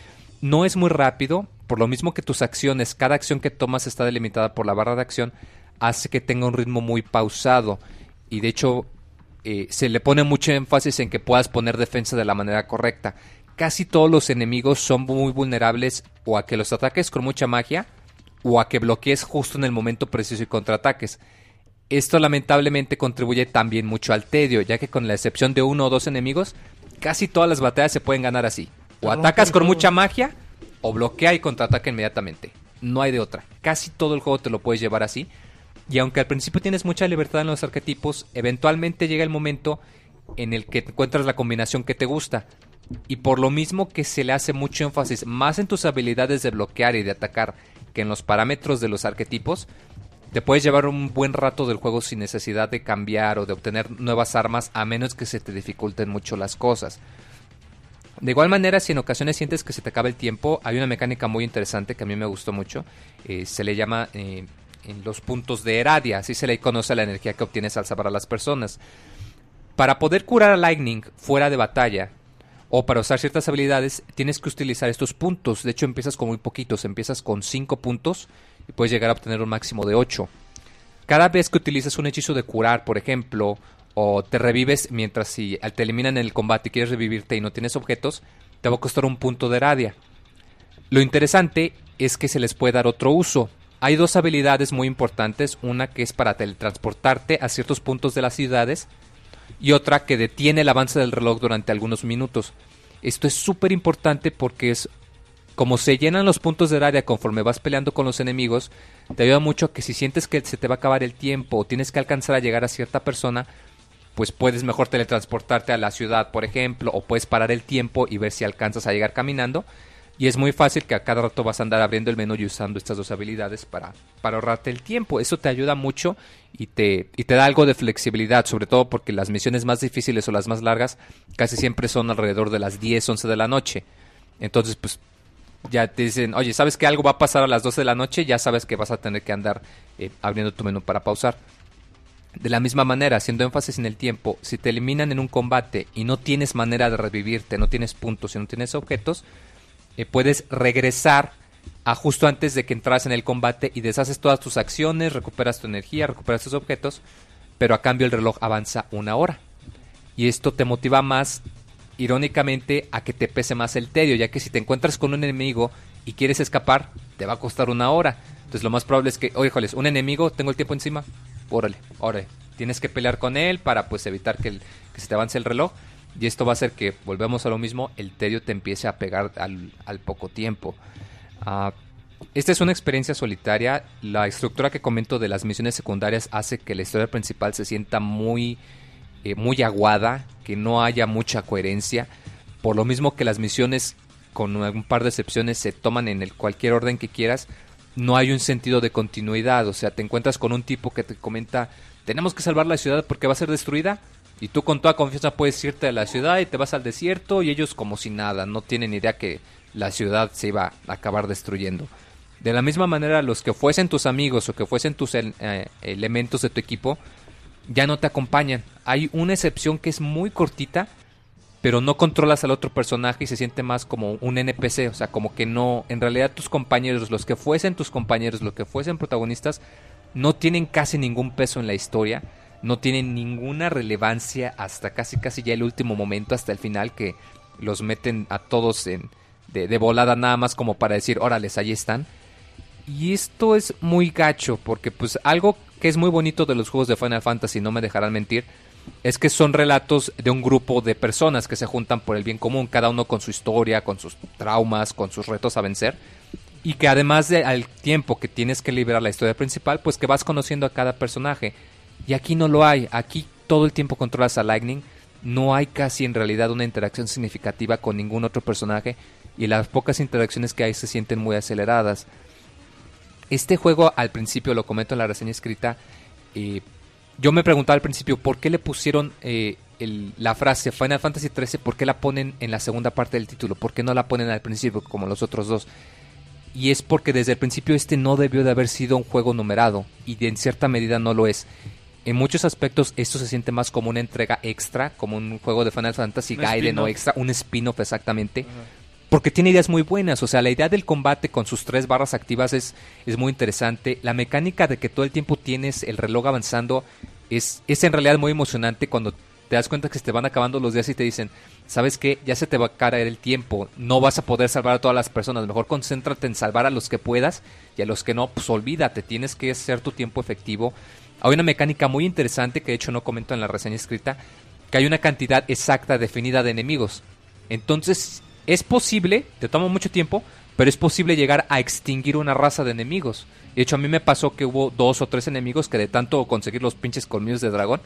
No es muy rápido, por lo mismo que tus acciones, cada acción que tomas está delimitada por la barra de acción, hace que tenga un ritmo muy pausado y de hecho eh, se le pone mucho énfasis en que puedas poner defensa de la manera correcta. Casi todos los enemigos son muy vulnerables o a que los ataques con mucha magia o a que bloquees justo en el momento preciso y contraataques. Esto lamentablemente contribuye también mucho al tedio, ya que con la excepción de uno o dos enemigos, casi todas las batallas se pueden ganar así. O atacas con mucha magia, o bloquea y contraataca inmediatamente. No hay de otra. Casi todo el juego te lo puedes llevar así. Y aunque al principio tienes mucha libertad en los arquetipos, eventualmente llega el momento en el que encuentras la combinación que te gusta. Y por lo mismo que se le hace mucho énfasis más en tus habilidades de bloquear y de atacar que en los parámetros de los arquetipos, te puedes llevar un buen rato del juego sin necesidad de cambiar o de obtener nuevas armas a menos que se te dificulten mucho las cosas. De igual manera, si en ocasiones sientes que se te acaba el tiempo, hay una mecánica muy interesante que a mí me gustó mucho. Eh, se le llama eh, los puntos de Eradia, así se le conoce la energía que obtienes al salvar a las personas. Para poder curar a Lightning fuera de batalla, o para usar ciertas habilidades, tienes que utilizar estos puntos. De hecho, empiezas con muy poquitos, empiezas con 5 puntos y puedes llegar a obtener un máximo de 8. Cada vez que utilizas un hechizo de curar, por ejemplo, o te revives mientras si te eliminan en el combate y quieres revivirte y no tienes objetos, te va a costar un punto de radia. Lo interesante es que se les puede dar otro uso. Hay dos habilidades muy importantes, una que es para teletransportarte a ciertos puntos de las ciudades y otra que detiene el avance del reloj durante algunos minutos. Esto es súper importante porque es como se llenan los puntos del área conforme vas peleando con los enemigos, te ayuda mucho que si sientes que se te va a acabar el tiempo o tienes que alcanzar a llegar a cierta persona, pues puedes mejor teletransportarte a la ciudad, por ejemplo, o puedes parar el tiempo y ver si alcanzas a llegar caminando. Y es muy fácil que a cada rato vas a andar abriendo el menú y usando estas dos habilidades para, para ahorrarte el tiempo. Eso te ayuda mucho y te, y te da algo de flexibilidad, sobre todo porque las misiones más difíciles o las más largas casi siempre son alrededor de las 10, 11 de la noche. Entonces, pues ya te dicen, oye, ¿sabes que algo va a pasar a las 12 de la noche? Ya sabes que vas a tener que andar eh, abriendo tu menú para pausar. De la misma manera, haciendo énfasis en el tiempo, si te eliminan en un combate y no tienes manera de revivirte, no tienes puntos y no tienes objetos, eh, puedes regresar a justo antes de que entras en el combate y deshaces todas tus acciones, recuperas tu energía, recuperas tus objetos, pero a cambio el reloj avanza una hora. Y esto te motiva más irónicamente a que te pese más el tedio, ya que si te encuentras con un enemigo y quieres escapar, te va a costar una hora. Entonces lo más probable es que, oye, un enemigo, tengo el tiempo encima, órale, órale. Tienes que pelear con él para pues evitar que, se te avance el reloj. Y esto va a hacer que, volvemos a lo mismo, el tedio te empiece a pegar al, poco tiempo. Ah, esta es una experiencia solitaria. La estructura que comento de las misiones secundarias hace que la historia principal se sienta muy eh, muy aguada, que no haya mucha coherencia, por lo mismo que las misiones, con un par de excepciones, se toman en cualquier orden que quieras, no hay un sentido de continuidad, o sea, te encuentras con un tipo que te comenta, tenemos que salvar la ciudad porque va a ser destruida, y tú con toda confianza puedes irte a la ciudad y te vas al desierto, y ellos como si nada, no tienen idea que la ciudad se iba a acabar destruyendo. De la misma manera, los que fuesen tus amigos o que fuesen tus eh, elementos de tu equipo, ya no te acompañan. Hay una excepción que es muy cortita, pero no controlas al otro personaje y se siente más como un NPC, o sea, como que no, en realidad tus compañeros, los que fuesen tus compañeros, los que fuesen protagonistas, no tienen casi ningún peso en la historia, no tienen ninguna relevancia hasta casi casi ya el último momento, hasta el final que los meten a todos en, de, volada nada más como para decir, órales, ahí están. Y esto es muy gacho, porque pues algo que es muy bonito de los juegos de Final Fantasy, no me dejarán mentir, es que son relatos de un grupo de personas que se juntan por el bien común, cada uno con su historia, con sus traumas, con sus retos a vencer. Y que además de al tiempo que tienes que liberar la historia principal, pues que vas conociendo a cada personaje. Y aquí no lo hay, aquí todo el tiempo controlas a Lightning, no hay casi en realidad una interacción significativa con ningún otro personaje y las pocas interacciones que hay se sienten muy aceleradas. Este juego al principio, lo comento en la reseña escrita, eh, yo me preguntaba al principio por qué le pusieron eh, el- la frase Final Fantasy XIII, por qué la ponen en la segunda parte del título, por qué no la ponen al principio como los otros dos. Y es porque desde el principio este no debió de haber sido un juego numerado y de- en cierta medida no lo es. En muchos aspectos esto se siente más como una entrega extra, como un juego de Final Fantasy Gaiden o extra, un spin-off exactamente. Porque tiene ideas muy buenas, o sea, la idea del combate con sus tres barras activas es, es muy interesante. La mecánica de que todo el tiempo tienes el reloj avanzando es, es en realidad muy emocionante cuando te das cuenta que se te van acabando los días y te dicen, ¿sabes qué? Ya se te va a caer el tiempo, no vas a poder salvar a todas las personas, mejor concéntrate en salvar a los que puedas y a los que no, pues olvídate, tienes que hacer tu tiempo efectivo. Hay una mecánica muy interesante que de hecho no comento en la reseña escrita, que hay una cantidad exacta definida de enemigos. Entonces, es posible, te toma mucho tiempo, pero es posible llegar a extinguir una raza de enemigos. De hecho, a mí me pasó que hubo dos o tres enemigos que de tanto conseguir los pinches colmillos de dragón,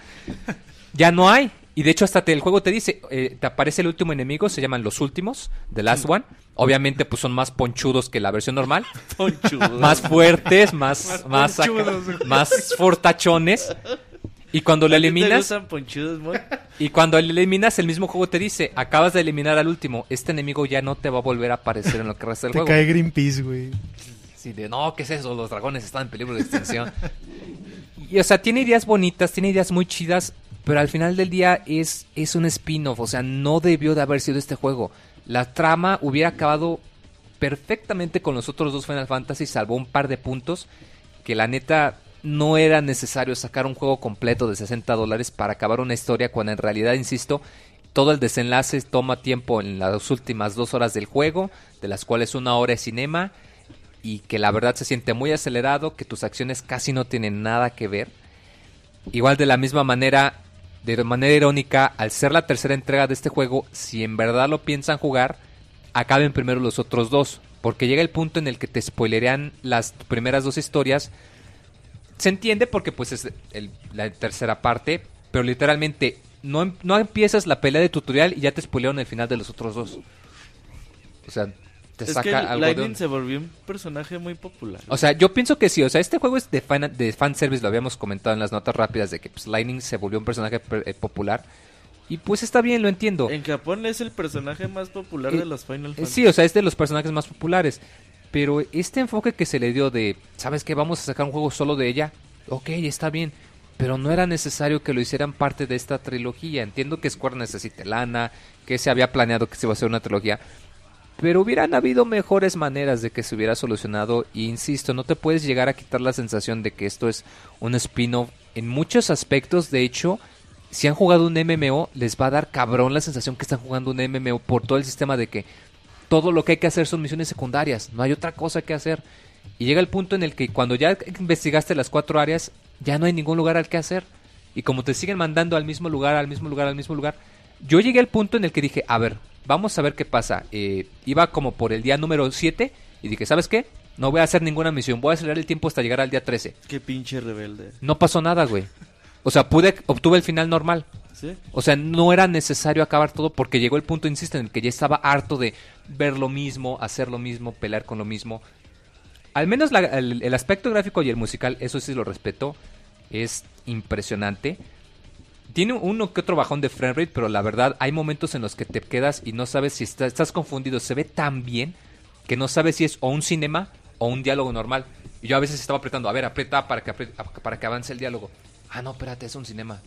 ya no hay. Y de hecho, hasta te- el juego te dice, eh, te aparece el último enemigo, se llaman los últimos, The Last One. Obviamente, pues son más ponchudos que la versión normal. Ponchudo. Más fuertes, más, más, ponchudos, güey. más fortachones. Y cuando lo ¿A ti te eliminas, ponchudos, y cuando lo eliminas, el mismo juego te dice, acabas de eliminar al último, este enemigo ya no te va a volver a aparecer en lo que resta del Te juego. cae Greenpeace, güey. Sí, de no, ¿qué es eso? Los dragones están en peligro de extinción. y, o sea, tiene ideas bonitas, tiene ideas muy chidas, pero al final del día es, es un spin-off. O sea, no debió de haber sido este juego. La trama hubiera acabado perfectamente con los otros dos Final Fantasy, salvo un par de puntos que la neta no era necesario sacar un juego completo de 60 dólares para acabar una historia cuando en realidad, insisto, todo el desenlace toma tiempo en las últimas dos horas del juego, de las cuales una hora es cinema y que la verdad se siente muy acelerado, que tus acciones casi no tienen nada que ver. Igual de la misma manera, de manera irónica, al ser la tercera entrega de este juego, si en verdad lo piensan jugar, acaben primero los otros dos, porque llega el punto en el que te spoilerean las primeras dos historias. Se entiende porque pues es el- la tercera parte, pero literalmente no, em- no empiezas la pelea de tutorial y ya te spoilearon el final de los otros dos. O sea, te Es saca que algo de un- se volvió un personaje muy popular. o sea, yo pienso que sí. O sea, este juego es de, fan, de fanservice, lo habíamos comentado en las notas rápidas, de que pues, Lightning se volvió un personaje per- eh, popular. Y pues está bien, lo entiendo. En Japón es el personaje más popular Eh, de los Final Eh, Fantasy. Sí, o sea, es de los personajes más populares. Pero este enfoque que se le dio de, ¿sabes qué? Vamos a sacar un juego solo de ella. Ok, está bien. Pero no era necesario que lo hicieran parte de esta trilogía. Entiendo que Square necesita lana, que se había planeado que se iba a hacer una trilogía. Pero hubieran habido mejores maneras de que se hubiera solucionado. Y insisto, no te puedes llegar a quitar la sensación de que esto es un spin-off. En muchos aspectos, de hecho, si han jugado un MMO, les va a dar cabrón la sensación que están jugando un MMO por todo el sistema de que todo lo que hay que hacer son misiones secundarias, no hay otra cosa que hacer. Y llega el punto en el que cuando ya investigaste las cuatro áreas, ya no hay ningún lugar al que hacer. Y como te siguen mandando al mismo lugar, al mismo lugar, al mismo lugar, yo llegué al punto en el que dije, a ver, vamos a ver qué pasa. Eh, iba como por el día número 7 y dije, ¿sabes qué? No voy a hacer ninguna misión, voy a acelerar el tiempo hasta llegar al día 13. Qué pinche rebelde. No pasó nada, güey. O sea, pude, obtuve el final normal. ¿Sí? O sea, no era necesario acabar todo porque llegó el punto, insisto, en el que ya estaba harto de ver lo mismo, hacer lo mismo, pelear con lo mismo. Al menos el, aspecto gráfico y el musical, eso sí lo respeto, es impresionante. Tiene uno que otro bajón de frame rate, pero la verdad hay momentos en los que te quedas y no sabes si está- estás confundido. Se ve tan bien que no sabes si es o un cinema o un diálogo normal. Y yo a veces estaba apretando, a ver, aprieta para que, para que avance el diálogo. Ah, no, espérate, es un cinema.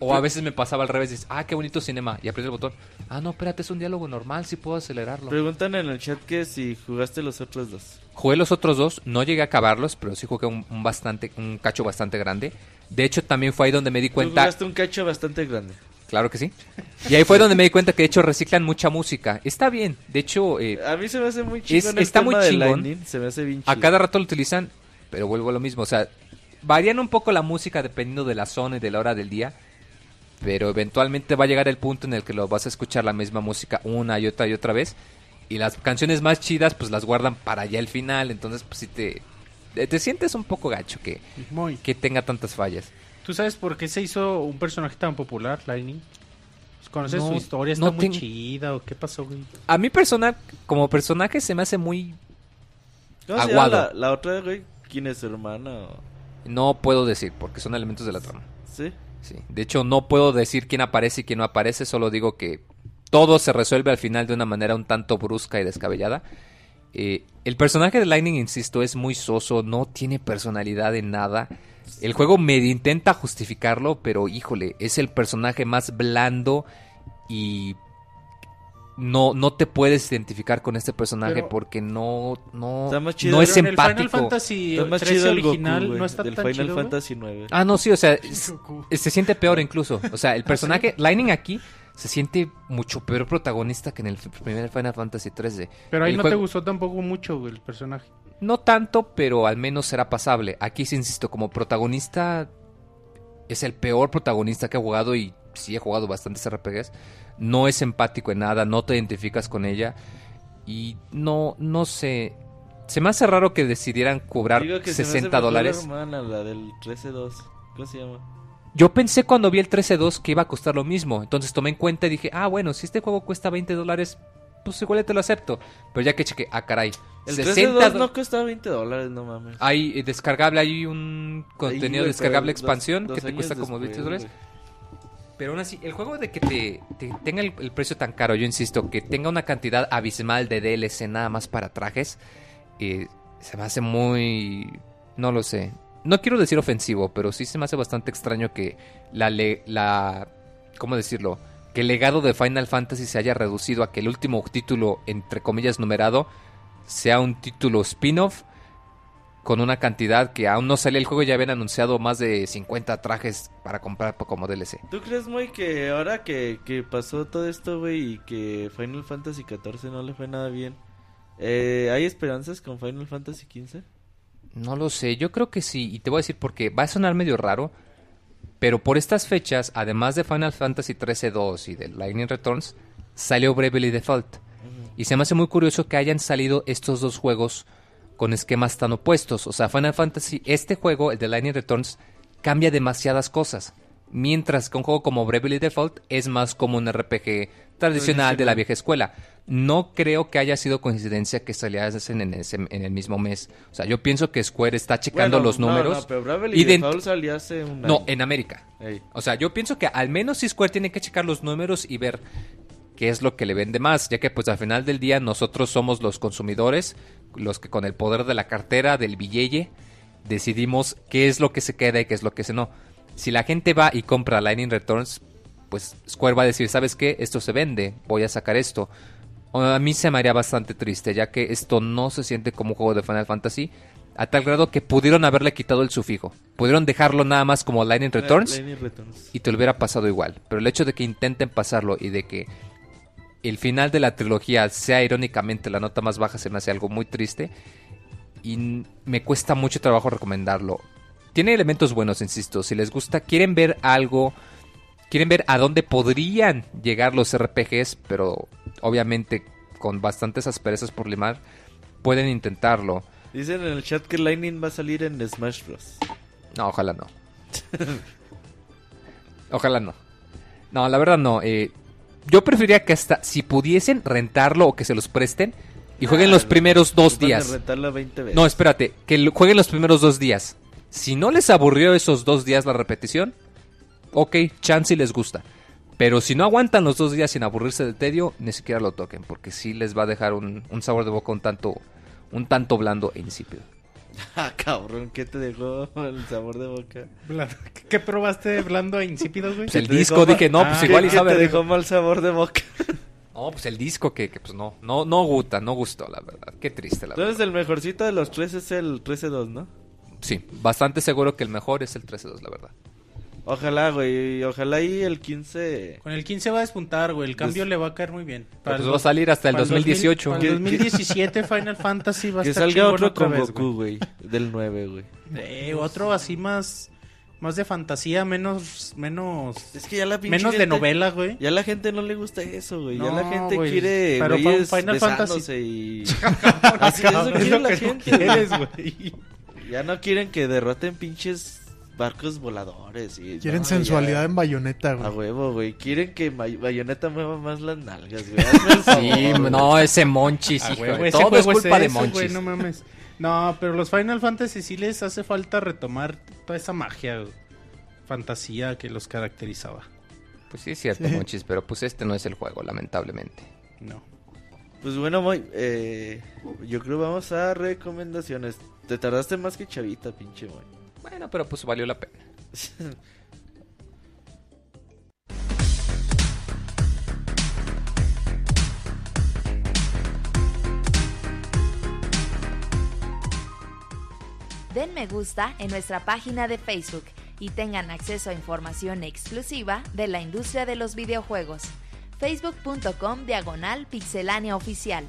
O a veces me pasaba al revés, dices, ah, qué bonito cinema, y aprieto el botón. Ah, no, espérate, es un diálogo normal, sí puedo acelerarlo. Preguntan en el chat que si jugaste los otros dos. Jugué los otros dos, no llegué a acabarlos, pero sí jugué un, un bastante, un cacho bastante grande. De hecho, también fue ahí donde me di cuenta. jugaste un cacho bastante grande. Claro que sí. Y ahí fue donde me di cuenta que de hecho reciclan mucha música. Está bien. De hecho, eh, A mí se me hace muy chingón. el está tema muy chingón. Lightning, Se me hace bien a chido. cada rato lo utilizan, pero vuelvo a lo mismo. O sea, varían un poco la música dependiendo de la zona y de la hora del día. Pero eventualmente va a llegar el punto en el que lo vas a escuchar la misma música una y otra y otra vez. Y las canciones más chidas, pues las guardan para ya el final. Entonces, pues sí te, te, te sientes un poco gacho que, Muy. que tenga tantas fallas. ¿Tú sabes por qué se hizo un personaje tan popular, Lightning? ¿Conoces No, su historia? ¿Está no muy chida o qué pasó, güey? A mí personal, como personaje, se me hace muy... ¿Cómo se llama aguado. La, la otra, güey, ¿quién es su hermana? No puedo decir, porque son elementos de la trama. ¿Sí? Sí. De hecho, no puedo decir quién aparece y quién no aparece, solo digo que todo se resuelve al final de una manera un tanto brusca y descabellada. Eh, el personaje de Lightning, insisto, es muy soso, no tiene personalidad en nada. El juego medio intenta justificarlo, pero híjole, es el personaje más blando y no, no te puedes identificar con este personaje Pero- porque no, no, Está más chido no es Pero en el Final empático. Fantasy Está más 13 chido el Goku, original no está del tan Final chido. Fantasy 9. Ah, no, sí, o sea, se siente peor incluso. O sea, el personaje, Lightning aquí, se siente mucho peor protagonista que en el primer Final Fantasy 13. Pero ahí El no juego- te gustó tampoco mucho, el personaje. No tanto, pero al menos será pasable. Aquí sí insisto, como protagonista, es el peor protagonista que he jugado y sí he jugado bastantes RPGs. No es empático en nada, no te identificas con ella y no, no sé. Se me hace raro que decidieran cobrar Digo que se me hace 60 mejor dólares. La hermana, la del 13-2. ¿Cómo se llama? Yo pensé cuando vi el 13.2 que iba a costar lo mismo. Entonces tomé en cuenta y dije, ah, bueno, si este juego cuesta 20 dólares, pues igual te lo acepto. Pero ya que chequé, ah, caray. El 60 13-2 do- no costaba 20 dólares, no mames. Hay eh, descargable, hay un contenido güey, descargable expansión dos- que te cuesta como 20 después, dólares. güey. Pero aún así, el juego de que te, te tenga el, precio tan caro, yo insisto, que tenga una cantidad abismal de DLC nada más para trajes, eh, se me hace muy... no lo sé. No quiero decir ofensivo, pero sí se me hace bastante extraño que la... la ¿Cómo decirlo? Que el legado de Final Fantasy se haya reducido a que el último título, entre comillas, numerado, sea un título spin-off con una cantidad que aún no salía el juego ya habían anunciado más de 50 trajes para comprar como DLC. ¿Tú crees, muy que ahora que, que pasó todo esto, güey, y que Final Fantasy XIV no le fue nada bien, eh, ¿hay esperanzas con Final Fantasy XV? No lo sé, yo creo que sí, y te voy a decir porque va a sonar medio raro, pero por estas fechas, además de Final Fantasy 13-2 y de Lightning Returns, salió Bravely Default. Y se me hace muy curioso que hayan salido estos dos juegos con esquemas tan opuestos. O sea, Final Fantasy, este juego, el de Lightning Returns, cambia demasiadas cosas. Mientras que un juego como Bravely Default es más como un RPG tradicional de la vieja escuela. No creo que haya sido coincidencia que saliesen en, ese, en el mismo mes. O sea, yo pienso que Square está checando Bueno, los no, números. No, pero Bravely y Default salió hace un No, en América. Ey. O sea, yo pienso que al menos si Square tiene que checar los números y ver qué es lo que le vende más, ya que pues al final del día nosotros somos los consumidores, los que con el poder de la cartera, del billete, decidimos qué es lo que se queda y qué es lo que se no. Si la gente va y compra Lightning Returns, pues Square va a decir, ¿sabes qué? Esto se vende, voy a sacar esto. A mí se me haría bastante triste, ya que esto no se siente como un juego de Final Fantasy, a tal grado que pudieron haberle quitado el sufijo. Pudieron dejarlo nada más como Lightning Returns Lightning Returns. y te lo hubiera pasado igual. Pero el hecho de que intenten pasarlo y de que el final de la trilogía sea irónicamente la nota más baja se me hace algo muy triste y me cuesta mucho trabajo recomendarlo. Tiene elementos buenos, insisto. Si les gusta, quieren ver algo, quieren ver a dónde podrían llegar los RPGs, pero obviamente con bastantes asperezas por limar, pueden intentarlo. Dicen en el chat que Lightning va a salir en Smash Bros. No, ojalá no. ojalá no. No, la verdad no. eh, yo preferiría que hasta si pudiesen rentarlo o que se los presten y jueguen Ah, los primeros dos días. rentarla 20 veces. No, espérate, que jueguen los primeros dos días. Si no les aburrió esos dos días la repetición, ok, chance y les gusta. Pero si no aguantan los dos días sin aburrirse del tedio, ni siquiera lo toquen, porque sí les va a dejar un, un sabor de boca un tanto, un tanto blando e insípido. Ah, cabrón, ¿qué te dejó el sabor de boca? ¿Qué probaste blando e insípidos, güey? Pues el disco dije, no, pues Ah, igual y ¿Qué sabe. te dejó mal sabor de boca? No, pues el disco que, que, pues no, no, no gusta, no gustó, la verdad. Qué triste, la verdad. Entonces el mejorcito de los tres es el 13-2, ¿no? Sí, bastante seguro que el mejor es el 13-2, la verdad. Ojalá, güey, ojalá y el 15... Con el 15 va a despuntar, güey. El cambio Pues- le va a caer muy bien. Pues el va a salir hasta el para 2018. Para el 2017 Final Fantasy va a Que estar salga chingón otro otra con vez, Goku, güey, del 9, güey. Eh, otro así más más de fantasía, menos menos Es que ya la pinche menos de novela, güey. Ya la gente no le gusta eso, güey. ya la No, gente güey. quiere Pero para un güeyes Final besándose y... Así eso Es lo la que gente, quieres, güey. Ya no quieren que derroten pinches barcos voladores. Y, Quieren no, sensualidad ya. en bayoneta, A güey. huevo, güey. Quieren que Bayonetta mueva más las nalgas, güey. Favor, Sí, güey. no, ese Monchis, Ah, hijo. ese Todo es juego culpa de Monchis. güey, no mames. No, pero los Final Fantasy sí les hace falta retomar toda esa magia, fantasía que los caracterizaba. Pues sí es cierto, Sí. Monchis, pero pues este no es el juego, lamentablemente. No. Pues bueno, Moy, eh, yo creo vamos a recomendaciones. Te tardaste más que chavita, pinche Moy. Bueno, pero pues valió la pena. Den me gusta en nuestra página de Facebook y tengan acceso a información exclusiva de la industria de los videojuegos. Facebook.com Diagonal Pixelánea Oficial.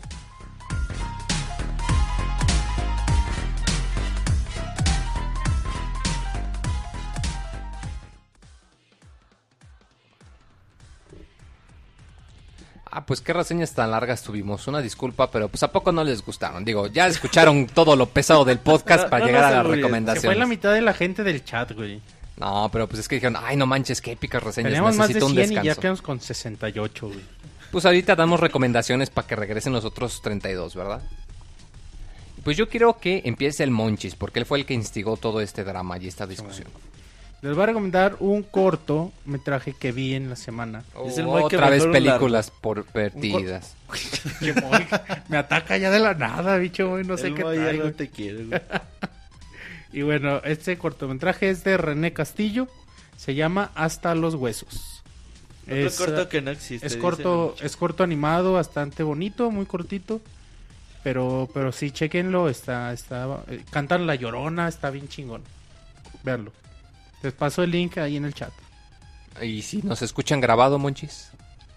Ah, pues qué reseñas tan largas tuvimos. Una disculpa, pero pues a poco no les gustaron. Digo, ya escucharon todo lo pesado del podcast para no llegar a las. Se fue la recomendaciones. mitad de la gente del chat, güey. No, pero pues es que dijeron, ay, no manches, qué épicas reseñas. Teníamos más de Necesito un 100 y ya descanso. quedamos con 68, güey. Pues ahorita damos recomendaciones para que regresen los otros 32, ¿verdad? Pues yo quiero que empiece el Monchis, porque él fue el que instigó todo este drama y esta discusión. Les voy a recomendar un corto metraje que vi en la semana. Es el Moy que Otra vez películas por perdidas. Me ataca ya de la nada, bicho, güey, no sé El qué Moy ya trae, no güey. te quiere, güey. Y bueno, este cortometraje es de René Castillo. Se llama Hasta los huesos. Otro Es, corto eh, que no existe. es corto, mucho. es corto animado, bastante bonito, muy cortito. Pero, pero sí, chequenlo, está, está, eh, cantan La Llorona, está bien chingón. Veanlo. Les paso el link ahí en el chat. Y si nos escuchan grabado, Monchis,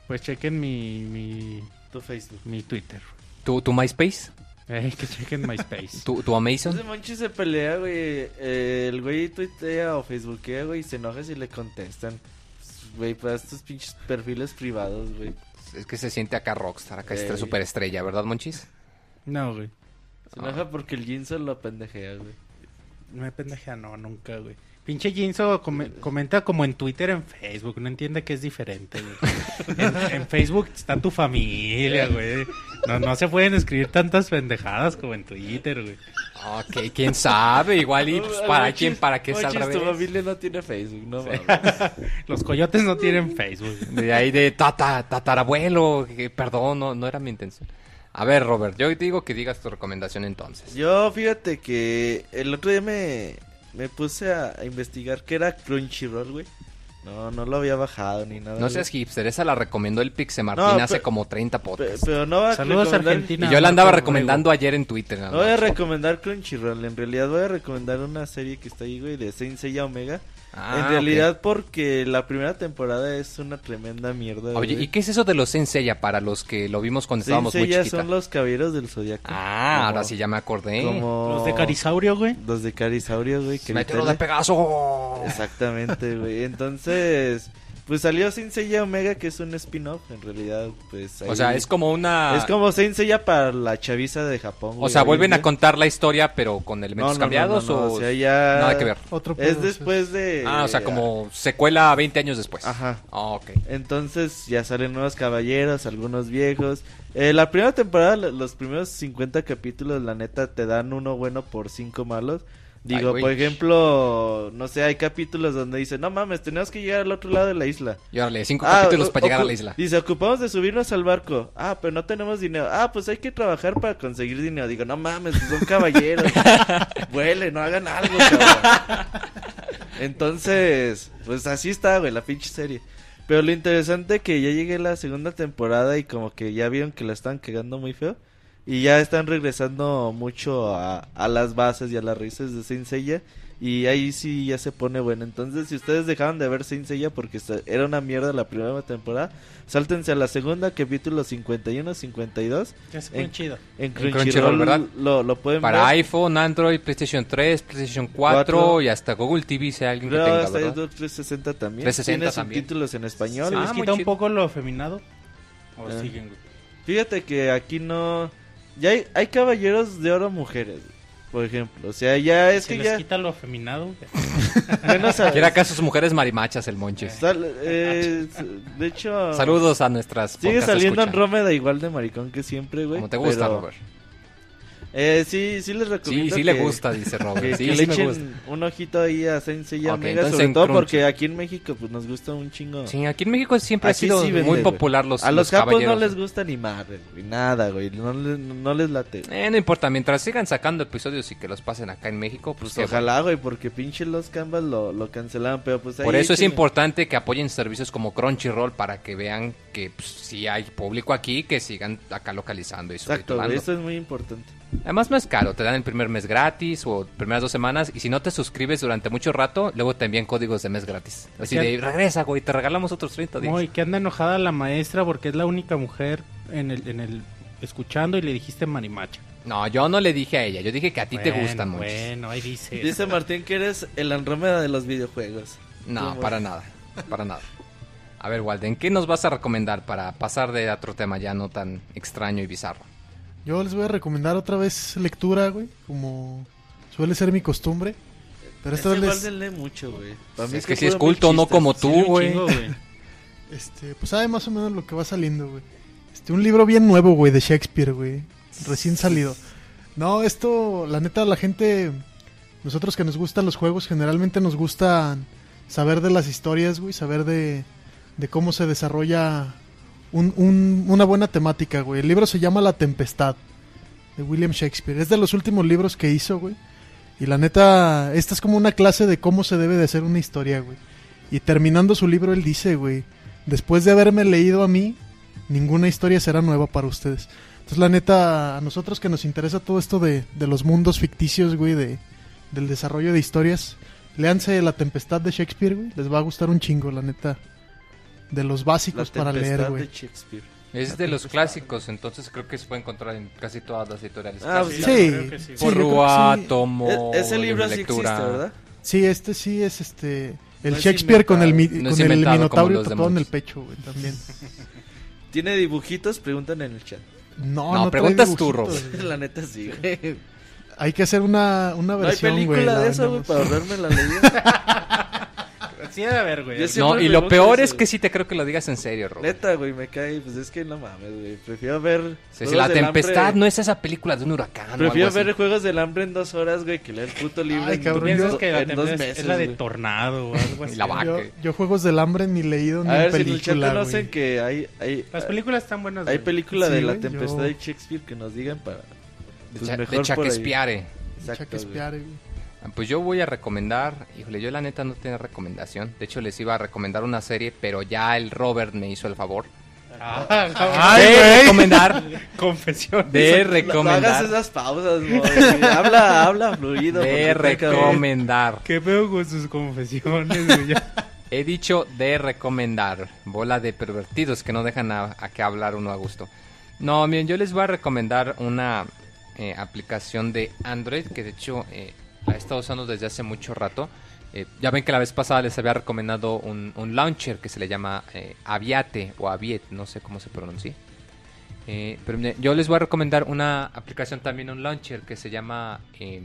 Pues chequen mi, mi, Tu Facebook. mi Twitter. ¿tu, tu MySpace? Eh, que chequen MySpace. ¿Tu, tu Amazon? Ese Monchi se pelea, güey. Eh, el güey tuitea o facebookea, güey, y se enoja si le contestan. Pues, Güey, para estos pinches perfiles privados, güey. Es que se siente acá rockstar, acá es super estrella, ¿verdad, Monchis? No, güey. Se enoja porque el Jinso lo pendejea, güey. No me pendejea, no, nunca, güey. Pinche come- comenta como en Twitter, en Facebook. No entiende que es diferente, güey. En, en Facebook está tu familia, güey. No, no se pueden escribir tantas pendejadas como en Twitter, güey. Ok, quién sabe, igual y pues, para quién, para qué Monchis, tu familia no tiene Facebook, no mames. Los coyotes no tienen Facebook. De ahí de tata, tatarabuelo, que, perdón, no, no era mi intención. A ver, Robert, yo te digo que digas tu recomendación entonces. Yo, fíjate que el otro día me, me puse a, a investigar qué era Crunchyroll, güey. No, no lo había bajado ni nada. No güey. seas hipster, esa la recomendó el Pixe Martín No, hace como 30 Pe- podcasts. pero no va a Saludos Argentina. y yo la andaba recomendando ayer en Twitter. No voy a recomendar Crunchyroll, en realidad voy a recomendar una serie que está ahí, güey, de Saint Seiya Omega. Ah, en realidad porque la primera temporada es una tremenda mierda. Oye. ¿y qué es eso de los Senseiya para los que lo vimos cuando Saint estábamos muy chiquitas? son los caballeros del zodiaco. Ah, Como- ahora sí ya me acordé. Como... Los de Carisaurio, güey. Los de Carisaurio, güey. literal- de Pegaso. Exactamente, güey. Entonces, pues salió Saint Seiya Omega, que es un spin-off, en realidad, pues... O ahí- sea, es como una... Es como Saint Seiya para la chaviza de Japón, O sea, vuelven en a contar la historia, pero con elementos no, no, cambiados no, no, o... o sea, ya... Nada que ver. Otro Es después de... Ah, o sea, como secuela 20 años después. Ajá. Ah, ok. Entonces ya salen nuevos caballeros, algunos viejos. Eh, la primera temporada, lo- los primeros 50 capítulos, la neta, te dan uno bueno por cinco malos. Digo, Ay, por ejemplo, no sé, hay capítulos donde dicen, no mames, tenemos que llegar al otro lado de la isla. Y órale, cinco Ah, capítulos para llegar a la isla. Dice, ocupamos de subirnos al barco. Ah, pero no tenemos dinero. Ah, pues hay que trabajar para conseguir dinero. Digo, no mames, son caballeros. Vuelen, no hagan algo, cabrón. Entonces, pues así está, güey, la pinche serie. Pero lo interesante que ya llegué a la segunda temporada y como que ya vieron que la están cagando muy feo. Y ya están regresando mucho a, a las bases y a las raíces de Saint Seiya. Y ahí sí ya se pone bueno. Entonces, si ustedes dejaron de ver Saint Seiya porque era una mierda la primera temporada, sáltense a la segunda, capítulo 51, 52. Ya se En- chido. En Crunchyroll, Crunchyroll, ¿verdad? Lo, lo pueden Para ver. iPhone, Android, PlayStation 3, PlayStation 4 Cuatro. y hasta Google TV si hay alguien que Creo tenga, hasta ¿verdad? Xbox 360 también. 360 Tiene también. subtítulos en español. ¿Se Ah, les muy quita un poco lo afeminado? ¿O Ah. siguen? Fíjate que aquí no... Ya hay, hay caballeros de oro mujeres, por ejemplo. O sea, ya es ¿Se que les ya... quita lo afeminado? Bueno, sa- ¿Quiere acaso sus mujeres marimachas el Monches? sal- eh, de hecho... Saludos a nuestras Sigue podcast saliendo en escucha. Rómeda igual de maricón que siempre, güey. Como te gusta, pero, Robert. Eh, sí, sí les Sí, recomiendo sí le que- gusta, dice Que, Robert. Sí, que sí le me echen gusta. un ojito ahí a Saint Seiya Ok, Mega, entonces sobre todo porque aquí en México pues nos gusta un chingo. Sí, aquí en México siempre Aquí ha sido sí vende, muy popular los, a los, capos no les gusta ni Marvel, güey, nada, güey, no, les- no les late. Eh, no importa, mientras sigan sacando episodios y que los pasen acá en México, pues, Pues ojalá, güey, porque pinche los Canvas lo, lo cancelaron, pero pues ahí Por eso es importante que apoyen servicios como Crunchyroll para que vean que pues, si hay público aquí, que sigan acá localizando y Exacto, eso es muy importante. Además no es caro, te dan el primer mes gratis o primeras dos semanas y si no te suscribes durante mucho rato, luego te envían códigos de mes gratis. Así de, regresa, güey, te regalamos otros 30 días. Muy, que anda enojada la maestra porque es la única mujer en el, en el escuchando y le dijiste marimacha. No, yo no le dije a ella, yo dije que a ti te gustan mucho. Bueno, ahí dice. Dice Martín que eres el Andrómeda de los videojuegos. No, ¿Cómo? para nada, para nada. A ver, Walden, ¿qué nos vas a recomendar para pasar de otro tema ya no tan extraño y bizarro? Yo les voy a recomendar otra vez lectura, güey, como suele ser mi costumbre. Pero esta Ese vez les, lee mucho, güey. Para mí Es que si es culto, no como tú, güey. este, pues sabe más o menos lo que va saliendo, güey. Este, un libro bien nuevo, güey, de Shakespeare, güey, recién salido. No, esto, la neta, la gente, nosotros que nos gustan los juegos, generalmente nos gusta saber de las historias, güey, saber de, de cómo se desarrolla un- un- una buena temática, güey. El libro se llama La Tempestad, de William Shakespeare. Es de los últimos libros que hizo, güey. Y la neta, esta es como una clase de cómo se debe de hacer una historia, güey. Y terminando su libro, él dice, güey, después de haberme leído a mí, ninguna historia será nueva para ustedes. Entonces, la neta, a nosotros que nos interesa todo esto de, de los mundos ficticios, güey, de, del desarrollo de historias, léanse La Tempestad de Shakespeare, güey. Les va a gustar un chingo, la neta. De los La básicos para leer, güey. de Shakespeare. Es de los clásicos, entonces creo que se puede encontrar en casi todas las editoriales. Ah. Sí, sí. sí, Porrúa, sí. Tomo, E- ese libro de sí existe, ¿verdad? Sí, este sí es este. El No es Shakespeare con el. No con el Minotauro tatuado en el pecho, güey, también. ¿Tiene dibujitos? Preguntan en el chat. No, No, no, preguntas tú, güey. La neta sí, güey. Hay que hacer una, una No hay versión, güey. película la de eso, güey, para ahorrarme la leída. Sí, debe haber, güey. Yo No, siempre y me lo gusta peor eso, es que güey. sí te creo que lo digas en serio, Rob. Neta, güey, me cae. Pues es que no mames, güey. Prefiero ver. Sí, sí, la tempestad no es esa película de un huracán. o Prefiero algo así. ver Juegos del Hambre en dos horas, güey, que leer el puto libro Ay, en, cabrón, piensas que la en dos meses. es la de güey. tornado o algo así. Y la vaca. Yo, yo Juegos del Hambre ni leído ni A ver, si en el chat película, conocen que hay. hay Las películas están buenas. Hay güey. película Sí, de la güey, tempestad yo- de Shakespeare que nos digan para. De, Pues Cha- mejor de por ahí. Shakespeare. Exacto, güey. Shakespeare, güey. Pues yo voy a recomendar, híjole, yo la neta no tenía recomendación. De hecho, les iba a recomendar una serie, pero ya el Robert me hizo el favor Ah, de recomendar, Confesión. de No hagas recomendar, esas pausas, güey. habla, habla fluido. de recomendar. ¿Qué veo con sus confesiones, güey? He dicho de recomendar. Bola de pervertidos que no dejan a, a que hablar uno a gusto. No, miren, yo les voy a recomendar una eh, aplicación de Android que de hecho eh, he estado usando desde hace mucho rato. Eh, ya ven que la vez pasada les había recomendado un, un launcher que se le llama eh, Aviate o Aviet, no sé cómo se pronuncia. Eh, pero yo les voy a recomendar una aplicación también, un launcher que se llama eh,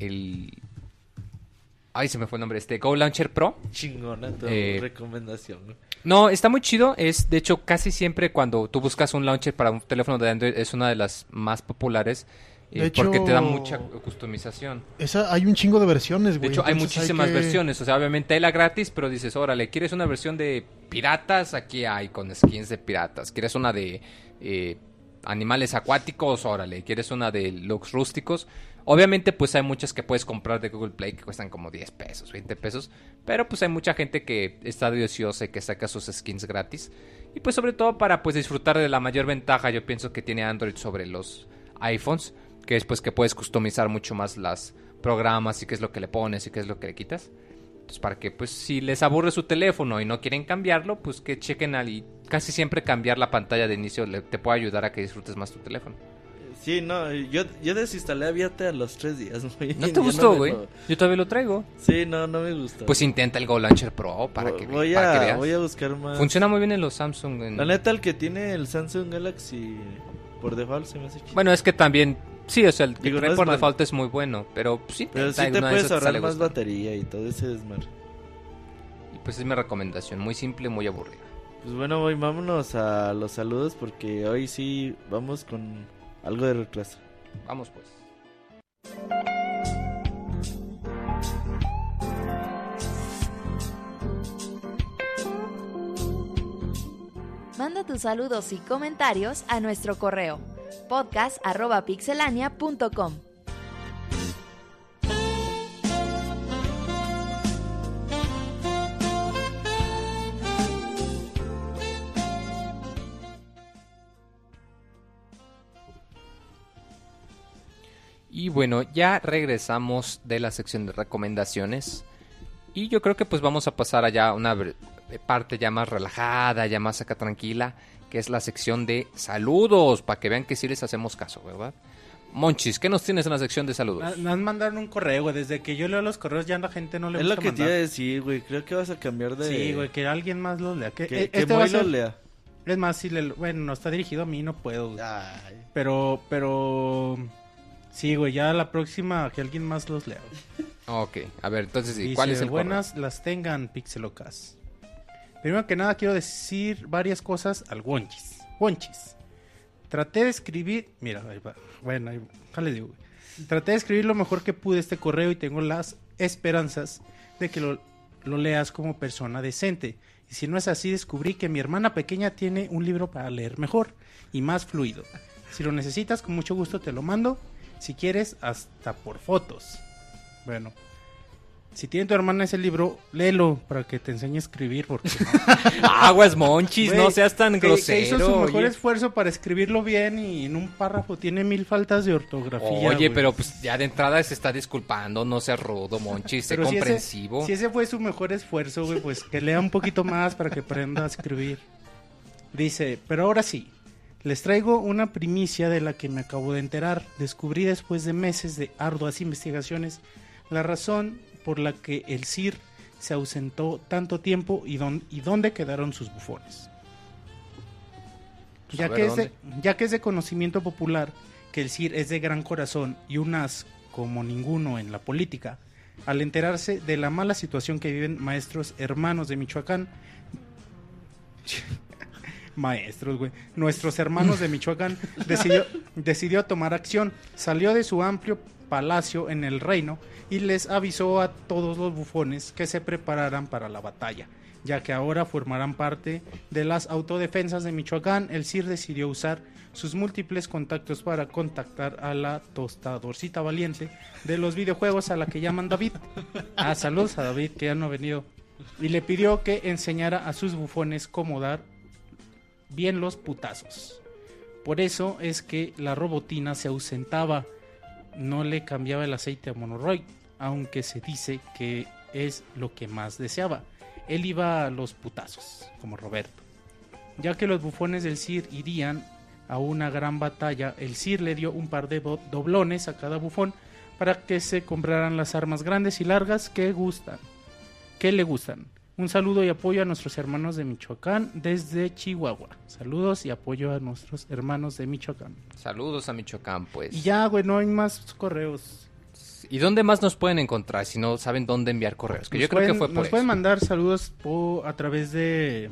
el... Ay, se me fue el nombre, este Go Launcher Pro. Chingona tu Eh, recomendación. No, está muy chido. Es, de hecho, casi siempre cuando tú buscas un launcher para un teléfono de Android es una de las más populares. Eh, De hecho- porque te da mucha customización. Esa, hay un chingo de versiones, De güey. hecho, hay muchísimas que- versiones. O sea, obviamente hay la gratis, pero dices, órale, ¿quieres una versión de piratas? Aquí hay con skins de piratas. ¿Quieres una de eh, animales acuáticos? Órale. ¿Quieres una de looks rústicos? Obviamente, pues hay muchas que puedes comprar de Google Play que cuestan como 10 pesos, 20 pesos. Pero pues hay mucha gente que está de ociosa y que saca sus skins gratis. Y pues sobre todo para pues disfrutar de la mayor ventaja, yo pienso que tiene Android sobre los iPhones. Que es pues que puedes customizar mucho más las programas y qué es lo que le pones y qué es lo que le quitas. Entonces, para que, pues, si les aburre su teléfono y no quieren cambiarlo, pues que chequen al y casi siempre cambiar la pantalla de inicio le- te puede ayudar a que disfrutes más tu teléfono. Sí, no, yo, yo desinstalé Aviate a los tres días, güey. ¿No te gustó, güey? lo- Yo todavía lo traigo. Sí, no, no me gustó. Pues intenta el Go Launcher Pro para que, voy, para que a, veas. voy a buscar más. Funciona muy bien en los Samsung. en- La neta, el que tiene el Samsung Galaxy por default se me hace chido. Bueno, es que también... Sí, o sea, el que Digo, trae no es por mal. default es muy bueno, pero pues, sí, Pero sí te de puedes esas ahorrar sale más gustando. batería y todo ese desmadre. Y pues es mi recomendación, muy simple, muy aburrida. Pues bueno, voy, vámonos a los saludos porque hoy sí vamos con algo de retraso. Vamos pues. Manda tus saludos y comentarios a nuestro correo podcast@pixelania.com. Y bueno, ya regresamos de la sección de recomendaciones. Y yo creo que pues vamos a pasar allá a una parte ya más relajada, ya más acá tranquila, que es la sección de saludos, para que vean que sí les hacemos caso, ¿verdad? Monchis, ¿qué nos tienes en la sección de saludos? Nos mandaron un correo, güey. Desde que yo leo los correos ya la gente no le es gusta lo que te mandar. iba a decir, güey. Creo que vas a cambiar de. Sí, güey, que alguien más los lea. Que, Que, eh, que este va a Moy lo ser- lea. Es más, si le... Bueno, no está dirigido a mí, no puedo. güey. Ay. Pero, pero... Sí, güey, ya la próxima que alguien más los lea. güey. Ok, a ver, entonces, ¿y Dice, ¿cuál es el buenas las tengan, Pixelocas. Primero que nada quiero decir varias cosas al Wonchis. Wonchis. Traté de escribir... Mira, ahí va. Bueno, ahí ya les digo. Traté de escribir lo mejor que pude este correo y tengo las esperanzas de que lo, lo leas como persona decente. Y si no es así, descubrí que mi hermana pequeña tiene un libro para leer mejor y más fluido. Si lo necesitas, con mucho gusto te lo mando. Si quieres, hasta por fotos. Bueno, si tiene tu hermana ese libro, léelo para que te enseñe a escribir. Porque Aguas, Monchis, Güey, no seas tan que- que grosero. hizo su mejor oye. esfuerzo para escribirlo bien y en un párrafo tiene mil faltas de ortografía. Oye, pero pues ya de entrada se está disculpando, no seas rudo, Monchis, sé Pero si ese- comprensivo. Si ese, fue su mejor esfuerzo, güey, pues que lea un poquito más para que aprenda a escribir. Dice, pero ahora sí, les traigo una primicia de la que me acabo de enterar. Descubrí después de meses de arduas investigaciones la razón por la que el CIR se ausentó tanto tiempo y, dón- y dónde quedaron sus bufones. Pues, Ya que, es de, ¿dónde? ya que es de conocimiento popular que el CIR es de gran corazón y un as como ninguno en la política, al enterarse de la mala situación que viven maestros hermanos de Michoacán, maestros, güey, nuestros hermanos de Michoacán, decidió, decidió tomar acción, salió de su amplio palacio en el reino y les avisó a todos los bufones que se prepararan para la batalla, ya que ahora formarán parte de las autodefensas de Michoacán. El CIR decidió usar sus múltiples contactos para contactar a la tostadorcita valiente de los videojuegos a la que llaman David. Ah, saludos a David que ya no ha venido. Y le pidió que enseñara a sus bufones cómo dar bien los putazos. Por eso es que la robotina se ausentaba, no le cambiaba el aceite a Monoroid, aunque se dice que es lo que más deseaba. Él iba a los putazos, como Roberto. Ya que los bufones del CIR irían a una gran batalla, el CIR le dio un par de do- doblones a cada bufón para que se compraran las armas grandes y largas que gustan, que le gustan. Un saludo y apoyo a nuestros hermanos de Michoacán desde Chihuahua. Saludos y apoyo a nuestros hermanos de Michoacán. Saludos a Michoacán, pues. Y ya, güey, no hay más correos. ¿Y dónde más nos pueden encontrar si no saben dónde enviar correos? Que Nos yo creo pueden- que fue por Nos eso. pueden mandar saludos a través de,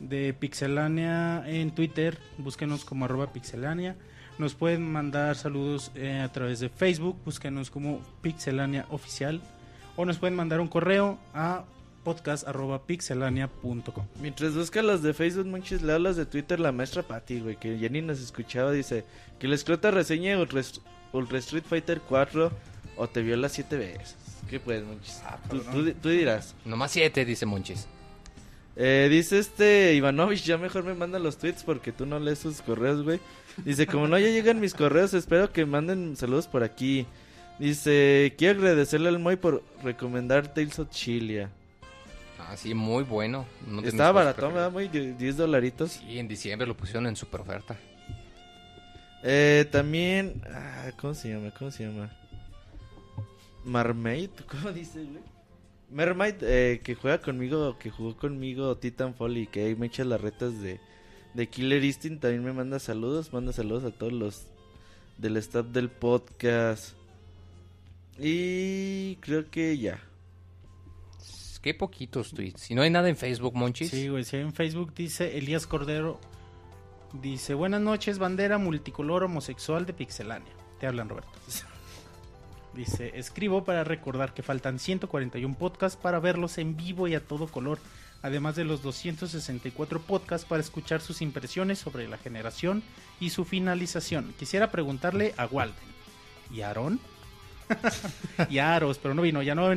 de Pixelania en Twitter. Búsquenos como arroba Pixelania. Nos pueden mandar saludos eh, a través de Facebook. Búsquenos como Pixelania Oficial. O nos pueden mandar un correo a podcast arroba pixelania.com. Mientras busca las de Facebook, Monchis, le hablas de Twitter la maestra Patty, güey, que Jenny nos escuchaba, dice que la escrota reseña Ultra, Ultra Street Fighter 4 o te viola siete veces. ¿Qué pues, Monchis? Ah, tú, tú- tú dirás. Nomás siete, dice Monchis. Eh, dice este Ivanovich, ya mejor me manda los tweets porque tú no lees sus correos, güey. Dice, como no ya llegan mis correos, espero que manden saludos por aquí. Dice, quiero agradecerle al Moy por recomendar Tales of Chilia. Ah, sí, muy bueno. No Estaba baratón, ¿verdad? Die- 10 dolaritos. Sí, en diciembre lo pusieron en super oferta. Eh, también, ah, ¿cómo se llama? ¿Cómo se llama? Marmaid, ¿cómo dice, güey? Mermaid, eh, que juega conmigo, que jugó conmigo Titanfall y que ahí me echa las retas de, de Killer Instinct, también me manda saludos, manda saludos a todos los del staff del podcast. Y creo que ya. Qué poquitos tweets. Si no hay nada en Facebook, Monchis. Sí, güey, si en Facebook dice Elías Cordero, dice, buenas noches, bandera multicolor homosexual de Pixelania. Te hablan, Roberto. Dice, escribo para recordar que faltan 141 podcasts para verlos en vivo y a todo color, además de los 264 podcasts para escuchar sus impresiones sobre la generación y su finalización. Quisiera preguntarle a Walden y a Aaron y a Aros, pero no vino, ya no va.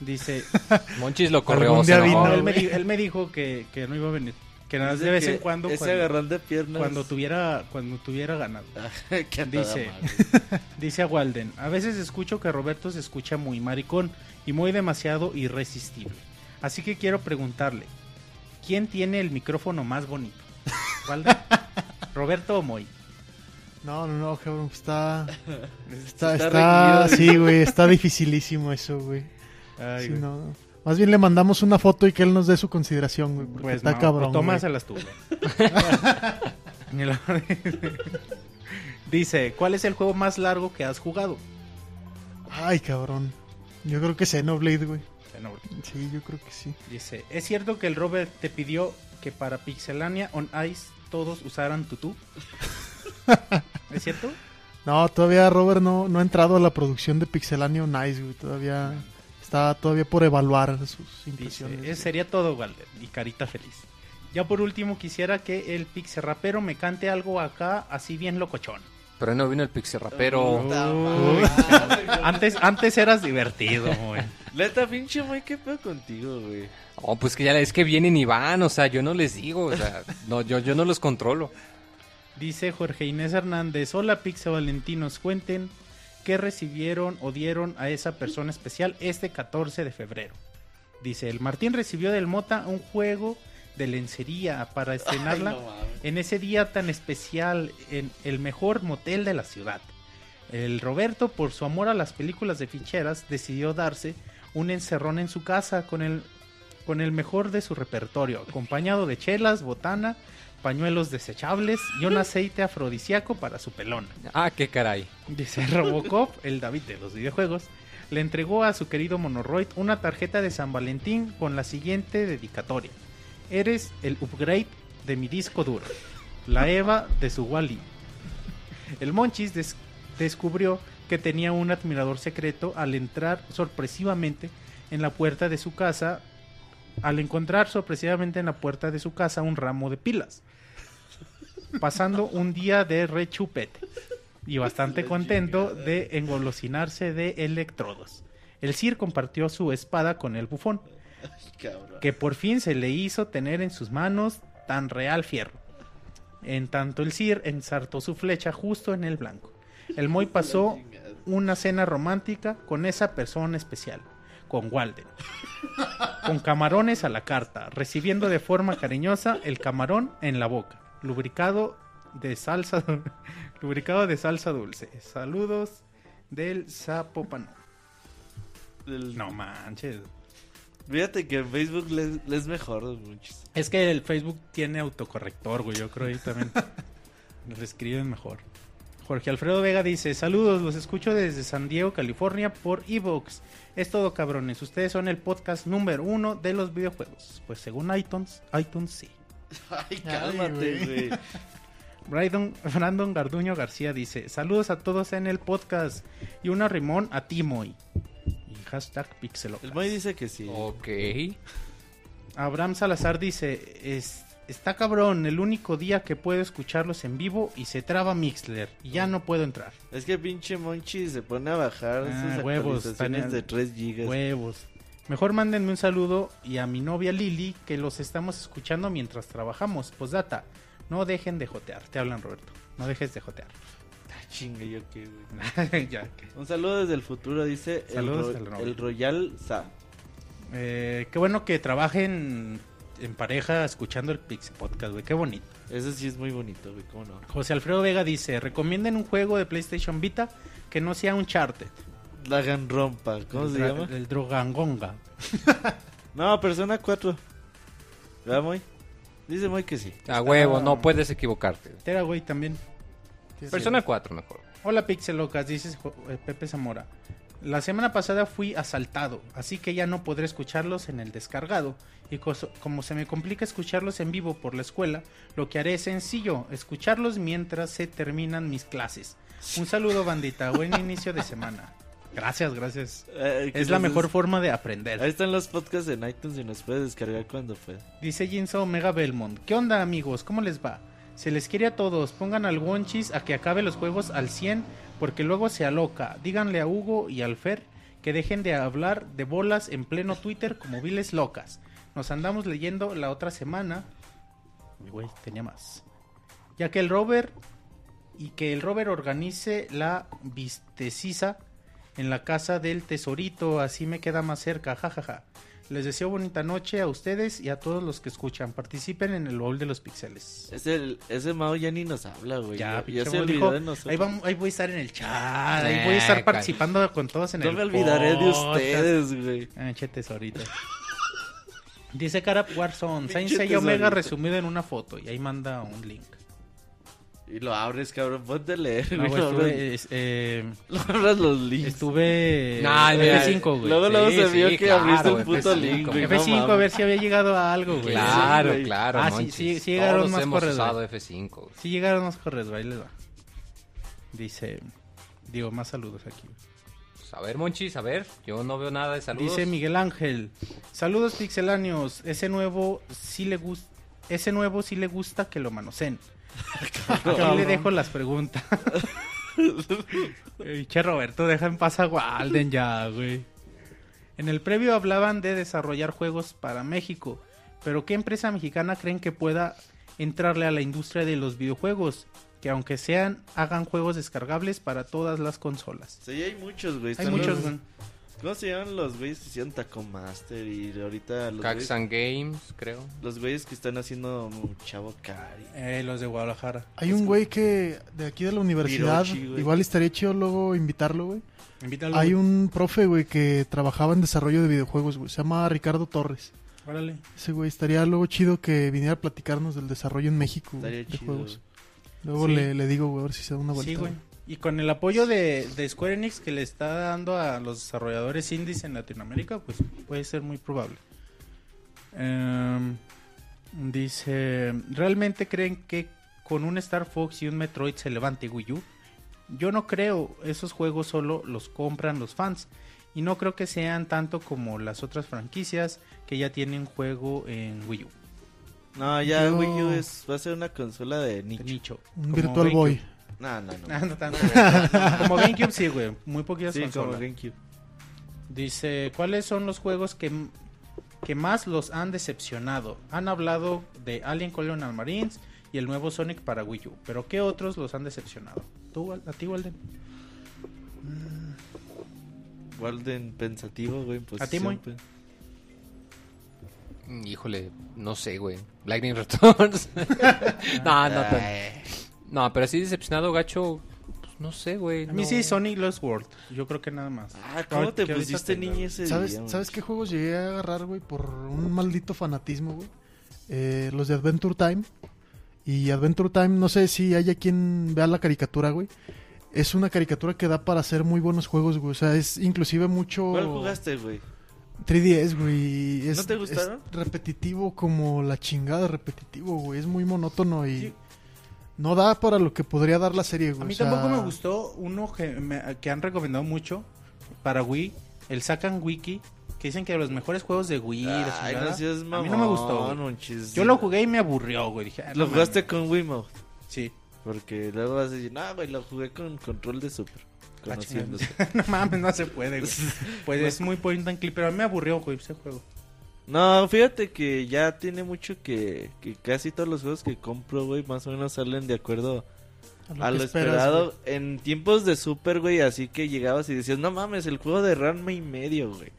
Dice, Monchis lo corrió. Se enojó. vino, no, él, me güey. di- él me dijo que, que no iba a venir. Que nada más de vez en cuando, Ese cuando, agarrón de piernas. cuando tuviera cuando tuviera ganado. que a toda Dice, madre. dice a Walden, a veces escucho que Roberto se escucha muy maricón y muy demasiado irresistible. Así que quiero preguntarle, ¿quién tiene el micrófono más bonito? ¿Walden? ¿Roberto o Moy? No, no, no, cabrón, está... Está Está, está, reñido, sí, güey, está dificilísimo eso, güey. Ay, Sí, no, no. Más bien le mandamos una foto y que él nos dé su consideración, güey, porque Pues está no, cabrón, tómaselas tú. güey. Dice, ¿cuál es el juego más largo que has jugado? Ay, cabrón. Yo creo que Xenoblade, güey. Bueno, Sí, yo creo que sí. Dice, ¿es cierto que el Robert te pidió que para Pixelania on Ice todos usaran tutú? ¿Es cierto? No, todavía Robert no, no ha entrado a la producción de Pixelania Nice, güey. Todavía está todavía por evaluar sus Dice, impresiones. "Ese sería todo, Walder. Y carita feliz. Ya por último quisiera que el Pixel Rapero me cante algo acá así bien locochón. Pero no vino el pixel rapero. Antes, antes eras divertido, güey. Neta, pinche Moy, ¿qué pedo contigo, güey? Oh, pues que ya es que vienen y van, o sea, yo no les digo, o sea, no, yo, yo no los controlo. Dice Jorge Inés Hernández, hola Pixel Valentinos, cuenten qué recibieron o dieron a esa persona especial este 14 de febrero. Dice, el Martín recibió del Mota un juego de lencería para estrenarla Ay, no mames. en ese día tan especial en el mejor motel de la ciudad. El Roberto, por su amor a las películas de ficheras, decidió darse un encerrón en su casa con el, con el mejor de su repertorio, acompañado de chelas, botana, pañuelos desechables y un aceite afrodisíaco para su pelón. Ah, qué caray. Dice Robocop, el David de los videojuegos, le entregó a su querido Monoroid una tarjeta de San Valentín con la siguiente dedicatoria. Eres el upgrade de mi disco duro. La Eva de su Wally. El Monchis des- descubrió que tenía un admirador secreto al entrar sorpresivamente en la puerta de su casa. Al encontrar sorpresivamente en la puerta de su casa un ramo de pilas. Pasando un día de rechupete y bastante contento de engolosinarse de electrodos. El Sir compartió su espada con el bufón, que por fin se le hizo tener en sus manos tan real fierro. En tanto el Sir ensartó su flecha justo en el blanco. El Moy pasó una cena romántica con esa persona especial, con Walden. Con camarones a la carta, recibiendo de forma cariñosa el camarón en la boca, lubricado de salsa lubricado de salsa dulce. Saludos del Zapopan. El- No manches. Fíjate que Facebook les, les mejor, muchos. Es que el Facebook tiene autocorrector, güey. Yo creo ahí también lo escriben mejor. Jorge Alfredo Vega dice: Saludos, los escucho desde San Diego, California por Evox. Es todo, cabrones. Ustedes son el podcast número uno de los videojuegos. Pues según iTunes, iTunes sí. Ay, cálmate, güey. Brandon, Brandon Garduño García dice: Saludos a todos en el podcast. Y una rimón a Timoy. Y hashtag Pixelocas. El Moy dice que sí. Ok. Abraham Salazar dice, es, está cabrón, el único día que puedo escucharlos en vivo y se traba Mixler y ya no puedo entrar. Es que pinche Monchi se pone a bajar Ah, sus huevos, actualizaciones de 3 gigas. Huevos. Mejor mándenme un saludo y a mi novia Lili que los estamos escuchando mientras trabajamos. Postdata, no dejen de jotear. Te hablan Roberto, no dejes de jotear. chingue, yo qué, güey. ya, que- Un saludo desde el futuro, dice el, Ro- el Royal Sa. Eh, qué bueno que trabajen en pareja escuchando el Pixie Podcast, güey. Qué bonito. Ese sí es muy bonito, güey, cómo no. José Alfredo Vega dice, recomienden un juego de PlayStation Vita que no sea Uncharted. Lagan rompa, ¿cómo el se llama? El Drogangonga. No, Persona 4. ¿Verdad, Moy? Dice Moy que sí. A huevo, no puedes equivocarte. Tera, güey, también. Persona 4 mejor. Hola Pixelocas, dice Jo- eh, Pepe Zamora. La semana pasada fui asaltado, así que ya no podré escucharlos en el descargado. Y como se me complica escucharlos en vivo por la escuela, lo que haré es sencillo, escucharlos mientras se terminan mis clases. Un saludo bandita, buen inicio de semana. Gracias, gracias. Eh, Es la mejor forma de Ahí aprender. están los podcasts en iTunes y nos puedes descargar cuando pueda. Dice Jinso Omega Belmont. ¿Qué onda amigos? ¿Cómo les va? Se les quiere a todos. Pongan al Wonchis a que acabe los juegos al 100 porque luego se aloca. Díganle a Hugo y al Fer que dejen de hablar de bolas en pleno Twitter como viles locas. Nos andamos leyendo la otra semana. Uy, güey, tenía más. Ya que el Robert y que el Robert organice la vistecisa en la casa del tesorito, así me queda más cerca, jajaja. Les deseo bonita noche a ustedes y a todos los que escuchan. Participen en el baúl de los pixeles. Ese, ese Mao ya ni nos habla, güey. Ya, Ya, se Mao olvidó dijo, de nosotros. ahí, vamos- ahí voy a estar en el chat, ahí voy a estar Eh, participando con todos en No el me olvidaré de ustedes, güey. Ah, tesorito. Dice Carap Warzone, Seiya Omega resumido en una foto y ahí manda un link. Y lo abres, cabrón. Ponte a leer. No, güey, güey, estuve, es- eh, lo abras los links. estuve mira, F5, güey. Luego, luego Sí, se sí, vio que claro, abriste güey, puto F5, link, güey. no F5 a mames. ver si había llegado a algo, güey. Claro, güey. claro. Ah, sí, sí, sí llegaron Todos más hemos usado güey. F5. Sí llegaron los correos, ahí les va. Dice, digo, más saludos aquí. Pues, a ver, Monchis, a ver. Yo no veo nada de saludos. Dice Miguel Ángel, saludos pixeláneos, ese nuevo sí le gusta, ese nuevo sí le gusta que lo manoseen. Aquí le dejo las preguntas. Che Roberto, deja en paz a Walden ya, güey. En el previo hablaban de desarrollar juegos para México, pero ¿qué empresa mexicana creen que pueda entrarle a la industria de los videojuegos? Que aunque sean, hagan juegos descargables para todas las consolas. Sí, hay muchos, güey. Hay muchos, los- güey. ¿Cómo se llaman los güeyes que hicieron Taco Master? Y ahorita los güeyes, Caxan Games, creo. los güeyes que están haciendo Chavo Cari. Eh, los de Guadalajara. Hay un güey que de aquí de la universidad, igual estaría chido luego invitarlo, güey. Invítalo. Hay un profe, güey, que trabajaba en desarrollo de videojuegos, güey. Se llama Ricardo Torres. Órale. Ese güey estaría luego chido que viniera a platicarnos del desarrollo en México güey, Estaría de chido. juegos. Luego Sí. le, le digo, güey, a ver si se da una vuelta. Sí, güey. Y con el apoyo de, de Square Enix que le está dando a los desarrolladores indies en Latinoamérica, pues puede ser muy probable. Em, dice, ¿realmente creen que con un Star Fox y un Metroid se levante Wii U? Yo no creo, esos juegos solo los compran los fans. Y no creo que sean tanto como las otras franquicias que ya tienen juego en Wii U. No, ya Yo- Wii U es, va a ser una consola de De nicho. Un Como Virtual. Boy. No, no, no. Ah, no tanto, como GameCube sí, güey. Muy poquitas sí, como. GameCube. Dice, ¿cuáles son los juegos que, que más los han decepcionado? Han hablado de Alien Colonial Marines y el nuevo Sonic para Wii U, pero ¿qué otros los han decepcionado? ¿Tú, ¿A ti, Walden? Walden pensativo, güey. en ¿A ti, pues. Mm, Híjole, no sé, güey. Lightning Returns. no, no, tan- no, pero así decepcionado, gacho. Pues no sé, güey. A mí no. sí, Sonic Lost World. Yo creo que nada más. Ah, ¿cómo te pusiste te- niña ese ¿Sabes, día, ¿Sabes qué juegos llegué a agarrar, güey, por un maldito fanatismo, güey? Eh, los de Adventure Time. Y Adventure Time, no sé si haya quien vea la caricatura, güey. Es una caricatura que da para hacer muy buenos juegos, güey. O sea, es inclusive mucho... ¿Cuál jugaste, güey? 3DS, güey. Es, ¿No te gustaron? es repetitivo como la chingada repetitivo, güey. Es muy monótono y... Sí. No da para lo que podría dar la serie, güey. A mí o sea, tampoco me gustó uno que, me- que han recomendado mucho para Wii, el Sakan Wiki, que dicen que de los mejores juegos de Wii. Ay, no seas a mí no me gustó. Yo lo jugué y me aburrió, güey. Dije, ah, no Lo jugaste mames. con Wiimote. Sí. Porque luego vas a decir, no, güey, lo jugué con control de Super. Ah, Conociéndose. no mames, no se puede, güey. Pues es muy point and click, pero a mí me aburrió, güey, ese juego. No, fíjate que ya tiene mucho que, que casi todos los juegos que compro, güey, más o menos salen de acuerdo A lo A que lo esperas, esperado en tiempos de Super, güey, así que llegabas y decías, no mames, el juego de Ranma y medio, güey.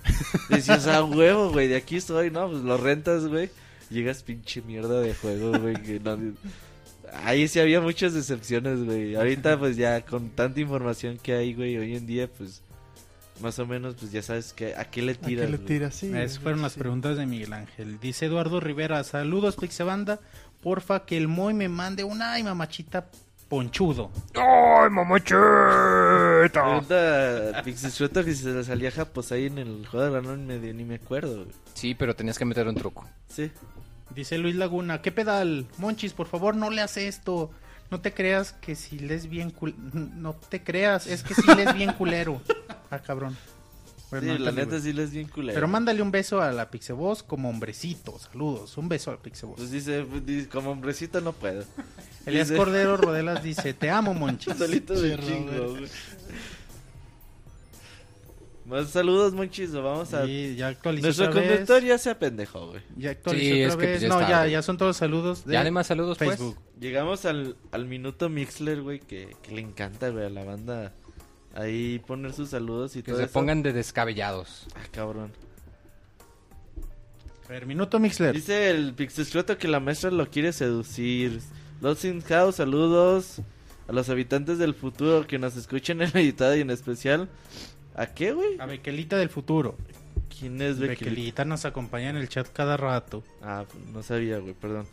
Decías, a huevo, güey, de aquí estoy, ¿no? Pues lo rentas, güey. Llegas pinche mierda de juego, güey. que no- Ahí sí había muchas decepciones, güey. Ahorita, pues ya con tanta información que hay, güey, hoy en día, pues más o menos, pues ya sabes que a qué le ¿A qué tiras. le tiras? Sí, Esas fueron las preguntas de Miguel Ángel. Dice Eduardo Rivera, saludos Pixebanda, porfa que el Moy me mande una ay mamachita ponchudo. ¡Ay, mamachita! Pregunta Pixisueto que si se le salía Japos ahí en el juego de Ranma y medio, ni me acuerdo, güey. Sí, pero tenías que meter un truco. Sí. Dice Luis Laguna, ¿qué pedal? Monchis, por favor, no le hace esto. No te creas que si les bien cul... No te creas, es que si les bien culero. Ah, cabrón. Bueno, sí, la neta sí les bien culero. Pero mándale un beso a la Pixeboss como hombrecito. Saludos, un beso al Pixeboss. Pues dice, pues, dice, como hombrecito no puedo. Elías dice- Cordero Rodelas dice, te amo, Monchis. Solito de chingo. Más saludos, Monchis, vamos a... Ya actualizó Nuestro otra vez. conductor ya se apendejó, güey. Ya actualizó Sí, otra es que, vez. pues, ya no, está, ya, ya son todos los saludos de ¿Ya hay más saludos, pues? Facebook. Llegamos al, al minuto Mixler, güey, que, que le encanta, güey, a la banda ahí poner sus saludos y Que todo se eso. pongan de descabellados. Ah, cabrón. A ver, minuto Mixler. Dice el Pixescroto que la maestra lo quiere seducir. Lost in House, saludos a los habitantes del futuro que nos escuchen en editado y en especial. ¿A qué, güey? A Bequelita del futuro. ¿Quién es Becky? Bequelita nos acompaña en el chat cada rato. Ah, no sabía, güey, perdón.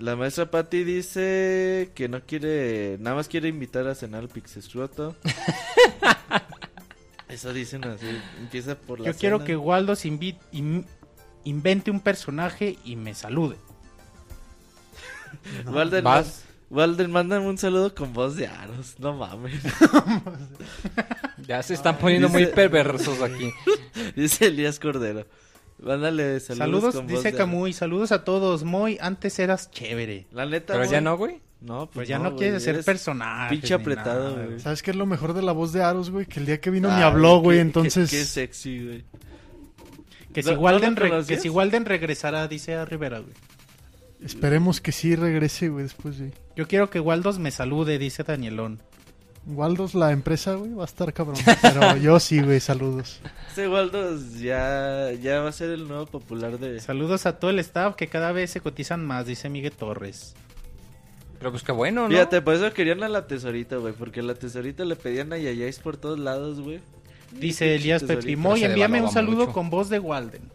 La maestra Patty dice que no quiere, nada más quiere invitar a cenar al Pixescroto. Eso dicen así, empieza por la Yo quiero que Waldo se invi- in- invente un personaje y me salude. Walden, Vas. Walden, mándame un saludo con voz de aros, no mames. Ya se están poniendo Dice- muy perversos aquí. Dice Elías Cordero. Mándale saludos, Saludos, con voz dice de Camuy, saludos a todos. Moy, antes eras chévere. La neta, Pero ya no, güey. No, pues, Pues ya no, quieres ser personaje. Pinche apretado, güey. ¿Sabes qué es lo mejor de la voz de Aros, güey? Que el día que vino ni Ay, habló, güey, entonces... Qué, qué sexy, güey. Que ¿No- si, Walden re- que si Walden regresará, dice a Rivera, güey. Esperemos que sí regrese, güey, después, güey. Yo quiero que Waldos me salude, dice Danielón. Waldos, la empresa, güey, va a estar cabrón. Pero yo sí, güey, saludos. Este Waldo ya, ya va a ser el nuevo popular de... Saludos a todo el staff que cada vez se cotizan más, dice Miguel Torres. Pero pues qué bueno, ¿no? Fíjate, por eso querían a la tesorita, güey. Porque a la tesorita le pedían a Yayáis por todos lados, güey. Dice Elías se envíame un saludo mucho. con voz de Walden.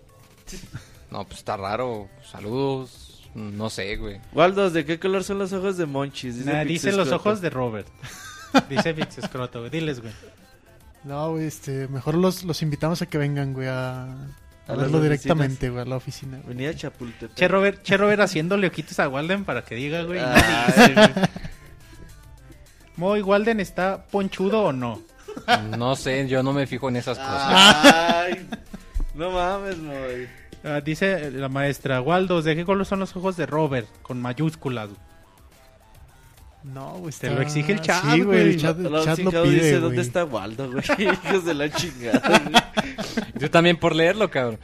No, pues está raro. Saludos. No sé, güey. Waldos, ¿de qué color son los ojos de Monchis? Nah, dice los ojos de Robert. dice Vix Escroto, güey. Diles, güey. No, güey, este, mejor los, los invitamos a que vengan, güey, a, a verlo directamente, güey, a la oficina. güey. Venía a Chapultepec. Che Robert, che Robert haciéndole ojitos a Walden para que diga, güey. Ay, güey. Moy, ¿Walden está ponchudo o no? No sé, yo no me fijo en esas cosas. Ay, no mames, güey. Ah, dice la maestra, Waldos, ¿de qué color son los ojos de Robert? Con mayúsculas. güey. No, güey, Te lo exige el chat, Sí, güey, güey. el chat, el Los chat lo pide, dice, güey. ¿dónde está Waldo, güey? Hijos de la chingada, güey. Yo también por leerlo, cabrón.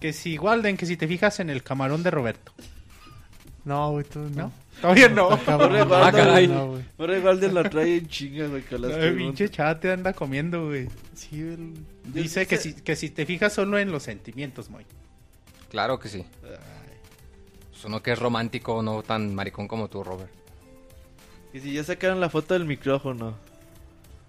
Que si Walden, que si te fijas en el camarón de Roberto. No, güey, tú no. ¿No? Todavía no. Güey, Waldo, güey. Ahora igual de lo trae en chinga, güey, con las preguntas. pinche chat te anda comiendo, güey. Sí, el... Dice que si, que si te fijas solo en los sentimientos, Moy. Claro que sí. Pues uno que es romántico, no tan maricón como tú, Robert. Y si ya sacaron la foto del micrófono,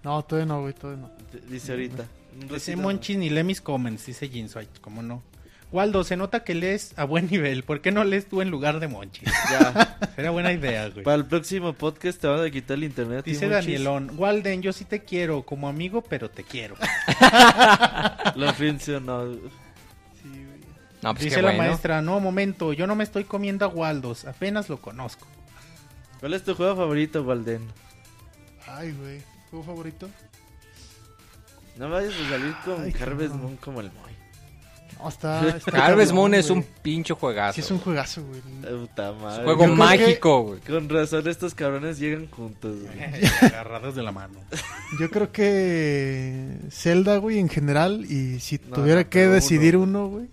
No, todavía no, güey, todavía no. d- dice ahorita. Dice Monchis ni lee mis comments, dice Jinsoy, ¿cómo no? Waldo, se nota que lees a buen nivel. ¿Por qué no lees tú en lugar de Monchis? más. Ya. Sería buena idea, güey. Para el próximo podcast te van a quitar el internet. Dice. Danielón, Walden, yo sí te quiero como amigo, pero te quiero. Lo funcionó. No, pues Dice la bueno. maestra, no, momento, yo no me estoy comiendo a Waldos, apenas lo conozco. ¿Cuál es tu juego favorito, Walden? Ay, güey. ¿Juego favorito? No vayas a salir con Ay, Harvest cabrón. Moon como el Moy. No, está... está Harvest Moon es un pinche juegazo. Sí, es un juegazo, güey. Puta madre. juego Yo mágico, güey. Con razón estos cabrones llegan juntos, güey. Agarrados de la mano. Yo creo que Zelda, güey, en general. Y si No, tuviera no, que decidir uno, güey.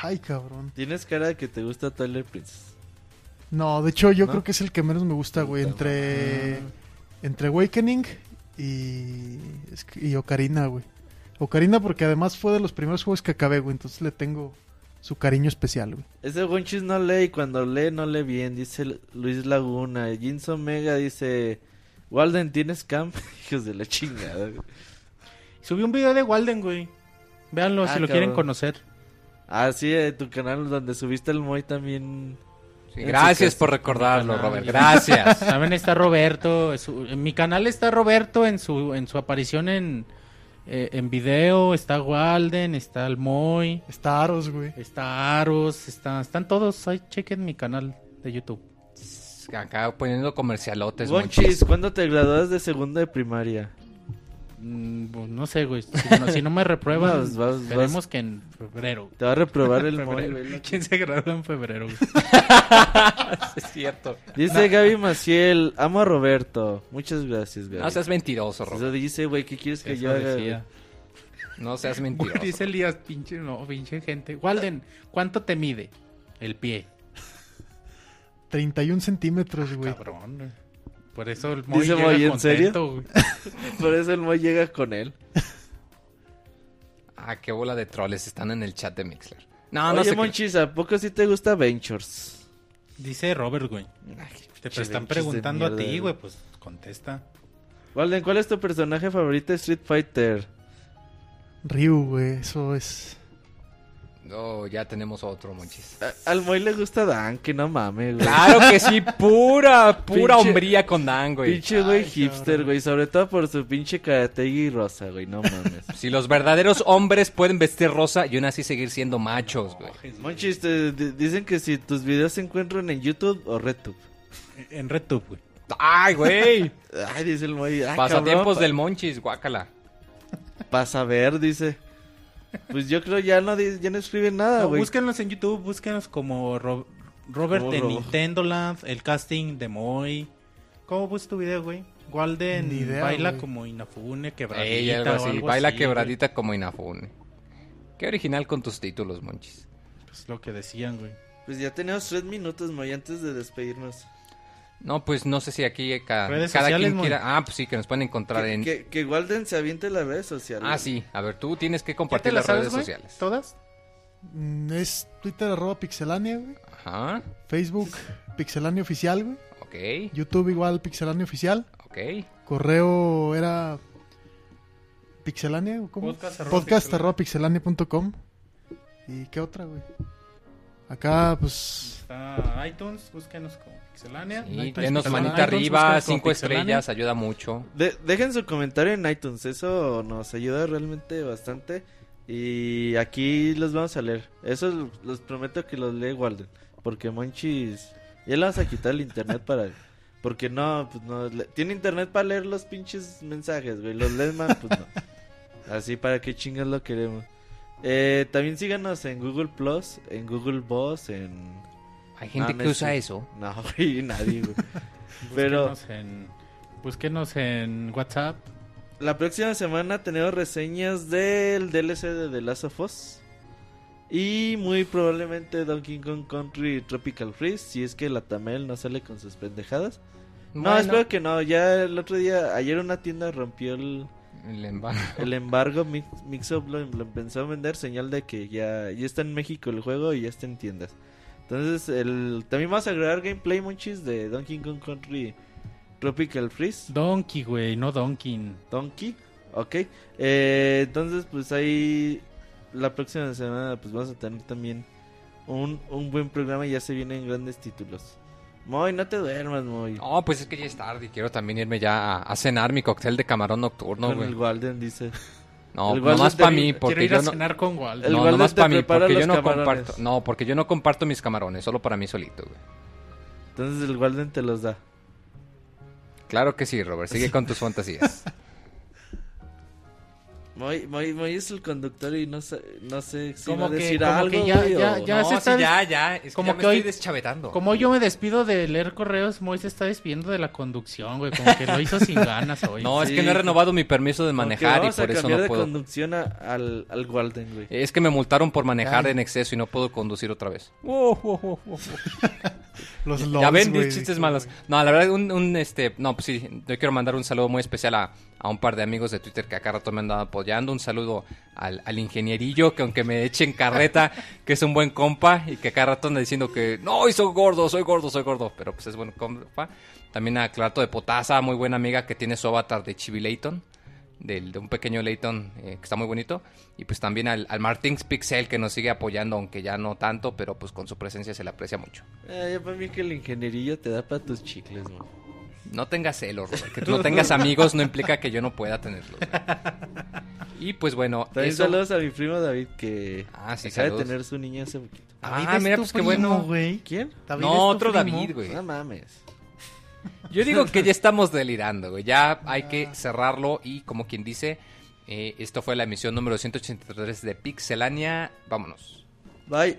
Ay, cabrón. Tienes cara de que te gusta Twilight Princess. No, de hecho yo ¿No? creo que es el que menos me gusta, güey. Entre, entre Awakening y, Ocarina, güey. Ocarina porque además fue de los primeros juegos que acabé, güey. Entonces le tengo su cariño especial, güey. Ese Wonchis no lee y cuando lee no lee bien, dice Lu- Luis Laguna. Jinso Mega dice, Walden, ¿tienes camp? Hijos de la chingada. güey. Subí un video de Walden, güey. Véanlo Ah, si lo quieren conocer. Ah, sí, tu canal donde subiste el Moy también. Sí, gracias por recordarlo, Ah, Robert. Gracias. Saben, está Roberto. su- en mi canal está Roberto en su, en su aparición en, eh, en video. Está Walden, está el Moy, Está Aros, güey. está Aros, está, están todos. Ahí chequen mi canal de YouTube. Acá poniendo comercialotes, monchis. ¿cuándo te graduas de segundo de primaria? Mm, pues, no sé, güey. Si no, si no me reprueban, Vas, vas. que en febrero. Te va a reprobar el güey. ¿Quién se gradúa en febrero? güey? es cierto. Dice Gaby Maciel, amo a Roberto. Muchas gracias, Gaby. No seas mentiroso, Robert. Eso dice, güey, ¿qué quieres que Eso yo haga? decía. No seas Güey, mentiroso. dice Elías, pinche, no, pinche gente. Walden, ¿cuánto te mide el pie? 31 centímetros, güey. Cabrón. güey. Por eso el Moy Dice llega Moy, ¿en contento, güey. Por eso el Moy llega con él. Ah, qué bola de troles están en el chat de Mixler. No, no Oye, sé. qué- Monchis, ¿a poco sí te gusta Ventures? Dice Robert, güey. Te están preguntando a ti, güey, pues contesta. Walden, ¿cuál es tu personaje favorito de Street Fighter? Ryu, güey. Eso es. No, ya tenemos otro, Monchis. A- al Moy le gusta Dan, que no mames, güey. Claro que sí, pura, pura Pinche- hombría con Dan, güey. Pinche güey hipster, güey. Sobre todo por su pinche karategi rosa, güey. No mames. Si los verdaderos hombres pueden vestir rosa y aún así seguir siendo machos, güey. Monchis, te di- dicen que si tus videos se encuentran en YouTube o RedTube. En RedTube, güey. Ay, güey. Ay, dice el Moy. ay, Pasatiempos cabrón, del Monchis, guácala. pa- Pa' saber, dice. Pues yo creo ya no, ya no escriben nada, No, güey. búsquenlos en YouTube, búsquenlos como Ro- Robert de Nintendo Land, el casting de Moy. ¿Cómo puse tu video, güey? Walden idea, baila como Inafune, quebradita Ey, algo o así. algo Baila así, quebradita como Inafune. Qué original con tus títulos, Monchis. Pues lo que decían, güey. Pues ya tenemos tres minutos, Moy, antes de despedirnos. No, pues no sé si aquí ca- Redes cada sociales, quien quiera. Ah, pues sí, que nos pueden encontrar Que, en. que, que Walden se aviente las redes sociales. Ah, sí. A ver, tú tienes que ¿Ya te compartir las las redes sabes, sociales. ¿Todas? Mm, Es Twitter arroba pixelania, güey. Ajá. Facebook pixelania oficial, güey. Ok, YouTube igual pixelania oficial. ok. Correo era pixelania cómo? Podcast arroba Podcast pixelania. arroba pixelania.com. ¿Y qué otra, güey? Acá, pues... Está iTunes, búsquenos como Pixelania. Y denos manita arriba, cinco estrellas, ayuda mucho. De- dejen su comentario en iTunes, eso nos ayuda realmente bastante. Y aquí los vamos a leer. Eso los prometo que los lee Walden. Porque Monchis. Ya le vamos a quitar el internet para. Porque no, pues no. le- Tiene internet para leer los pinches mensajes, güey. Los lees man, pues no. Así para qué chingas lo queremos. Eh, también síganos en Google Plus, en Google Boss, en. Hay gente No, que no usa es- eso. No, güey, nadie, güey. Pero. Búsquenos en, búsquenos en WhatsApp. La próxima semana tenemos reseñas del DLC de The Last of Us. Y muy probablemente Donkey Kong Country Tropical Freeze. Si es que la Tamel no sale con sus pendejadas. No, Bueno, espero que no. Ya el otro día, ayer una tienda rompió el, el embargo. el embargo. Mix, Mixup lo, lo empezó a vender. Señal de que ya, ya está en México el juego y ya está en tiendas. Entonces, el, también vamos a agregar gameplay, monchis, de Donkey Kong Country Tropical Freeze. Donkey, güey, no Donkey. Donkey, ok. Eh, entonces, pues ahí la próxima semana pues vamos a tener también un, un buen programa y ya se vienen grandes títulos. Moy, no te duermas, Moy. No, pues es que ya es tarde y quiero también irme ya a, a cenar mi cóctel de camarón nocturno, Con güey. el Walden dice. No, nomás para mí, Quiero porque ir yo a no... cenar con Walden. El No, nomás para mí, porque yo no camarones. comparto... No, porque yo no comparto mis camarones, solo para mí solito, güey. Entonces el Walden te los da. Claro que sí, Robert, sigue con tus fantasías. Moy, Moy, Moy es el conductor y no sé, no sé si Como va a que- decir como algo, que ya- ya- ya no, se está sí, ya, ya, es como que hoy- estoy deschavetando. Como yo me despido de leer correos, Moy se está despidiendo de la conducción, güey. Como que lo hizo sin ganas hoy. No, es que no he renovado mi permiso de manejar y por eso cambiar no de puedo. conducción a- al, al Walden, güey. Es que me multaron por manejar Ay. en exceso y no puedo conducir otra vez. Los ya LOLs, ven, güey. chistes malos. No, la verdad, un, un, este, no, pues sí, yo quiero mandar un saludo muy especial a, a un par de amigos de Twitter que acá rato me han dado apoyando. Un saludo al, al ingenierillo, que aunque me echen carreta, que es un buen compa y que acá rato anda diciendo que no, y soy gordo, soy gordo, soy gordo, pero pues es buen compa. También a Clarato de Potasa, muy buena amiga que tiene su avatar de Chibi Layton. Del, de un pequeño Layton eh, que está muy bonito. Y pues también al, al Martins Pixel que nos sigue apoyando, aunque ya no tanto, pero pues con su presencia se le aprecia mucho. Eh, ya para mí que el ingenierillo te da para tus chicles, man. No tengas celos, Robert. Que tú no tengas amigos no implica que yo no pueda tenerlos. güey. Y pues bueno, También eso- saludos a mi primo David que Ah, sí, acaba de tener su niña hace poquito. David Ah, es mira, tu pues qué bueno. güey. ¿Quién? David No, es tu otro primo. David, güey. No mames. Yo digo que ya estamos delirando, güey. Ya hay que cerrarlo y como quien dice, eh, esto fue la emisión número 183 de Pixelania. Vámonos. Bye.